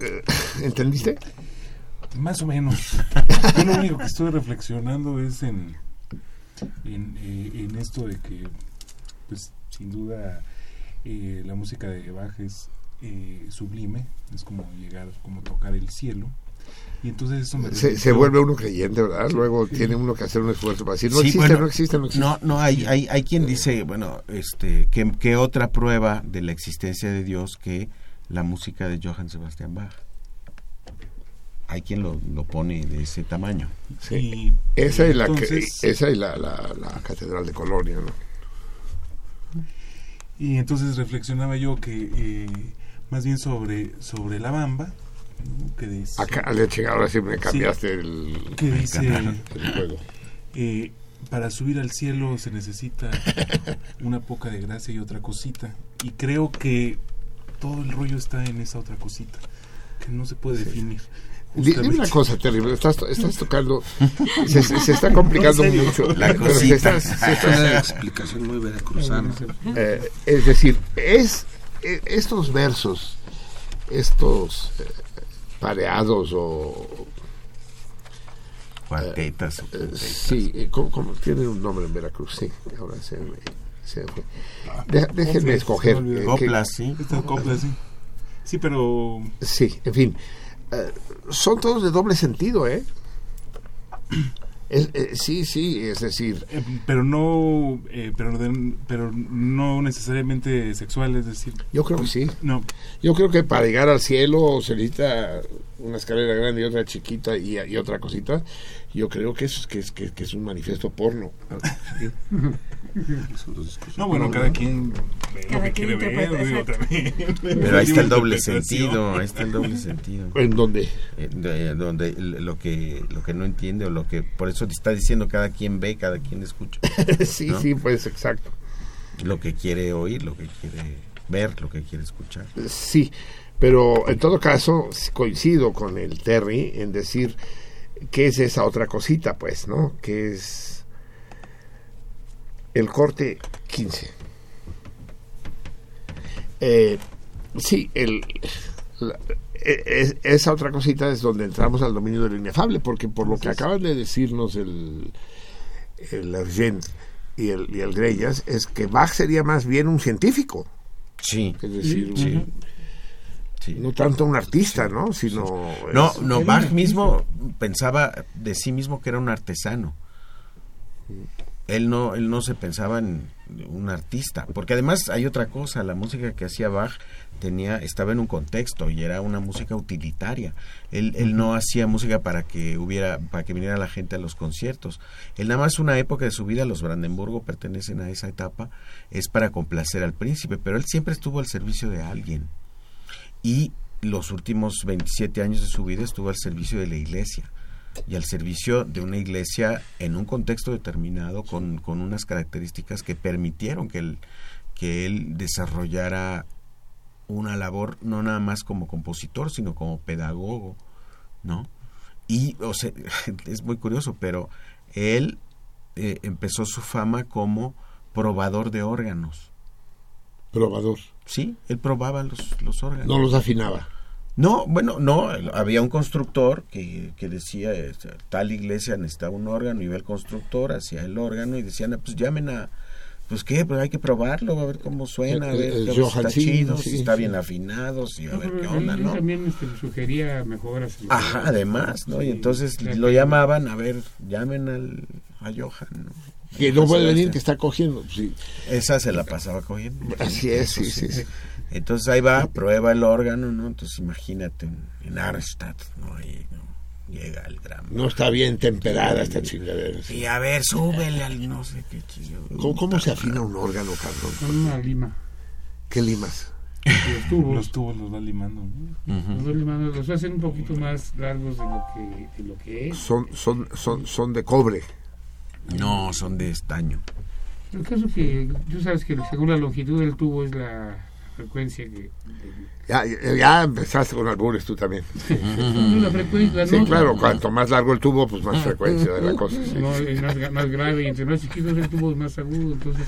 Eh, ¿Entendiste? Más o menos. Yo lo único que estoy reflexionando es en, en, eh, en esto de que, pues, sin duda, eh, la música de Bach es eh, sublime, es como llegar, como tocar el cielo. Y entonces eso me Se, se vuelve uno creyente, ¿verdad? Luego Sí. tiene uno que hacer un esfuerzo para decir, no Sí, existe, bueno, no existe, no existe. No, no, hay, hay, hay quien dice, bueno, este, ¿qué, qué otra prueba de la existencia de Dios que la música de Johann Sebastian Bach? Hay quien lo, lo pone de ese tamaño. Sí. Esa es, la, que- esa es la, la, la catedral de Colonia, ¿no? Y entonces reflexionaba yo que eh, más bien sobre, sobre la bamba, ¿no? que dice, Acá, le ahora sí me Sí, cambiaste el, que dice el juego. eh, para subir al cielo se necesita una poca de gracia y otra cosita. Y creo que todo el rollo está en esa otra cosita, que no se puede definir. Di- Dime una cosa terrible, estás, estás tocando, se, se- se está complicando mucho. La pero se cosita. está- se está- Una explicación muy veracruzana. Eh, es decir, es eh, estos versos, estos eh, pareados o Cuartetas. o eh, sí, eh, ¿cómo, cómo? tiene un nombre en Veracruz, sí, ahora se me, se me fue. De- déjenme Coplas, escoger. eh, que- Coplas, sí. Coplas, sí. Sí, pero Sí, en fin, eh, son todos de doble sentido, ¿eh? Es- eh, sí, sí, es decir, Eh, pero no eh, pero, de- pero no necesariamente sexual, es decir. yo creo que sí. No. Yo creo que para llegar al cielo se necesita una escalera grande y otra chiquita y, y otra cosita. Yo creo que es, que es, que, que es un manifiesto porno. No, bueno, cada quien ve lo Cada que quien quiere ver, digo, también. Pero ahí está el doble sentido, ahí está el doble sentido. ¿En dónde? Eh, de- donde lo que lo que no entiende o lo que por eso te está diciendo cada quien ve, cada quien escucha. sí, ¿no? sí, pues exacto. Lo que quiere oír, lo que quiere ver, lo que quiere escuchar. Sí, pero en todo caso coincido con el Terry en decir que es esa otra cosita, pues, ¿no? Que es el corte 15. Eh, sí, el, la- e- e- esa otra cosita es donde entramos al dominio del inefable, porque por lo que acaban de decirnos el, el Argent y el, y el Grellas, es que Bach sería más bien un científico. Sí. Es decir, Sí. un- no tanto un artista, ¿no? Sino No, es- no, Bach mismo pensaba de sí mismo que era un artesano. Él no, él no se pensaba en un artista, porque además hay otra cosa, la música que hacía Bach tenía, estaba en un contexto y era una música utilitaria. Él, él no hacía música para que hubiera, para que viniera la gente a los conciertos. Él nada más una época de su vida, los Brandenburgo pertenecen a esa etapa, es para complacer al príncipe, pero él siempre estuvo al servicio de alguien y los últimos 27 años de su vida estuvo al servicio de la iglesia. Y al servicio de una iglesia en un contexto determinado con, con unas características que permitieron que él, que él desarrollara una labor no nada más como compositor sino como pedagogo no y o sea, es muy curioso pero él eh, empezó su fama como probador de órganos. Probador. Sí, él probaba los, los órganos. No los afinaba. No, bueno, no, había un constructor que, que decía, eh, tal iglesia necesitaba un órgano, iba el constructor, hacía el órgano y decían, "Ah, pues llamen a, pues qué, pues hay que probarlo, a ver cómo suena, a ver el si está sí, chido, sí, si está sí. bien afinado, si a No, ver qué onda, él ¿no? también este, sugería mejoras. Ajá, además, ¿no? Y entonces lo llamaban, a ver, llamen al, a Johan, ¿no? Que no puede venir, que está cogiendo. Sí. Esa se la pasaba cogiendo. Así es, sí, sí, sí. Entonces ahí va, prueba el órgano, ¿no? Entonces imagínate en, en Arnstadt, ¿no? Ahí, ¿no? Llega el gran... No está bien temperada esta chingadera. sí. Y a ver, súbele al no sé qué chido. ¿Cómo, cómo se afina un órgano, cabrón? Con una lima. ¿Qué limas? Los tubos. Los tubos los va limando. ¿no? Los, dos limados los hacen un poquito más largos de lo que, de lo que es. Son, son, son, son de cobre. No, son de estaño. El caso que tú sabes que según la longitud del tubo es la frecuencia que... Ya, ya, empezaste con albures tú también. la frecuencia, Sí, ¿no? claro, cuanto más largo el tubo, pues más frecuencia de la cosa. sí. No, es más, más grave y entre más chiquito es el tubo es más agudo, entonces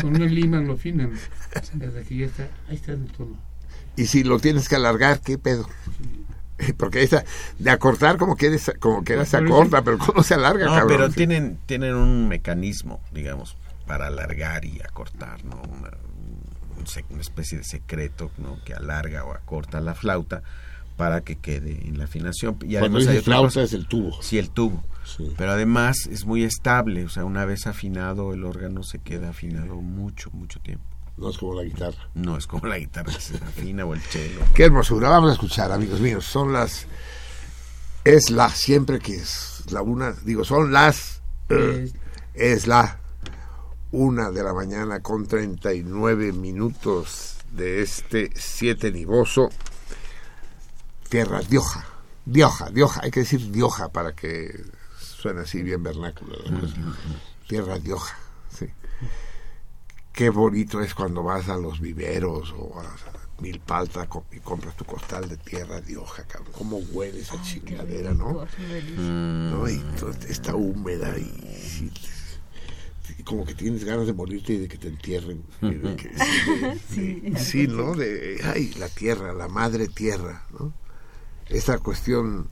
con una lima lo afinan. Desde que ya está, ahí está el tono. Y si lo tienes que alargar, ¿qué pedo? Porque esa, de acortar como quieres, como quieras se acorta, pero ¿cómo se alarga, No, cabrón? pero tienen, tienen un mecanismo, digamos, para alargar y acortar, ¿no? Una, una especie de secreto, ¿no? Que alarga o acorta la flauta para que quede en la afinación. Y Cuando dices flauta cosa- es el tubo. Sí, el tubo. Sí. Pero además es muy estable, o sea, una vez afinado el órgano se queda afinado mucho, mucho tiempo. No es como la guitarra. No es como la guitarra que se afina o el cello. Qué hermosura. Vamos a escuchar, amigos míos. Son las. Es la, siempre que es la una. Digo, son las. eh, es la una de la mañana con 39 minutos de este 7 nivoso. Tierra Dioja. Dioja, Dioja. Hay que decir Dioja para que suene así bien vernáculo. la cosa. Tierra Dioja. Qué bonito es cuando vas a los viveros o a Milpalta co- y compras tu costal de tierra de hoja, cabrón. Cómo huele esa chingadera, ¿no? ¿No? Y está húmeda y, y- y como que tienes ganas de morirte y de que te entierren. Y de que- Sí. de- sí, ¿no? De, ay, la tierra, la madre tierra, ¿no? Esa cuestión...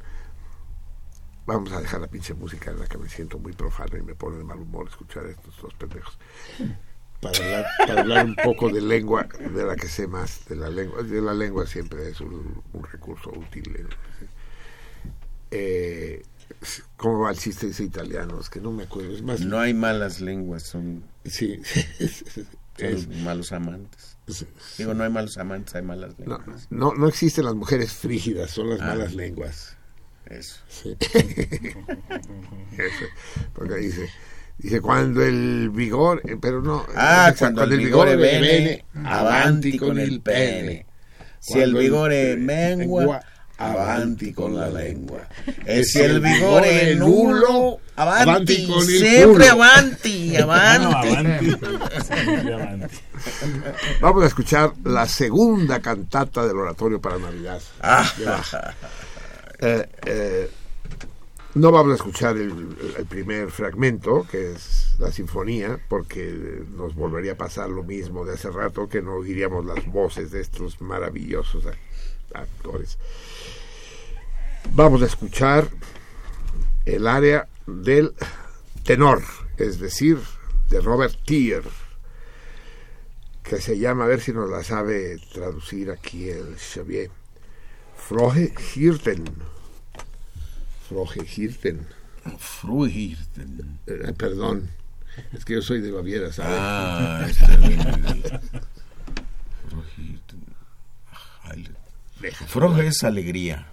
Vamos a dejar la pinche música en la que me siento muy profano y me pone de mal humor escuchar estos dos pendejos para hablar, para hablar un poco de lengua de la que sé más de la lengua de la lengua siempre es un, un recurso útil eh. Eh, ¿Cómo va el chiste ese italiano? Es que no me acuerdo. Es más, No hay malas lenguas, son, Sí. son malos amantes. Digo, no hay malos amantes, hay malas No, lenguas. no, no existen las mujeres frígidas, son las Ah. malas lenguas. Eso. Sí. Eso, porque dice, dice cuando el vigor, eh, pero no. Ah, dice, cuando el vigore bene, avanti con el pene. Si el vigore mengua, avanti con la lengua. E si el vigore è nulo, avanti, con il siempre culo. avanti, avanti. Siempre avanti. Vamos a escuchar la segunda cantata del oratorio para Navidad. Ah. Eh, eh, no vamos a escuchar el, primer fragmento, que es la sinfonía, porque nos volvería a pasar lo mismo de hace rato, que no oiríamos las voces de estos maravillosos ac- actores. Vamos a escuchar el área del tenor, es decir, de Robert Tier, que se llama, a ver si nos la sabe traducir aquí el Xavier. Frohe Hirten. Frohe Hirten. Frohe Hirten. Eh, perdón, es que yo soy de Baviera, ¿sabes? Ah, está bien. Froge es alegría.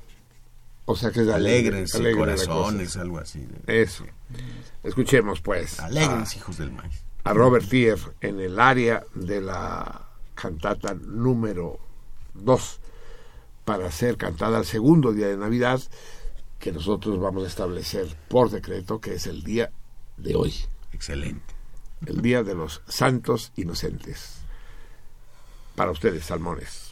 O sea que es Alegres alegre corazones, algo así. Eso. Escuchemos, pues. Alegres, hijos del maíz. a Robert Thier en el área de la cantata número 2 para ser cantada el segundo día de Navidad que nosotros vamos a establecer por decreto que es el día de hoy. Excelente. El día de los santos inocentes. Para ustedes, salmones.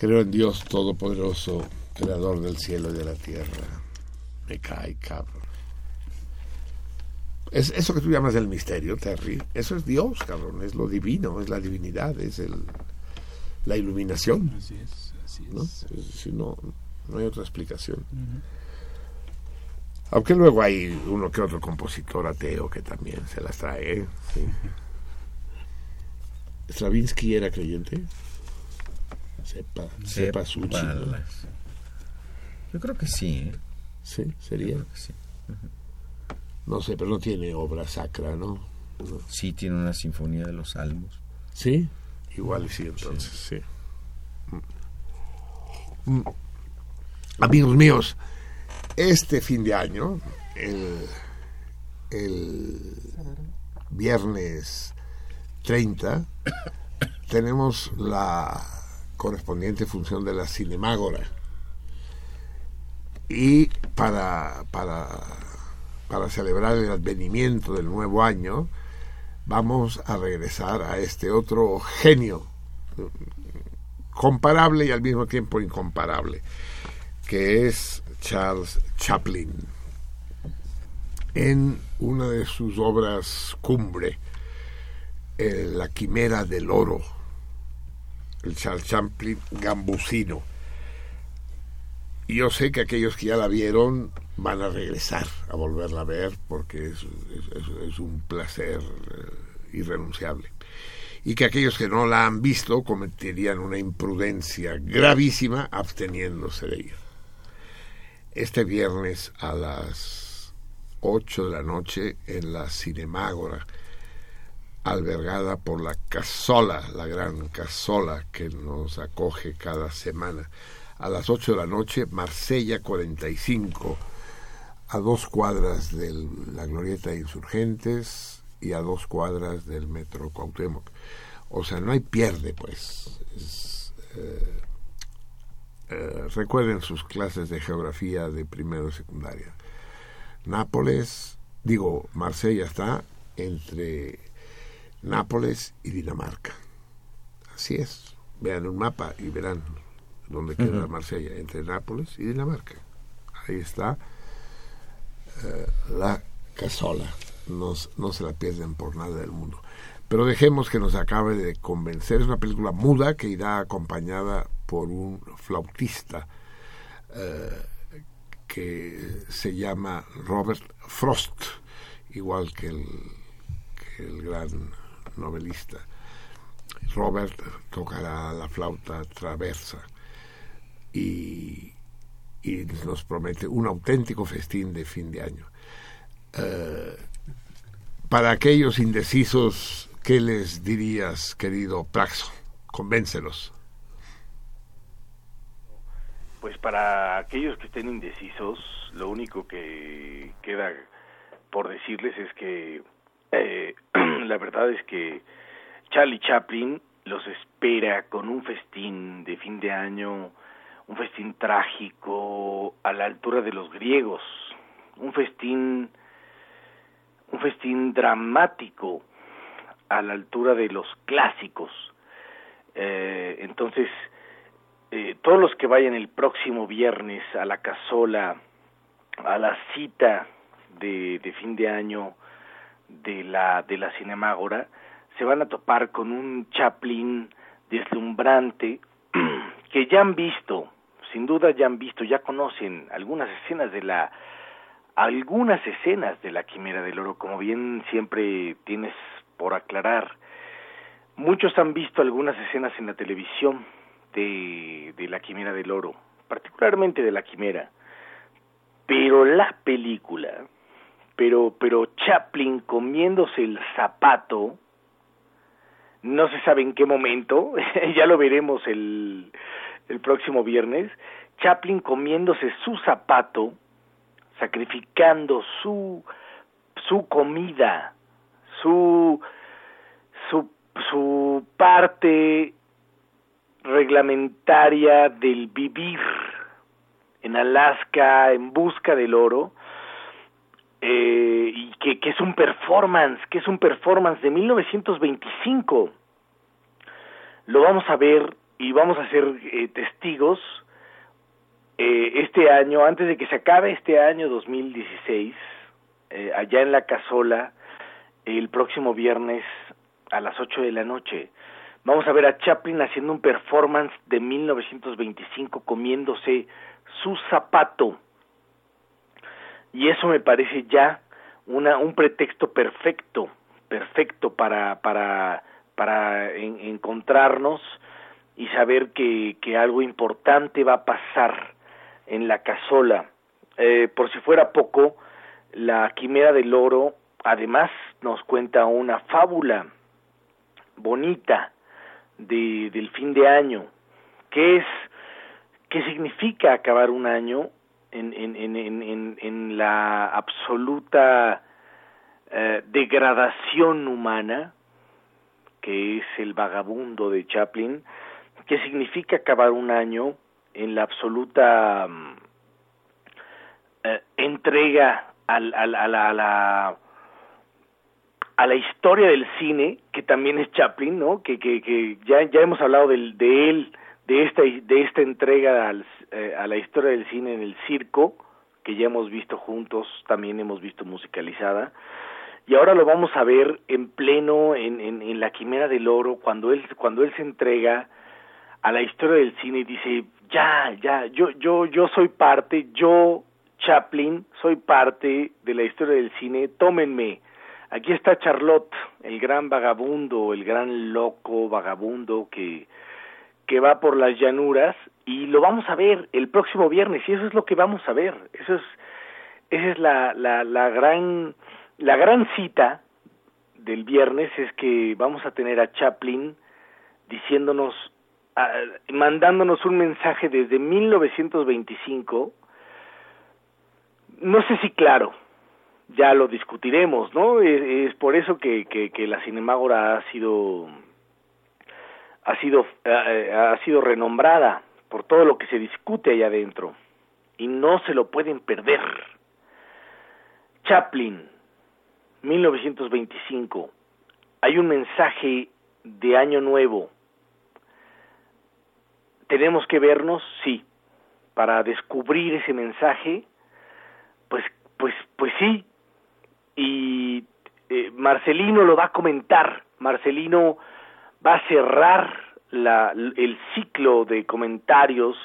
Creo en Dios Todopoderoso, Creador del cielo y de la tierra. Me cae, cabrón. Es, eso que tú llamas el misterio, Terry, eso es Dios, cabrón, es lo divino, es la divinidad, es el, la iluminación. Así es, así es. ¿no? Decir, no, no hay otra explicación. Aunque luego hay uno que otro compositor ateo que también se las trae. ¿eh? Sí. ¿Stravinsky era creyente? Sepa, sepa su Sepalas. Yo creo que sí. ¿eh? Sí, sería. Yo creo que sí. No sé, pero no tiene obra sacra, ¿no? No. Sí, tiene una sinfonía de los salmos. ¿Sí? Igual sí, entonces, sí. Mm. Mm. Amigos míos, este fin de año, el, el viernes 30, tenemos la correspondiente función de la Cinemágora. Y para, para, para celebrar el advenimiento del nuevo año, vamos a regresar a este otro genio, comparable y al mismo tiempo incomparable, que es Charles Chaplin. En una de sus obras cumbre, eh, La Quimera del Oro, el Charles Chaplin gambusino. Yo sé que aquellos que ya la vieron van a regresar a volverla a ver porque es un placer eh, irrenunciable. Y que aquellos que no la han visto cometerían una imprudencia gravísima absteniéndose de ella. Este viernes a las 8 de la noche en la Cinemágora, albergada por la Casola, la gran Casola que nos acoge cada semana. A las 8 de la noche, Marsella 45, a dos cuadras de la Glorieta de Insurgentes y a dos cuadras del Metro Cuauhtémoc. O sea, no hay pierde, pues. Es, eh, eh, recuerden sus clases de geografía de primero y secundaria. Nápoles, digo, Marsella está entre Nápoles y Dinamarca. Así es. Vean un mapa y verán dónde queda Ujú. Marsella, entre Nápoles y Dinamarca. Ahí está eh, la casola. No, no se la pierden por nada del mundo. Pero dejemos que nos acabe de convencer. Es una película muda que irá acompañada por un flautista eh, que se llama Robert Frost, igual que el, que el gran novelista. Robert tocará la flauta traversa y, nos promete un auténtico festín de fin de año. Eh, para aquellos indecisos, ¿qué les dirías, querido Praxo? Convéncelos. Pues para aquellos que estén indecisos, lo único que queda por decirles es que eh, la verdad es que Charlie Chaplin los espera con un festín de fin de año, un festín trágico a la altura de los griegos, un festín un festín dramático a la altura de los clásicos. Eh, entonces, eh, todos los que vayan el próximo viernes a la casola, a la cita de, de fin de año de la, de la Cinemágora, se van a topar con un Chaplin deslumbrante que ya han visto, sin duda ya han visto, ya conocen algunas escenas de la algunas escenas de la Quimera del Oro, como bien siempre tienes por aclarar. Muchos han visto algunas escenas en la televisión de, de la Quimera del Oro, particularmente de la Quimera, pero la película, pero, pero Chaplin comiéndose el zapato, no se sabe en qué momento, ya lo veremos el, el próximo viernes, Chaplin comiéndose su zapato, sacrificando su, su comida, su, su, su parte reglamentaria del vivir en Alaska en busca del oro, eh, y que, que es un performance, que es un performance de 1925. Lo vamos a ver y vamos a ser eh, testigos eh, este año, antes de que se acabe este año 2016, eh, allá en la casola, el próximo viernes a las 8 de la noche. Vamos a ver a Chaplin haciendo un performance de 1925 comiéndose su zapato. Y eso me parece ya una, un pretexto perfecto, perfecto para, para, para en- encontrarnos y saber que, que algo importante va a pasar en la casola. Eh, por si fuera poco, la Quimera del Oro además nos cuenta una fábula bonita de, del fin de año. ¿Qué es, qué significa acabar un año en, en, en, en, en, la absoluta eh, degradación humana, que es el vagabundo de Chaplin? ¿Qué significa acabar un año en la absoluta mm, eh, entrega al, al- a la, a la a la historia del cine que también es Chaplin no que que, que ya ya hemos hablado del, de él de esta de esta entrega al, eh, a la historia del cine en el circo que ya hemos visto juntos también hemos visto musicalizada y ahora lo vamos a ver en pleno en, en, la quimera del oro cuando él cuando él se entrega a la historia del cine y dice ya ya yo yo yo soy parte yo Chaplin soy parte de la historia del cine tómenme. Aquí está Charlotte el gran vagabundo el gran loco vagabundo que que va por las llanuras y lo vamos a ver el próximo viernes y eso es lo que vamos a ver. Eso es esa es la la la gran la gran cita del viernes es que vamos a tener a Chaplin diciéndonos ah, mandándonos un mensaje desde 1925 no sé si claro ya lo discutiremos no es, es por eso que, que, que la Cinemágora ha sido ha sido eh, ha sido renombrada por todo lo que se discute allá adentro y no se lo pueden perder. Chaplin 1925 hay un mensaje de año nuevo. Tenemos que vernos sí. Para descubrir ese mensaje pues pues pues sí. Y eh, Marcelino lo va a comentar. Marcelino va a cerrar la, el ciclo de comentarios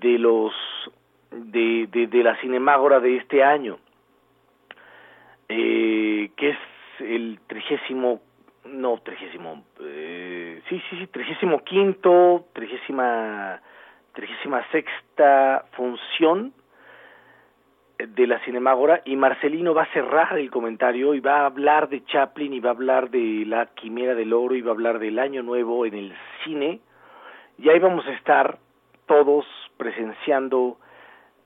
de los de, de, de la Cinemágora de este año eh, que es el trigésimo no trigésimo eh, sí sí sí trigésimo quinto trigésima trigésima sexta función de la Cinemágora y Marcelino va a cerrar el comentario y va a hablar de Chaplin y va a hablar de la Quimera del Oro y va a hablar del Año Nuevo en el cine. Y ahí vamos a estar todos presenciando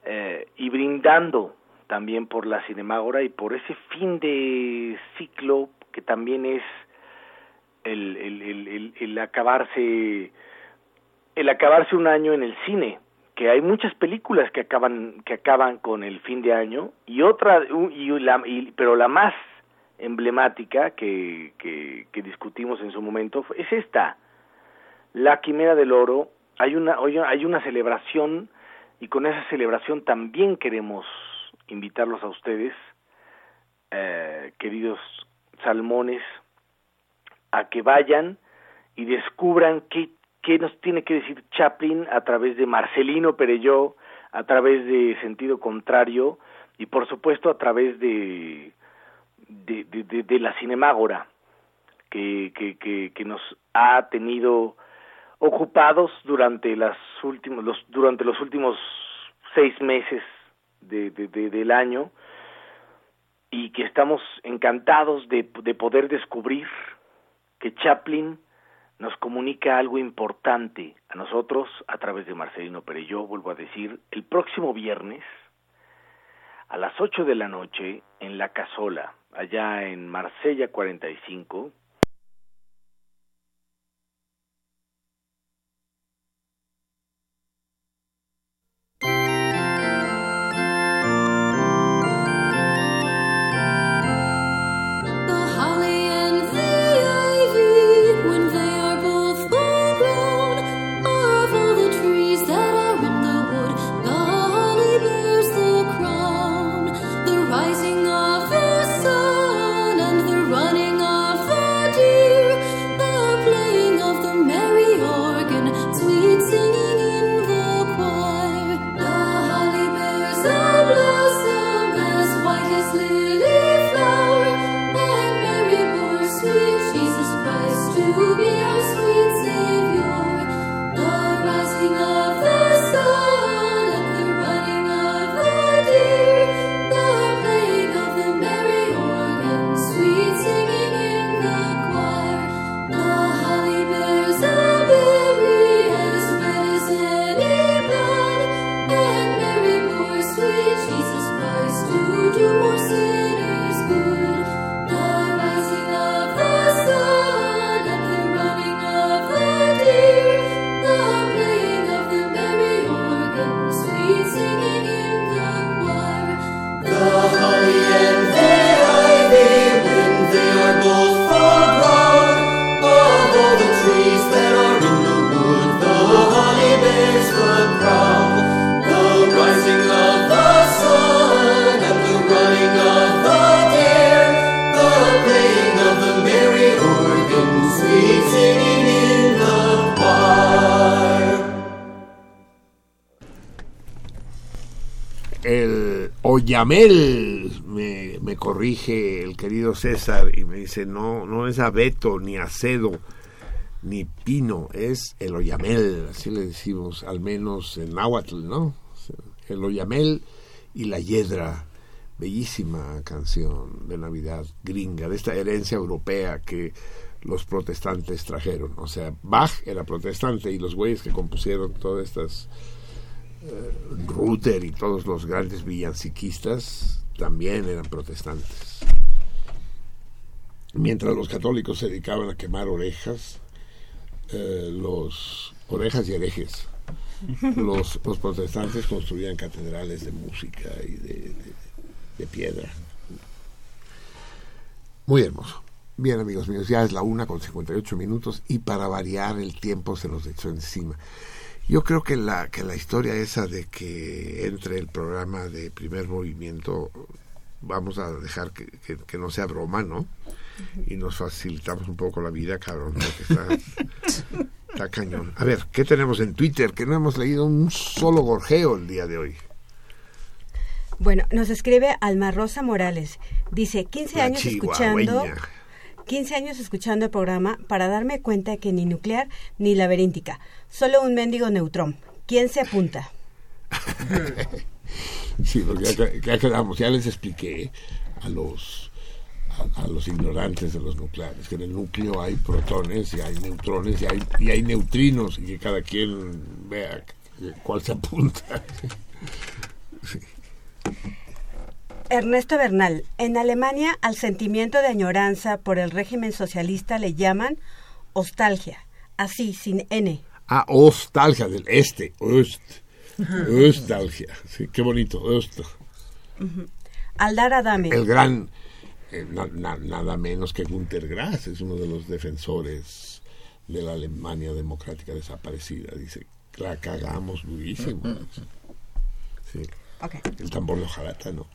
eh, y brindando también por la Cinemágora y por ese fin de ciclo que también es el, el, el, el, acabarse el acabarse un año en el cine que hay muchas películas que acaban que acaban con el fin de año y otra y la y, pero la más emblemática que, que, discutimos en su momento es esta la quimera del oro. Hay una hay una celebración y con esa celebración también queremos invitarlos a ustedes eh, queridos salmones a que vayan y descubran qué qué nos tiene que decir Chaplin a través de Marcelino Perelló, a través de Sentido Contrario y por supuesto a través de de, de, de, la Cinemágora que, que, que, nos ha tenido ocupados durante las últimos los durante los últimos seis meses de, del año y que estamos encantados de, de poder descubrir que Chaplin nos comunica algo importante a nosotros a través de Marcelino Perelló, vuelvo a decir, el próximo viernes a las 8 de la noche en La Casola, allá en Marsella 45, me, me corrige el querido César y me dice, no, no es abeto, ni acedo, ni pino, es el Oyamel, así le decimos, al menos en náhuatl, ¿no? El Oyamel y la Hiedra, bellísima canción de Navidad gringa, de esta herencia europea que los protestantes trajeron. O sea, Bach era protestante y los güeyes que compusieron todas estas eh, Ruther y todos los grandes villanciquistas también eran protestantes. Mientras los católicos se dedicaban a quemar orejas, eh, los orejas y herejes, los, protestantes construían catedrales de música y de, de- de piedra. Muy hermoso. Bien, amigos míos, ya es la una con 58 minutos y para variar el tiempo se nos echó encima. Yo creo que la, que la historia esa de que entre el programa de primer movimiento, vamos a dejar que, que- que no sea broma, ¿no? Y nos facilitamos un poco la vida, cabrón, porque está, está cañón. A ver, ¿qué tenemos en Twitter? Que no hemos leído un solo gorjeo el día de hoy. Bueno, nos escribe Alma Rosa Morales. Dice, 15 La años escuchando... chihuahueña. 15 años escuchando el programa para darme cuenta que ni nuclear ni laberíntica, solo un mendigo neutrón. ¿Quién se apunta? Sí, porque ya, ya quedamos, ya les expliqué a los a, a los ignorantes de los nucleares que en el núcleo hay protones y hay neutrones y hay, y hay neutrinos y que cada quien vea cuál se apunta. Sí. Ernesto Bernal. En Alemania al sentimiento de añoranza por el régimen socialista le llaman ostalgia, así, sin N. Ah, ostalgia del este, ost, ostalgia, sí, qué bonito, ost. Ujú. Aldar Adame. El gran, eh, na- na- nada menos que Günter Grass, es uno de los defensores de la Alemania democrática desaparecida. Dice, la cagamos durísimo. Sí. El tambor de hojalata, ¿no?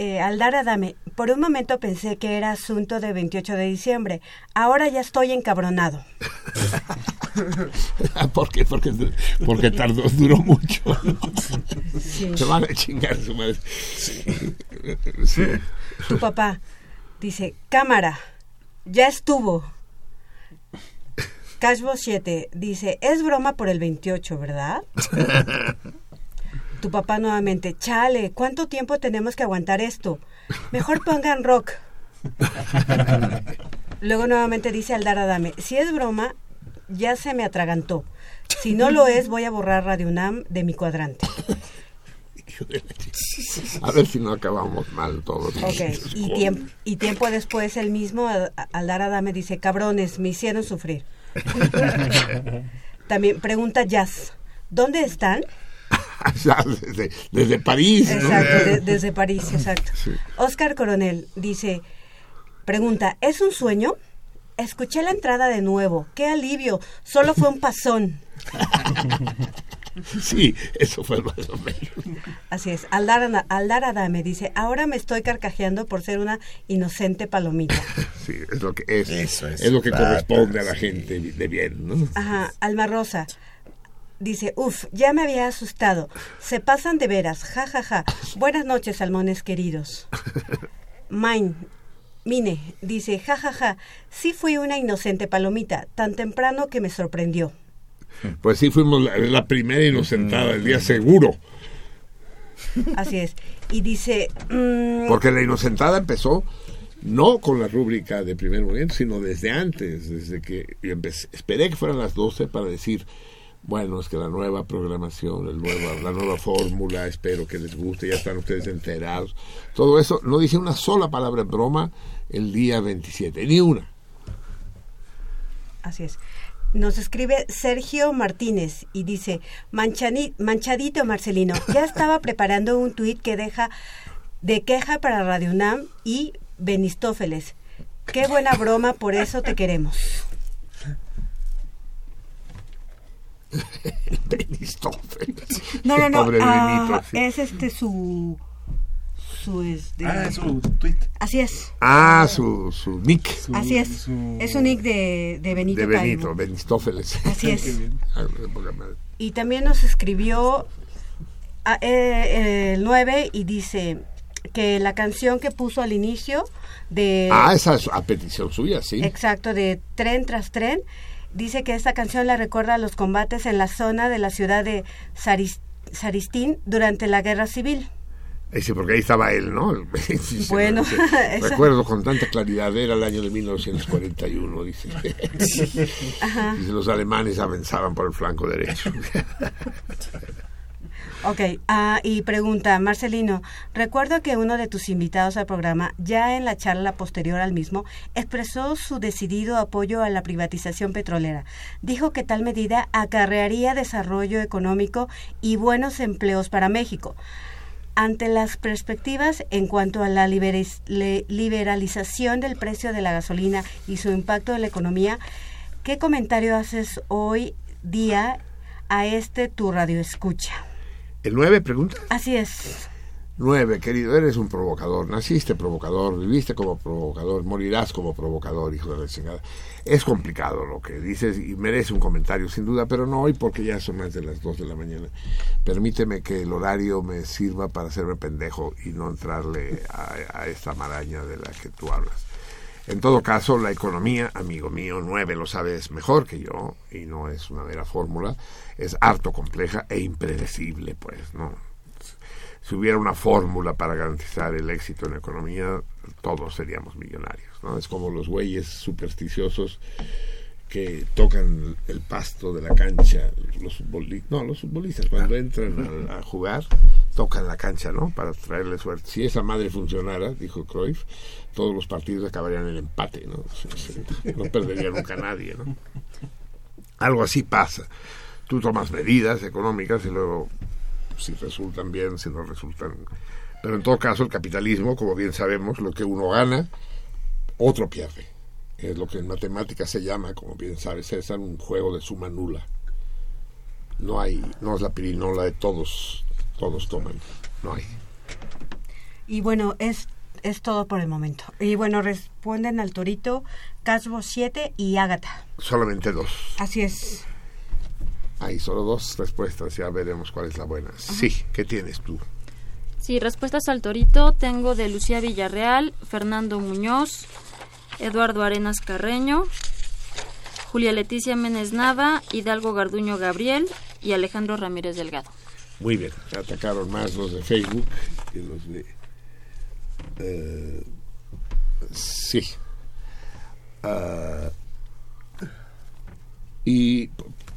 Eh, Aldar Adame, por un momento pensé que era asunto de 28 de diciembre. Ahora ya estoy encabronado. ¿Por qué? Porque, porque tardó, duró mucho. Sí. Se van a chingar su madre. Sí. Tu papá dice, cámara, ya estuvo. Cashbo 7 dice, es broma por el 28, ¿verdad? Tu papá nuevamente, chale, ¿cuánto tiempo tenemos que aguantar esto? Mejor pongan rock. Luego nuevamente dice Aldar Adame, si es broma, ya se me atragantó. Si no lo es, voy a borrar Radio UNAM de mi cuadrante. A ver si no acabamos mal todos. Ok, y tiempo, y tiempo después el mismo Aldar Adame dice, cabrones, me hicieron sufrir. También pregunta Jazz, ¿dónde están? Desde, desde París. ¿no? Exacto, de- desde París, exacto. Sí. Oscar Coronel dice, pregunta, ¿es un sueño? Escuché la entrada de nuevo, qué alivio, solo fue un pasón. Sí, eso fue más o menos. Así es, Aldar, Aldar Adame dice, ahora me estoy carcajeando por ser una inocente palomita. Sí, es lo que es. Eso es. es lo que Plata, corresponde a la sí. gente de bien, ¿no? Ajá, Alma Rosa dice, uff, ya me había asustado, se pasan de veras, ja, ja, ja. Buenas noches, salmones queridos. Mine, Mine, dice, ja, ja, ja, sí fui una inocente palomita, tan temprano que me sorprendió. Pues sí, fuimos la, la primera inocentada el día seguro. Así es. Y dice, mm, Porque la inocentada empezó no con la rúbrica de primer movimiento, sino desde antes, desde que empecé- esperé que fueran las 12 para decir, bueno, es que la nueva programación, el nueva, la nueva fórmula, espero que les guste, ya están ustedes enterados. Todo eso, no dice una sola palabra en broma el día 27, ni una. Así es. Nos escribe Sergio Martínez y dice, "Manchani- manchadito Marcelino, ya estaba preparando un tuit que deja de queja para Radio UNAM y Benistófeles. Qué buena broma, por eso te queremos. Benistófeles. No, no, no, Pobre ah, Benito, sí. es este su... su este, Ah, su tweet. Así es, Ah, su, su nick. así es. Es un nick de, de Benito de Benito. Benistófeles. Así es. Ah. Y también nos escribió a- eh, el 9 y dice que la canción que puso al inicio de... Ah, esa es a petición suya, sí. Exacto, de Tren tras Tren. Dice que esta canción la recuerda a los combates en la zona de la ciudad de Saris- Saristín durante la Guerra Civil. Ese, porque ahí estaba él, ¿no? Sí, Bueno, esa- recuerdo con tanta claridad, era el año de 1941, dice. Dice, los alemanes avanzaban por el flanco derecho. Ok, ah, y pregunta, Marcelino, recuerdo que uno de tus invitados al programa, ya en la charla posterior al mismo, expresó su decidido apoyo a la privatización petrolera. Dijo que tal medida acarrearía desarrollo económico y buenos empleos para México. Ante las perspectivas en cuanto a la liberalización del precio de la gasolina y su impacto en la economía, ¿qué comentario haces hoy día a este tu radio escucha? ¿El 9 pregunta? Así es. 9, querido, eres un provocador. Naciste provocador, viviste como provocador, morirás como provocador, hijo de la chingada. Es complicado lo que dices y merece un comentario, sin duda, pero no hoy porque ya son más de las 2 de la mañana. Permíteme que el horario me sirva para hacerme pendejo y no entrarle a, a esta maraña de la que tú hablas. En todo caso, la economía, amigo mío, 9 lo sabes mejor que yo, y no es una mera fórmula, es harto compleja e impredecible, pues, ¿no? si hubiera una fórmula para garantizar el éxito en la economía, todos seríamos millonarios, ¿no? Es como los güeyes supersticiosos que tocan el pasto de la cancha, los futbolistas, no, los futbolistas cuando entran a jugar, tocan la cancha, ¿no? Para traerle suerte. Si esa madre funcionara, dijo Cruyff, todos los partidos acabarían en empate, ¿no? No perdería nunca nadie, ¿no? Algo así pasa. Tú tomas medidas económicas y luego si resultan bien, si no resultan. Pero en todo caso, el capitalismo, como bien sabemos, lo que uno gana, otro pierde. Es lo que en matemáticas se llama, como bien sabes, César, un juego de suma nula. No hay, no es la pirinola de todos, todos toman. No hay. Y bueno, es, es todo por el momento. Y bueno, responden al Torito, Casbo 7 y Ágata. Solamente dos. Así es. Hay solo dos respuestas, ya veremos cuál es la buena. Sí, ¿qué tienes tú? Sí, respuestas al torito tengo de Lucía Villarreal, Fernando Muñoz, Eduardo Arenas Carreño, Julia Leticia Ménez Nava, Hidalgo Garduño Gabriel y Alejandro Ramírez Delgado. Muy bien, atacaron más los de Facebook que los de... eh, sí. Ah, y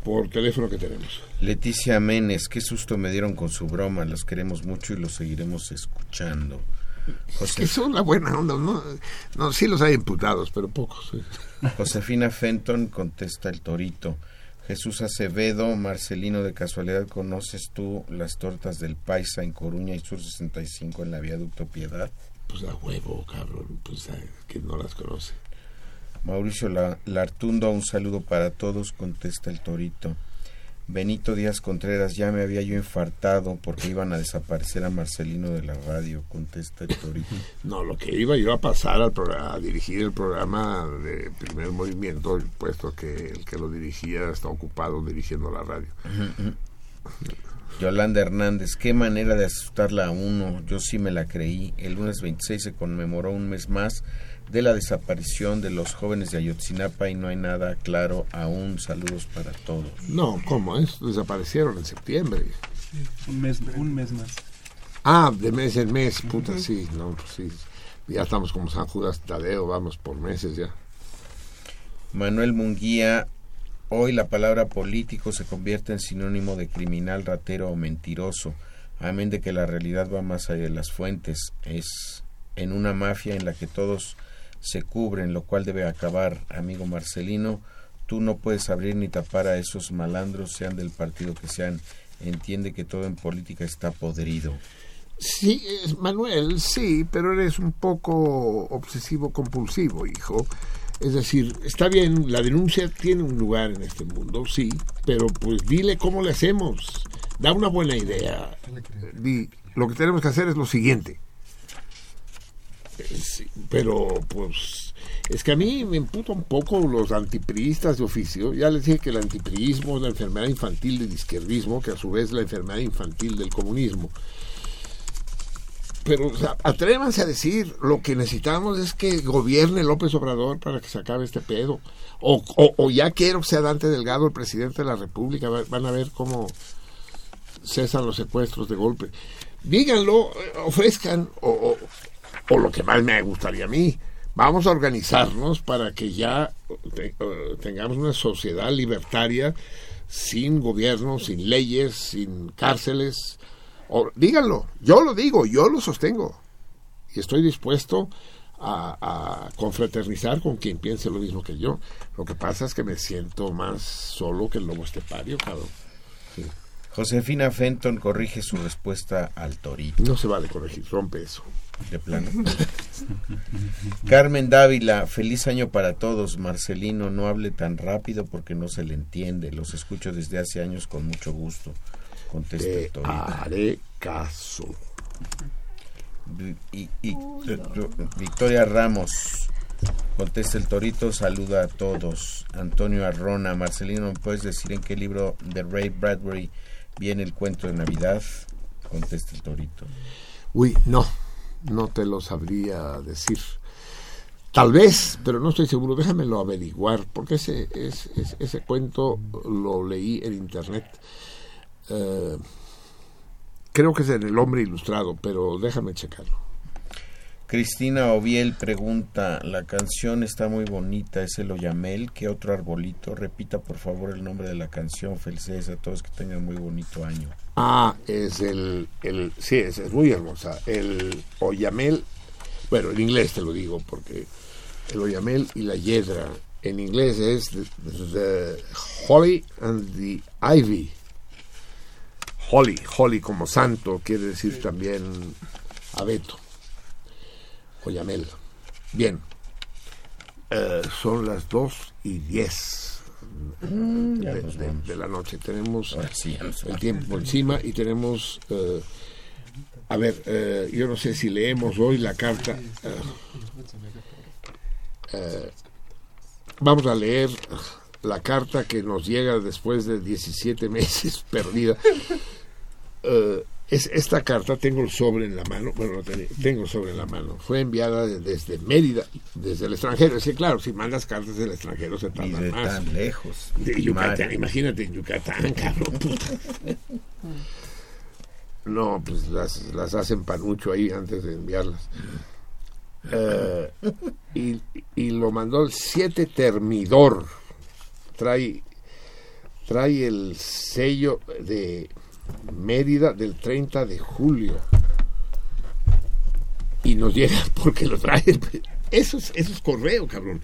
por teléfono que tenemos. Leticia Menes, qué susto me dieron con su broma, los queremos mucho y los seguiremos escuchando. Es que son la buena onda, ¿no? No, sí los hay imputados, pero pocos. Josefina Fenton contesta el torito. Jesús Acevedo, Marcelino, de casualidad, ¿conoces tú las tortas del Paisa en Coruña y Sur 65 en la Viaducto Piedad? Pues a huevo, cabrón, pues a quien no las conoce. Mauricio La- Lartundo, un saludo para todos, contesta el torito. Benito Díaz Contreras, ya me había yo infartado porque iban a desaparecer a Marcelino de la radio, contesta torito. No, lo que iba yo a pasar al programa, a dirigir el programa de primer movimiento, puesto que el que lo dirigía está ocupado dirigiendo la radio. Yolanda Hernández, qué manera de asustarla a uno, yo sí me la creí. El lunes 26 se conmemoró un mes más de la desaparición de los jóvenes de Ayotzinapa y no hay nada claro aún. Saludos para todos. No, ¿cómo es? Desaparecieron en septiembre. Un mes, un mes más. Ah, de mes en mes, puta, sí, no, pues sí. Ya estamos como San Judas Tadeo, vamos por meses ya. Manuel Munguía, hoy la palabra político se convierte en sinónimo de criminal, ratero o mentiroso, amén de que la realidad va más allá de las fuentes, es en una mafia en la que todos se cubren, lo cual debe acabar, amigo Marcelino, tú no puedes abrir ni tapar a esos malandros, sean del partido que sean, entiende que todo en política está podrido. Sí, Manuel, sí, pero eres un poco obsesivo compulsivo, hijo. Es decir, está bien, la denuncia tiene un lugar en este mundo, sí, pero pues dile cómo le hacemos. Da una buena idea. Di, lo que tenemos que hacer es lo siguiente. Pero pues es que a mí me imputa un poco los antipriistas de oficio. Ya les dije que el antipriismo es la enfermedad infantil del izquierdismo, que a su vez es la enfermedad infantil del comunismo. Pero o atrévanse a decir lo que necesitamos es que gobierne López Obrador para que se acabe este pedo. O, ya quiero que sea Dante Delgado el presidente de la República Va- van a ver cómo cesan los secuestros de golpe. Díganlo eh, ofrezcan o, o, o lo que más me gustaría a mí vamos a organizarnos para que ya te- eh, tengamos una sociedad libertaria sin gobierno, sin leyes, sin cárceles, o, díganlo, yo lo digo, yo lo sostengo. Y estoy dispuesto a, a confraternizar con quien piense lo mismo que yo. Lo que pasa es que me siento más solo que el lobo estepario, cabrón. Sí. Josefina Fenton corrige su respuesta al torito. No se vale corregir, rompe eso. De plano. Carmen Dávila, feliz año para todos. Marcelino, no hable tan rápido porque no se le entiende. Los escucho desde hace años con mucho gusto. Contesta el Te torito. haré caso. Y- y- Victoria Ramos, contesta el torito, saluda a todos. Antonio Arrona, Marcelino, ¿me puedes decir en qué libro de Ray Bradbury viene el cuento de Navidad? Contesta el torito. Uy, no, no te lo sabría decir. Tal vez, pero no estoy seguro. Déjamelo averiguar, porque ese, es- es- ese cuento lo leí en internet. Eh, creo que es en El Hombre Ilustrado, pero déjame checarlo. Cristina Oviel pregunta, la canción está muy bonita, es el Oyamel, ¿qué otro arbolito? Repita por favor el nombre de la canción, felicidades a todos, que tengan muy bonito año. Ah, es el, el sí, es, muy hermosa. El Oyamel, bueno, en inglés te lo digo, porque el Oyamel y la Yedra, en inglés es the, the Holly and the Ivy. Holly, Holly como santo, quiere decir también abeto. Oyamel. Bien. Eh, son las 2 y 10 Ya de, la noche. Tenemos sí, el tiempo encima y tenemos... eh, a ver, eh, yo no sé si leemos hoy la carta. vamos a leer la carta que nos llega después de 17 meses perdida. Es, esta carta, tengo el sobre en la mano, bueno, no tenía- tengo el sobre en la mano, fue enviada de- desde Mérida, desde el extranjero. Sí, claro, si mandas cartas del extranjero se tardan de más. tan lejos. De Yucatán, imagínate en Yucatán, cabrón, puta. No, pues las, las hacen panucho ahí antes de enviarlas. Eh, y, y lo mandó el 7 Termidor. Trae, trae el sello de Mérida del 30 de julio. Y nos llega porque lo trae. Eso es, eso es correo, cabrón.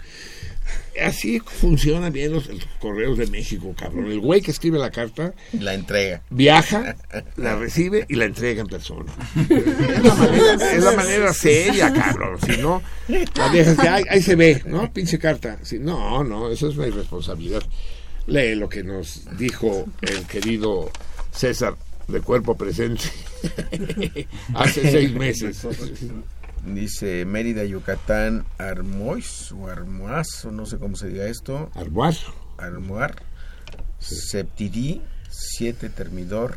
Así funcionan bien los, los correos de México, cabrón. El güey que escribe la carta La entrega. viaja, la recibe y la entrega en persona. Es la manera, es la manera seria, cabrón. Si no, la vieja dice, "Ay, ahí se ve, ¿no? Pinche carta. Si, no, no, eso es una irresponsabilidad. Lee lo que nos dijo el querido César de cuerpo presente hace seis meses. Dice Mérida, Yucatán, Armois o Armoaz, o no sé cómo se diga esto. Armoar. Armoar. Septidí, 7 Termidor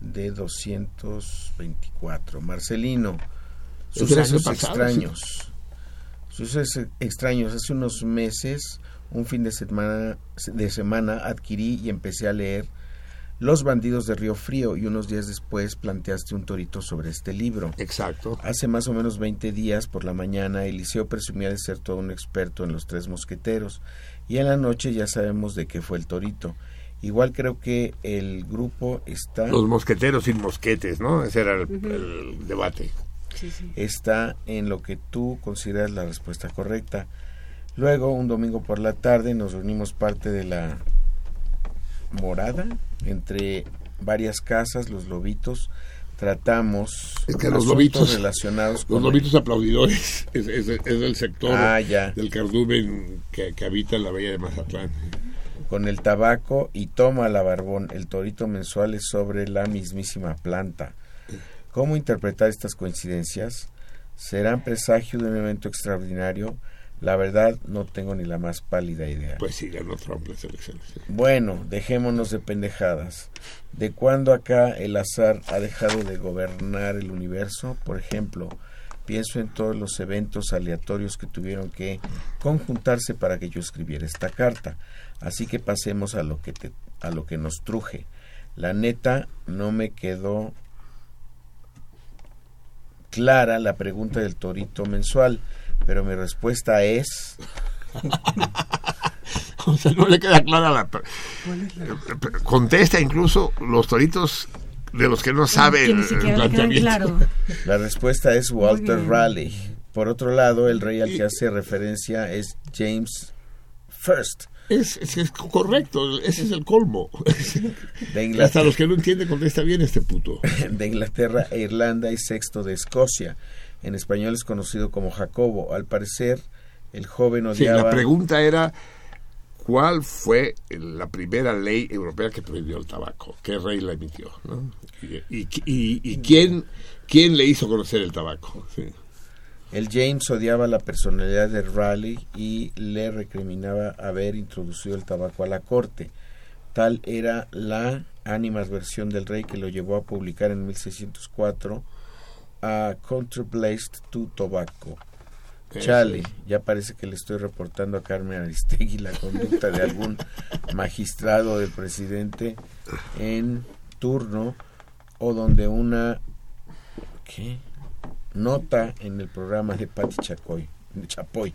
de 224. Marcelino, sucesos pasado, extraños. Sucesos extraños. Hace unos meses, un fin de semana, de semana adquirí y empecé a leer Los bandidos de Río Frío y unos días después planteaste un torito sobre este libro. Exacto. Hace más o menos 20 días por la mañana Eliseo presumía de ser todo un experto en los tres mosqueteros y en la noche ya sabemos de qué fue el torito. Igual creo que el grupo está Los mosqueteros sin mosquetes, ¿no? Ese era el, el debate. está en lo que tú consideras la respuesta correcta. Luego, un domingo por la tarde, nos reunimos parte de la morada entre varias casas, los lobitos. Tratamos Es que los lobitos relacionados los lobitos aplaudidores es, es, es el sector Ah, ya. del cardumen que, que habita en la bahía de Mazatlán. con el tabaco y toma la barbón. El torito mensual es sobre la mismísima planta. ¿Cómo interpretar estas coincidencias? ¿Serán presagio de un evento extraordinario? La verdad, no tengo ni la más pálida idea. Pues sí, ganó Trump las elecciones. sí. Bueno, dejémonos de pendejadas. ¿De cuándo acá el azar ha dejado de gobernar el universo? Por ejemplo, pienso en todos los eventos aleatorios que tuvieron que conjuntarse para que yo escribiera esta carta. Así que pasemos a lo que te- a lo que nos truje. La neta no me quedó clara la pregunta del torito mensual, pero mi respuesta es O sea, no le queda clara la... Contesta incluso los toritos de los que no sabe Que ni el, siquiera el le quedan planteamiento. claro. La respuesta es Walter. Raleigh. Por otro lado, el rey al que hace referencia es James First. Es, es, es correcto, ese es el colmo. De. Hasta los que no entienden contesta bien este puto. de Inglaterra e Irlanda y sexto de Escocia. En español es conocido como Jacobo. Al parecer, el joven Sí, odiaba... la pregunta era ¿cuál fue la primera ley europea que prohibió el tabaco? ¿Qué rey la emitió? ¿no? Y, y- y- y quién, quién le hizo conocer el tabaco? Sí. El James odiaba la personalidad de Raleigh y le recriminaba haber introducido el tabaco a la corte. Tal era la animadversión del rey que lo llevó a publicar en 1604 a Contrablazed to Tobacco. Chale, ya parece que le estoy reportando a Carmen Aristegui la conducta de algún magistrado del presidente en turno o donde una ¿qué? nota en el programa de Pati Chacoy, Chapoy.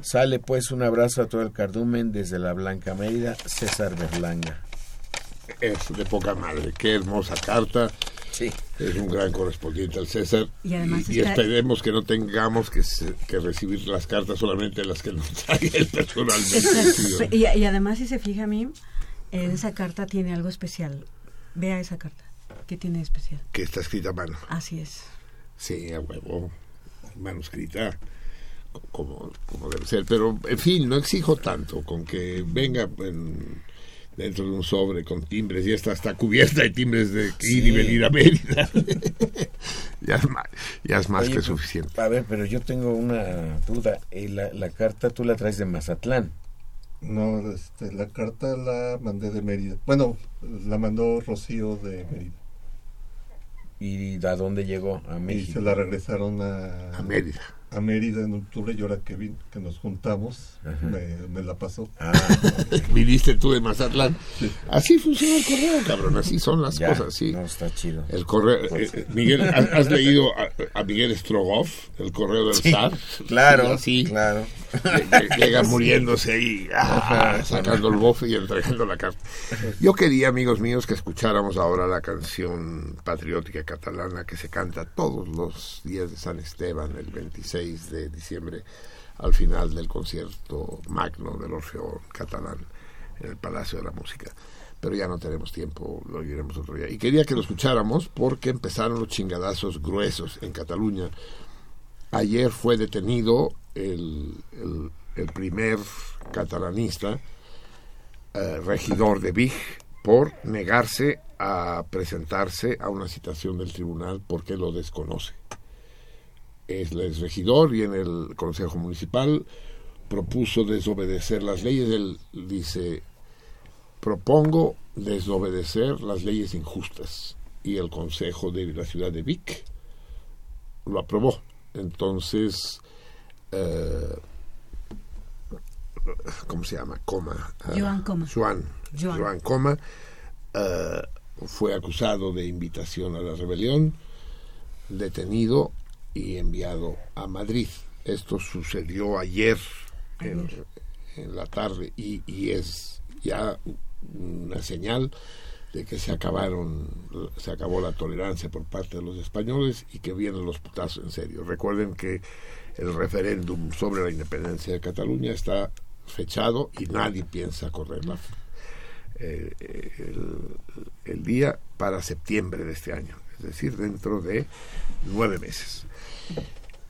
Sale pues un abrazo a todo el cardumen desde la Blanca Mérida, César Berlanga. Es de poca madre, qué hermosa carta. Sí. Es un gran correspondiente al César. Y además y está- esperemos que no tengamos que, se- que recibir las cartas solamente las que nos trae él personalmente. Y, y además, si se fija a mí, eh, esa carta tiene algo especial. Vea esa carta. ¿Qué tiene de especial? que está escrita a mano. Así es. Sí, a huevo, manuscrita, co- como, como debe ser. Pero, en fin, no exijo tanto con que venga en- dentro de un sobre con timbres y esta está cubierta de timbres de ir y venir a Mérida. ya, es más, ya es más Oye, que pues, suficiente. A ver, pero yo tengo una duda. Eh, la, la carta tú la traes de Mazatlán. No, este, la carta la mandé de Mérida. Bueno, la mandó Rocío de Mérida. ¿Y a dónde llegó? A Y México. se la regresaron a, A Mérida. A Mérida en octubre y ahora que, vi, que nos juntamos, me, me la pasó. Ah. Viniste tú de Mazatlán. Así funciona el correo, cabrón. Así son las Ya, cosas. Sí. No, está chido. El correo. eh, Miguel, ¿has, has leído a, a Miguel Strogoff, el correo del Sí, zar? claro, Sí, claro. Lle- lle- Llega muriéndose ahí, ah, sacando el bofe y entregando la carta. Yo quería, amigos míos, que escucháramos ahora la canción patriótica catalana que se canta todos los días de San Esteban, el 26 de diciembre, al final del concierto magno del Orfeón catalán en el Palacio de la Música. Pero ya no tenemos tiempo, lo oiremos otro día. Y quería que lo escucháramos porque empezaron los chingadazos gruesos en Cataluña. Ayer fue detenido el, primer catalanista, eh, regidor de Vig, por negarse a presentarse a una citación del tribunal porque lo desconoce. Es el regidor y en el Consejo Municipal propuso desobedecer las leyes. Él dice, propongo desobedecer las leyes injustas. Y el Consejo de la ciudad de Vic lo aprobó. Entonces, eh, ¿cómo se llama? Coma. ah, Joan Coma. Joan, Joan. Joan Coma eh, fue acusado de invitación a la rebelión, detenido y enviado a Madrid. Esto sucedió ayer en, en la tarde y, y es ya una señal de que se acabaron se acabó la tolerancia por parte de los españoles y que vienen los putazos en serio. Recuerden que el referéndum sobre la independencia de Cataluña está fechado y nadie piensa correr la, eh, el, el día para septiembre de este año, es decir, dentro de nueve meses.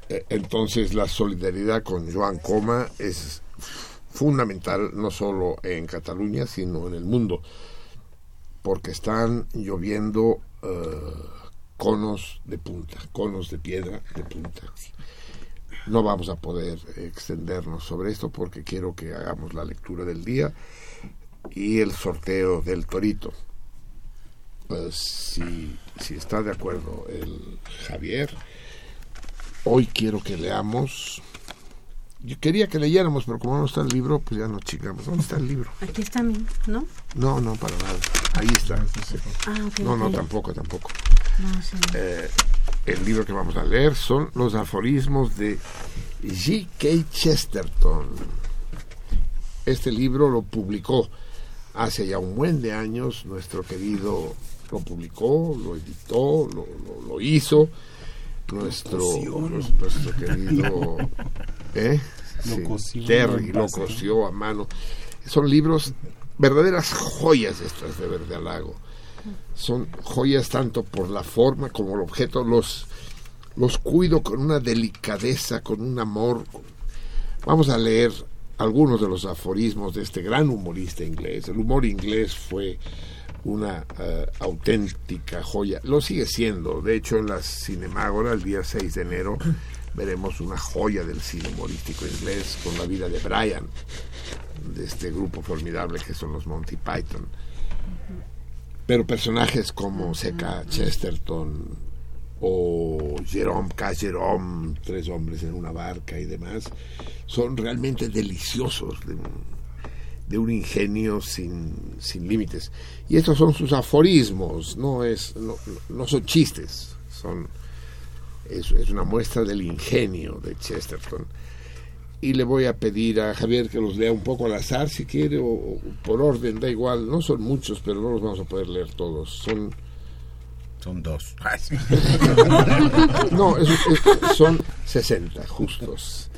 Eh, Entonces la solidaridad con Joan Coma es fundamental no solo en Cataluña, sino en el mundo, porque están lloviendo eh, conos de punta, conos de piedra de punta. No vamos a poder extendernos sobre esto porque quiero que hagamos la lectura del día y el sorteo del torito. Pues, si, si está de acuerdo el Javier, hoy quiero que leamos. Yo quería que leyéramos, pero como no está el libro, pues ya no chingamos. ¿Dónde está el libro? Aquí está ¿no? No, no, para nada. Ahí está. Ah, ok, No, no, tampoco, tampoco. No, sí. Eh, el libro que vamos a leer son los aforismos de G.K. Chesterton. Este libro lo publicó hace ya un buen de años, nuestro querido lo publicó, lo editó, lo, lo- lo hizo, nuestro, nuestro querido ¿eh? Lo Sí, cosió Terry lo cosió a mano. Son libros, verdaderas joyas estas de Verdalago son joyas tanto por la forma como el objeto, los, los cuido con una delicadeza, con un amor. Vamos a leer algunos de los aforismos de este gran humorista inglés. El humor inglés fue una eh, auténtica joya, lo sigue siendo. De hecho, en la Cinemágora, el día 6 de enero, veremos una joya del cine humorístico inglés con la vida de Brian, de este grupo formidable que son los Monty Python pero personajes como C.K. Chesterton o Jerome K. Jerome, tres hombres en una barca y demás, son realmente deliciosos, de un, de un ingenio sin, sin límites. Y estos son sus aforismos, no, es, no, no son chistes, son, es, es una muestra del ingenio de Chesterton. Y le voy a pedir a Javier que los lea un poco al azar, si quiere, o, o por orden, da igual. No son muchos, pero no los vamos a poder leer todos. Son Son dos. no, es- es- son 60 justos.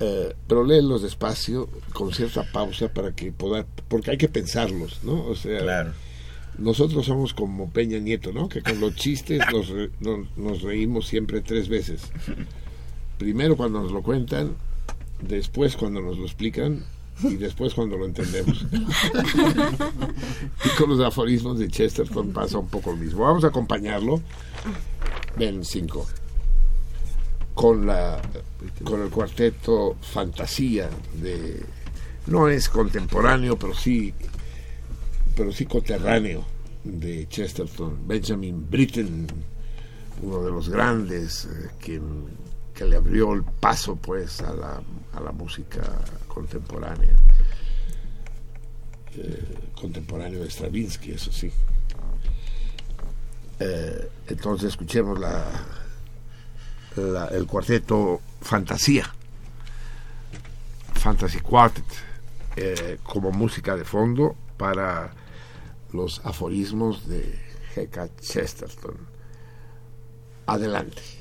Eh, pero léelos despacio, con cierta pausa, para que poder, porque hay que pensarlos, ¿no? O sea, nosotros somos como Peña Nieto, ¿no? Que con los chistes nos, re- no- nos reímos siempre tres veces. Primero cuando nos lo cuentan, después cuando nos lo explican y después cuando lo entendemos. y con los aforismos de Chesterton pasa un poco lo mismo. Vamos a acompañarlo. Ven, cinco. Con, la, con el cuarteto Fantasía de... No es contemporáneo, pero sí, pero sí coterráneo de Chesterton. Benjamin Britten, uno de los grandes, eh, quien que le abrió el paso pues a la, a la música contemporánea. Eh, contemporáneo de Stravinsky, eso sí. Eh, entonces escuchemos la, el cuarteto Fantasía, Fantasy Quartet, eh, como música de fondo para los aforismos de G.K. Chesterton. Adelante.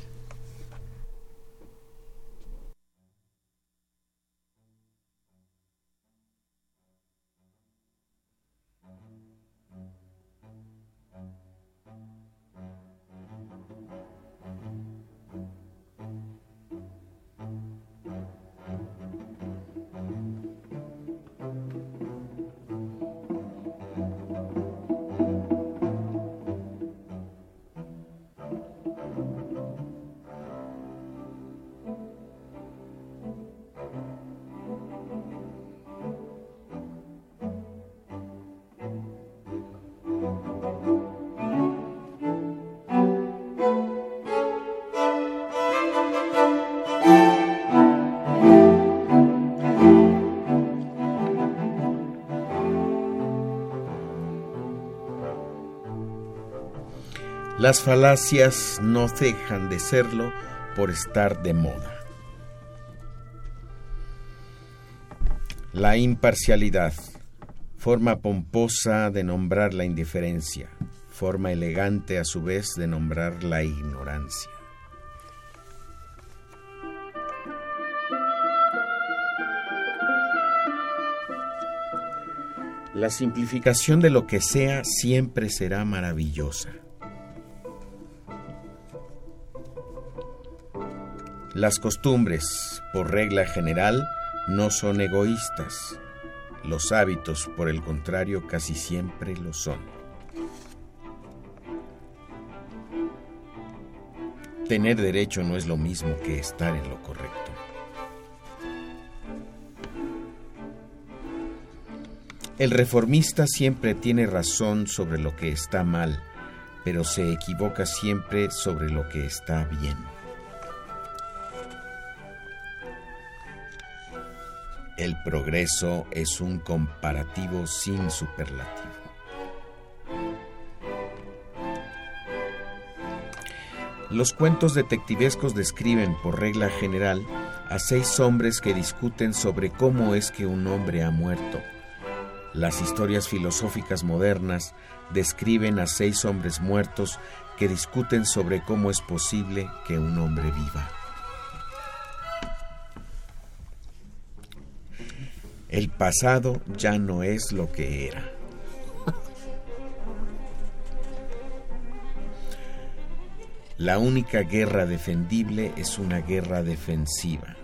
Las falacias no dejan de serlo por estar de moda. La imparcialidad, forma pomposa de nombrar la indiferencia, forma elegante a su vez de nombrar la ignorancia. La simplificación de lo que sea siempre será maravillosa. Las costumbres, por regla general, no son egoístas. Los hábitos, por el contrario, casi siempre lo son. Tener derecho no es lo mismo que estar en lo correcto. El reformista siempre tiene razón sobre lo que está mal, pero se equivoca siempre sobre lo que está bien. El progreso es un comparativo sin superlativo. Los cuentos detectivescos describen, por regla general, a seis hombres que discuten sobre cómo es que un hombre ha muerto. Las historias filosóficas modernas describen a seis hombres muertos que discuten sobre cómo es posible que un hombre viva. El pasado ya no es lo que era. La única guerra defendible es una guerra defensiva.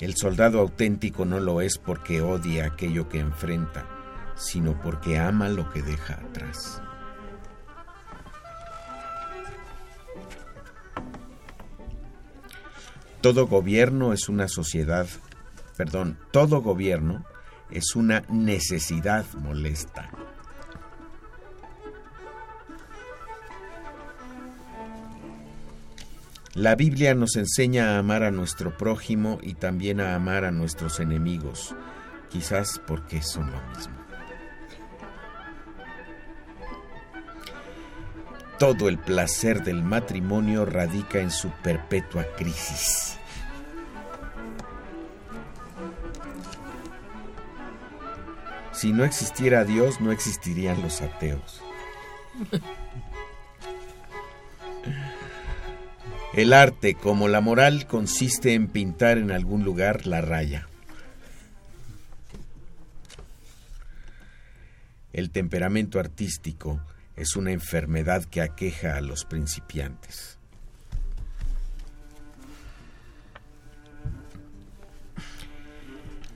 El soldado auténtico no lo es porque odia aquello que enfrenta, sino porque ama lo que deja atrás. Todo gobierno es una sociedad, perdón, todo gobierno es una necesidad molesta. La Biblia nos enseña a amar a nuestro prójimo y también a amar a nuestros enemigos, quizás porque son lo mismo. Todo el placer del matrimonio radica en su perpetua crisis. Si no existiera Dios, no existirían los ateos. El arte, como la moral, consiste en pintar en algún lugar la raya. El temperamento artístico es una enfermedad que aqueja a los principiantes.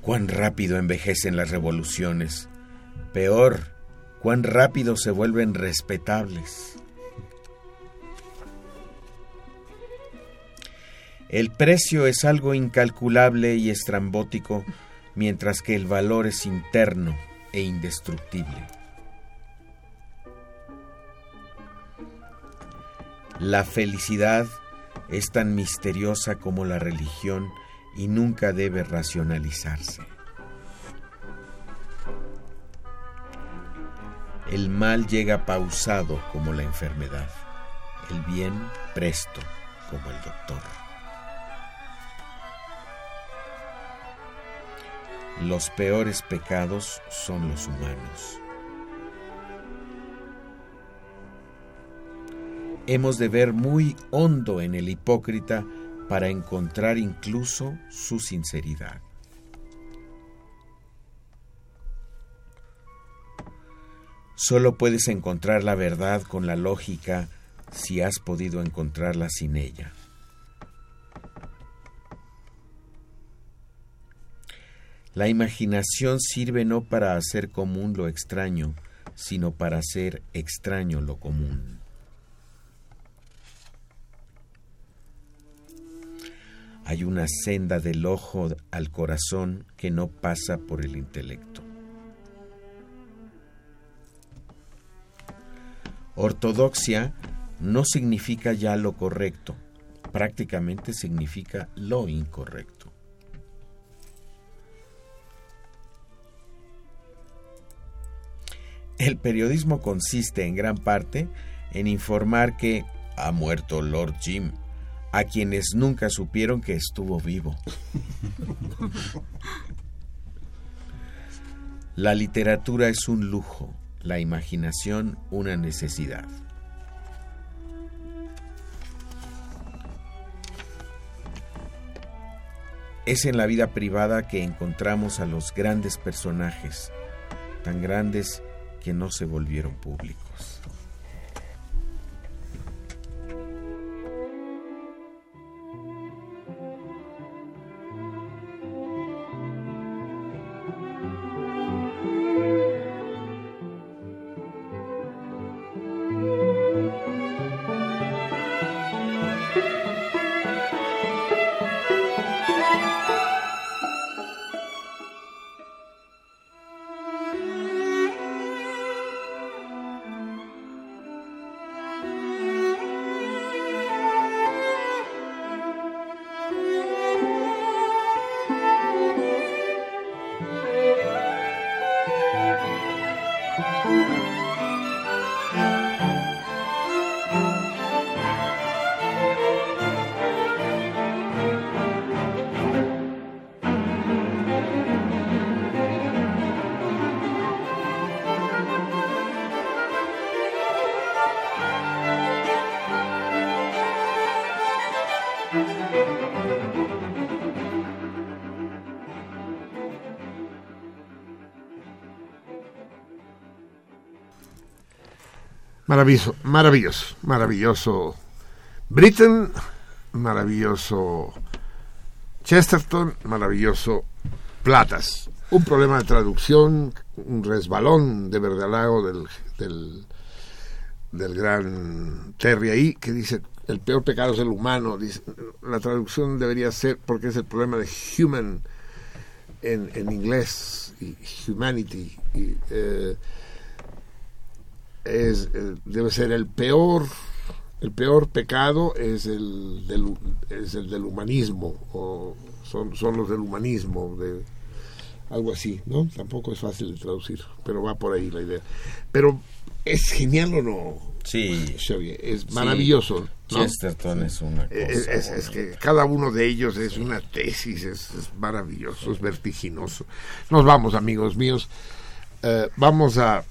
Cuán rápido envejecen las revoluciones. Peor, cuán rápido se vuelven respetables. El precio es algo incalculable y estrambótico, mientras que el valor es interno e indestructible. La felicidad es tan misteriosa como la religión y nunca debe racionalizarse. El mal llega pausado como la enfermedad, el bien presto como el doctor. Los peores pecados son los humanos. Hemos de ver muy hondo en el hipócrita para encontrar incluso su sinceridad. Solo puedes encontrar la verdad con la lógica si has podido encontrarla sin ella. La imaginación sirve no para hacer común lo extraño, sino para hacer extraño lo común. Hay una senda del ojo al corazón que no pasa por el intelecto. Ortodoxia no significa ya lo correcto, prácticamente significa lo incorrecto. El periodismo consiste en gran parte en informar que ha muerto Lord Jim, a quienes nunca supieron que estuvo vivo. La literatura es un lujo, la imaginación una necesidad. Es en la vida privada que encontramos a los grandes personajes, tan grandes que no se volvieron públicos. Maravilloso, maravilloso, maravilloso. Britain, maravilloso. Chesterton, maravilloso. Platas. Un problema de traducción, un resbalón de verdalago del, del, gran Terry ahí, que dice, el peor pecado es el humano. Dice, la traducción debería ser, porque es el problema de human en, en inglés, humanity. Y, eh, es, eh, debe ser el peor el peor pecado es el del, es el del humanismo o son, son los del humanismo de algo así no tampoco es fácil de traducir pero va por ahí la idea. Pero es genial o no sí. Xavier? es maravilloso ¿no? Chesterton es una cosa es, es- es que cada uno de ellos es una tesis es, es maravilloso es vertiginoso. Nos vamos amigos míos. Eh, vamos a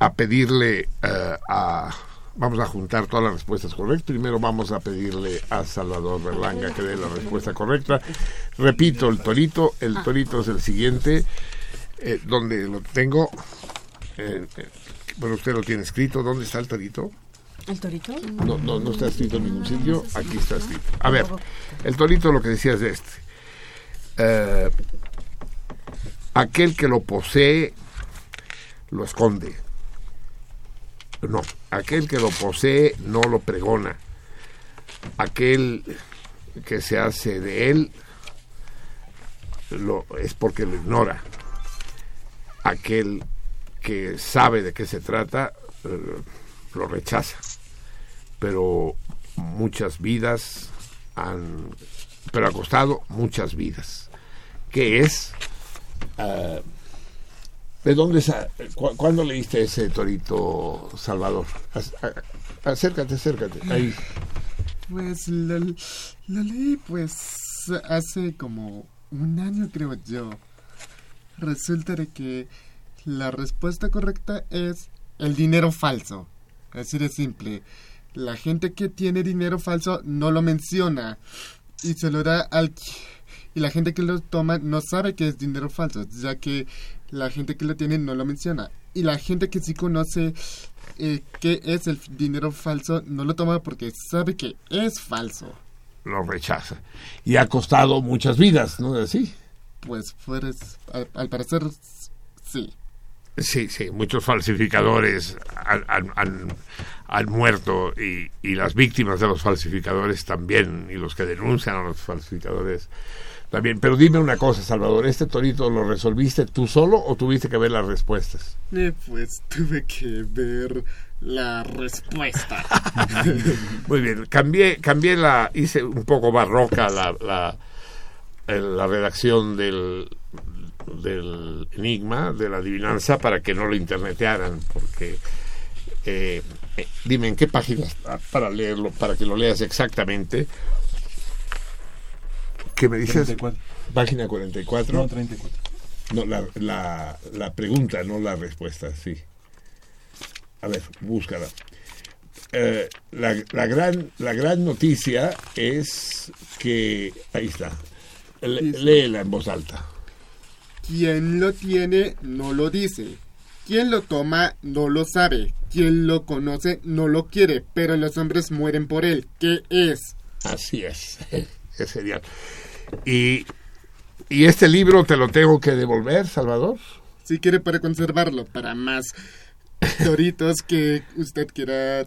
a pedirle eh, a vamos a juntar todas las respuestas correctas primero vamos a pedirle a Salvador Berlanga que dé la respuesta correcta repito el torito el torito es el siguiente eh, donde lo tengo Eh, bueno usted lo tiene escrito dónde está el torito ¿El torito? no, no, no está escrito en ningún sitio. Aquí está escrito. A ver, el torito lo que decía es este. Eh, aquel que lo posee, lo esconde. No, aquel que lo posee no lo pregona. Aquel que se hace de él lo, es porque lo ignora. Aquel que sabe de qué se trata eh, lo rechaza pero muchas vidas han, pero ha costado muchas vidas. ¿Qué es? ah, ¿De dónde ¿Cuándo leíste ese torito, Salvador? Acércate, acércate. Ahí. Pues lo, lo leí pues hace como un año creo yo. Resulta de que la respuesta correcta es el dinero falso. Así de simple. La gente que tiene dinero falso no lo menciona y se lo da al y la gente que lo toma no sabe que es dinero falso, ya que la gente que lo tiene no lo menciona. Y la gente que sí conoce eh, qué es el dinero falso no lo toma porque sabe que es falso. Lo rechaza. Y ha costado muchas vidas, ¿no es así? Pues al, al parecer, sí. Sí, sí, muchos falsificadores han, han- han- han muerto y, y las víctimas de los falsificadores también, y los que denuncian a los falsificadores también. Pero dime una cosa, Salvador, ¿este torito lo resolviste tú solo o tuviste que ver las respuestas? Eh, pues tuve que ver la respuesta. Muy bien, cambié, cambié la, hice un poco barroca la, la, redacción del, del enigma, de la adivinanza, para que no lo internetearan, porque eh, eh, dime en qué página está para leerlo, para que lo leas exactamente. ¿Qué me dices? 34. Página 44. No, 34. No, la, la, la pregunta, no la respuesta, sí. A ver, búscala. Eh, la, la gran, la gran noticia es que... Ahí está. Le- léela en voz alta. Quien lo tiene no lo dice. Quien lo toma no lo sabe. Quien lo conoce no lo quiere. Pero los hombres mueren por él. ¿Qué es? Así es. es genial. Y, ¿Y este libro te lo tengo que devolver, Salvador? Si quiere puede conservarlo para más doritos que usted quiera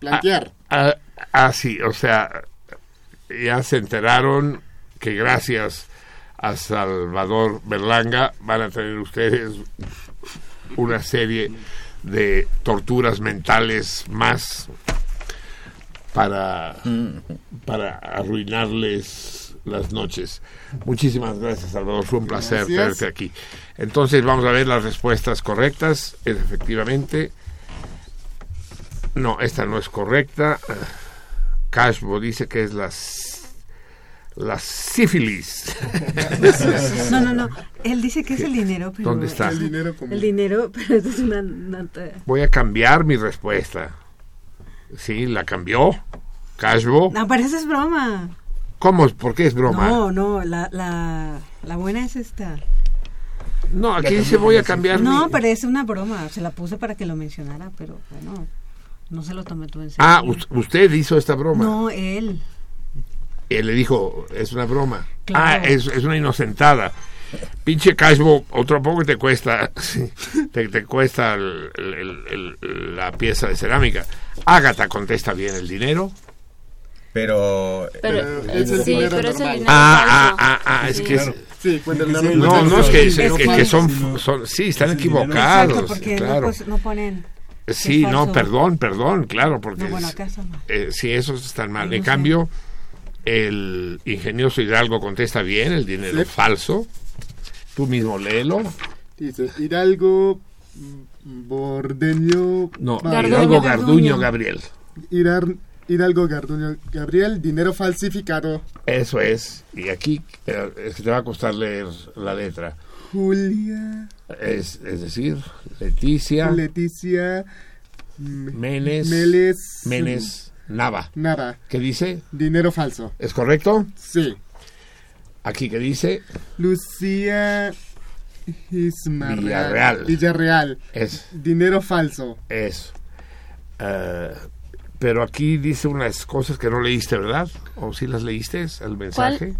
plantear. Ah, ah, sí, o sea, ya se enteraron que gracias a Salvador Berlanga van a tener ustedes una serie de torturas mentales más para, para arruinarles las noches. Muchísimas gracias, Salvador. Fue un placer Gracias. tenerte aquí. Entonces vamos a ver las respuestas correctas. Es efectivamente no, esta no es correcta. Cashbo dice que es la, s- la sífilis. No, no, no. Él dice que es el dinero, pero... ¿Dónde está? El dinero como- El dinero, pero esto es una... nota. Voy a cambiar mi respuesta. Sí, la cambió. Cashbo. No, pero esa es broma. ¿Cómo? ¿Por qué es broma? No, no, la, la, la buena es esta. No, aquí dice voy a cambiar No, mi... pero es una broma. Se la puse para que lo mencionara, pero bueno, no se lo tomé tú en serio. Ah, us- usted hizo esta broma. No, él. Él le dijo, es una broma. Claro. Ah, es, es una inocentada. Pinche Cashbo, otro poco te cuesta, te, te cuesta el- el- el- la pieza de cerámica. Ágata contesta bien el dinero. Pero... Pero, eh, sí, pero es el dinero Ah, ah, ah, ah, es Sí. que es- Sí, cuando el no, dinero- no, es que, es dinero que- que son, son, sí, están Exacto, equivocados, porque claro. no, pues, no ponen... es Sí, no, perdón, perdón, claro, porque No, bueno, es- acá está mal. eh, sí, esos están mal. En sé. cambio, el ingenioso Hidalgo contesta bien, el dinero Sí. falso. Tú mismo léelo. Dice Hidalgo mm, Bordeño. No, Garduño. Hidalgo Garduño Gabriel. Hidalgo Garduño Gabriel, dinero falsificado. Eso es. Y aquí eh, es que te va a costar leer la letra. Julia. Es, es decir, Leticia Leticia. Menes, Meles. Menes Nava. Nava. ¿Qué dice? Dinero falso. ¿Es correcto? Sí. Aquí que dice Lucía. Ismarreal. Villarreal. Villarreal. Es. Dinero falso. Eso. Eh, pero aquí dice unas cosas que no leíste, ¿verdad? ¿O sí las leíste, el mensaje?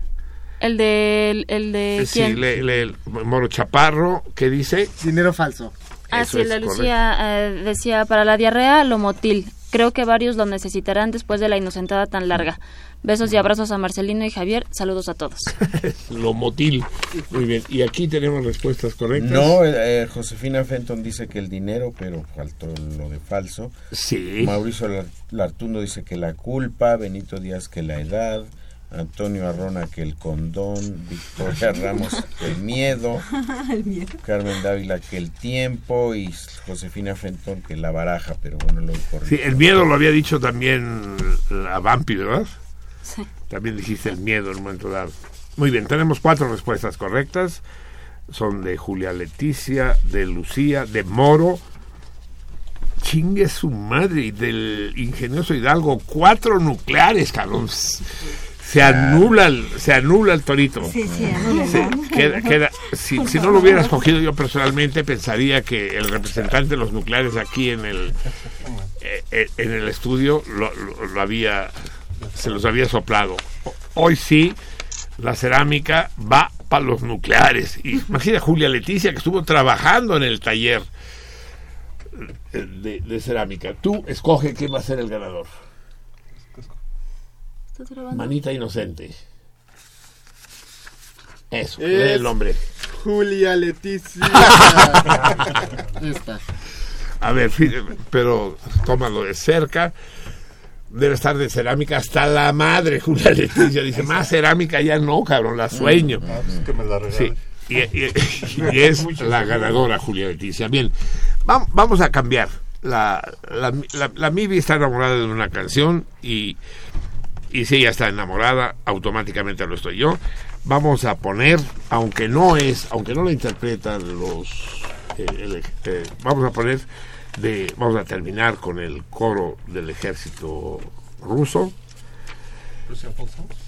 El de, el de Eh, Sí, quién? lee, lee el Moro Chaparro, ¿qué dice? Dinero falso. Ah, Eso sí, el de es Lucía eh, decía, para la diarrea, lomotil. Creo que varios lo necesitarán después de la inocentada tan larga. Besos y abrazos a Marcelino y Javier. Saludos a todos. Lomotil. Muy bien. Y aquí tenemos respuestas correctas. No, eh, eh, Josefina Fenton dice que el dinero, pero faltó lo de falso. Sí. Mauricio Lar- Lartundo dice que la culpa, Benito Díaz que la edad, Antonio Arrona que el condón, Victoria Ramos que el miedo, El miedo. Carmen Dávila que el tiempo y Josefina Fenton que la baraja, pero bueno, lo corrijo. Sí, el miedo lo había dicho también la Vampi, ¿verdad? Sí. También dijiste el miedo en un momento dado. Muy bien, tenemos cuatro respuestas correctas. Son de Julia Leticia, de Lucía, de Moro. Chingue su madre, y del ingenioso Hidalgo. Cuatro nucleares, cabrón. Se anula el, se anula el torito. Sí, sí, anula, si, si no lo hubiera escogido yo personalmente, pensaría que el representante de los nucleares aquí en el eh, eh, en el estudio lo, lo- lo había se los había soplado. Hoy sí, la cerámica va para los nucleares. Y imagina Julia Leticia que estuvo trabajando en el taller de, de cerámica. Tú escoge quién va a ser el ganador. Manita inocente. Eso, Es- lee el nombre. Julia Leticia. Esta. A ver, pero tómalo de cerca. Debe estar de cerámica hasta la madre, Julia Leticia. Dice, más cerámica ya no, cabrón, la sueño. Ah, pues que me la. Sí, y, y- y es la ganadora, Julia Leticia. Bien, vam- vamos a cambiar. La, la, la, la Mibi está enamorada de una canción y, y si ella está enamorada, automáticamente lo estoy yo. Vamos a poner, aunque no es, aunque no la interpretan los, eh, eh, vamos a poner de, vamos a terminar con el coro del ejército ruso.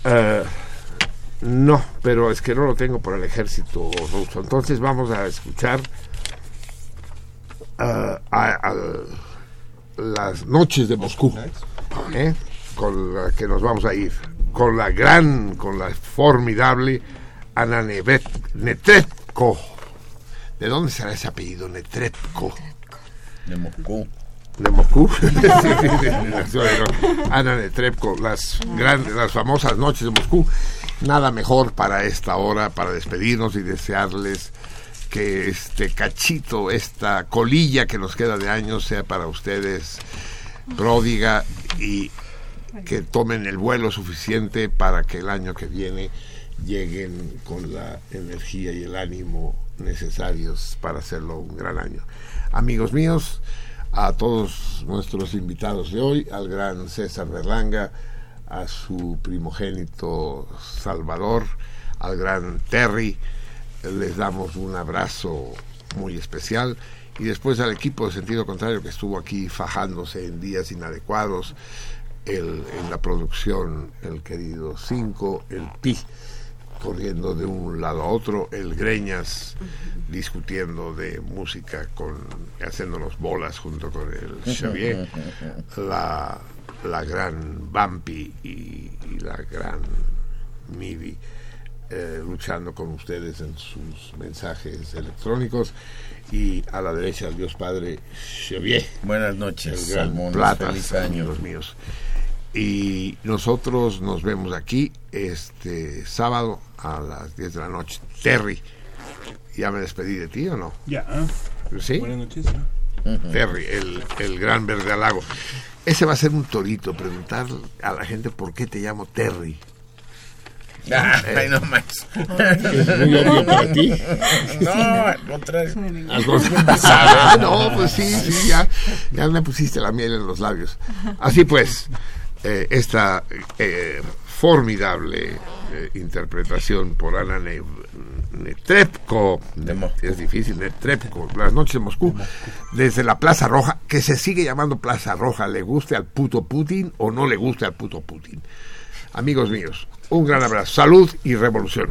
Eh, no, pero es que no lo tengo por el ejército ruso. Entonces vamos a escuchar ah, a- las noches de Moscú, ¿eh? con la que nos vamos a ir, con la gran, con la formidable Ana Nevet- Netrebko. ¿De dónde será ese apellido, Netrebko? De Moscú. de Moscú. Ana Netrebko, las grandes, las famosas noches de Moscú. Nada mejor para esta hora, para despedirnos y desearles que este cachito, esta colilla que nos queda de años sea para ustedes pródiga y que tomen el vuelo suficiente para que el año que viene lleguen con la energía y el ánimo necesarios para hacerlo un gran año. Amigos míos, a todos nuestros invitados de hoy, al gran César Berlanga, a su primogénito Salvador, al gran Terry, les damos un abrazo muy especial. Y después al equipo de sentido contrario que estuvo aquí fajándose en días inadecuados, el, en la producción el querido Cinco, el Pi corriendo de un lado a otro, el Greñas discutiendo de música con haciéndonos bolas junto con el Xavier, la, la gran Bampi y, y la gran Mivi eh, luchando con ustedes en sus mensajes electrónicos y a la derecha el Dios Padre Xavier. Buenas noches, el gran Salmón. Platas, Feliz año. amigos míos. Y nosotros nos vemos aquí este sábado a las 10 de la noche. Terry, ¿ya me despedí de ti o no? Ya. ¿Sí? Buenas noches. Terry, el, el gran verde al lago. Ese va a ser un torito, preguntar a la gente por qué te llamo Terry. Ay, no más. Es muy obvio para ti. No, al contrario. Al contrario. Ah, no, pues sí, sí, ya, ya me pusiste la miel en los labios. Así pues, eh, esta eh, formidable eh, interpretación por Ana Ne- Netrebko, es difícil, Netrebko, Las noches de Moscú, desde la Plaza Roja, que se sigue llamando Plaza Roja, le guste al puto Putin o no le guste al puto Putin. Amigos míos, un gran abrazo, salud y revolución.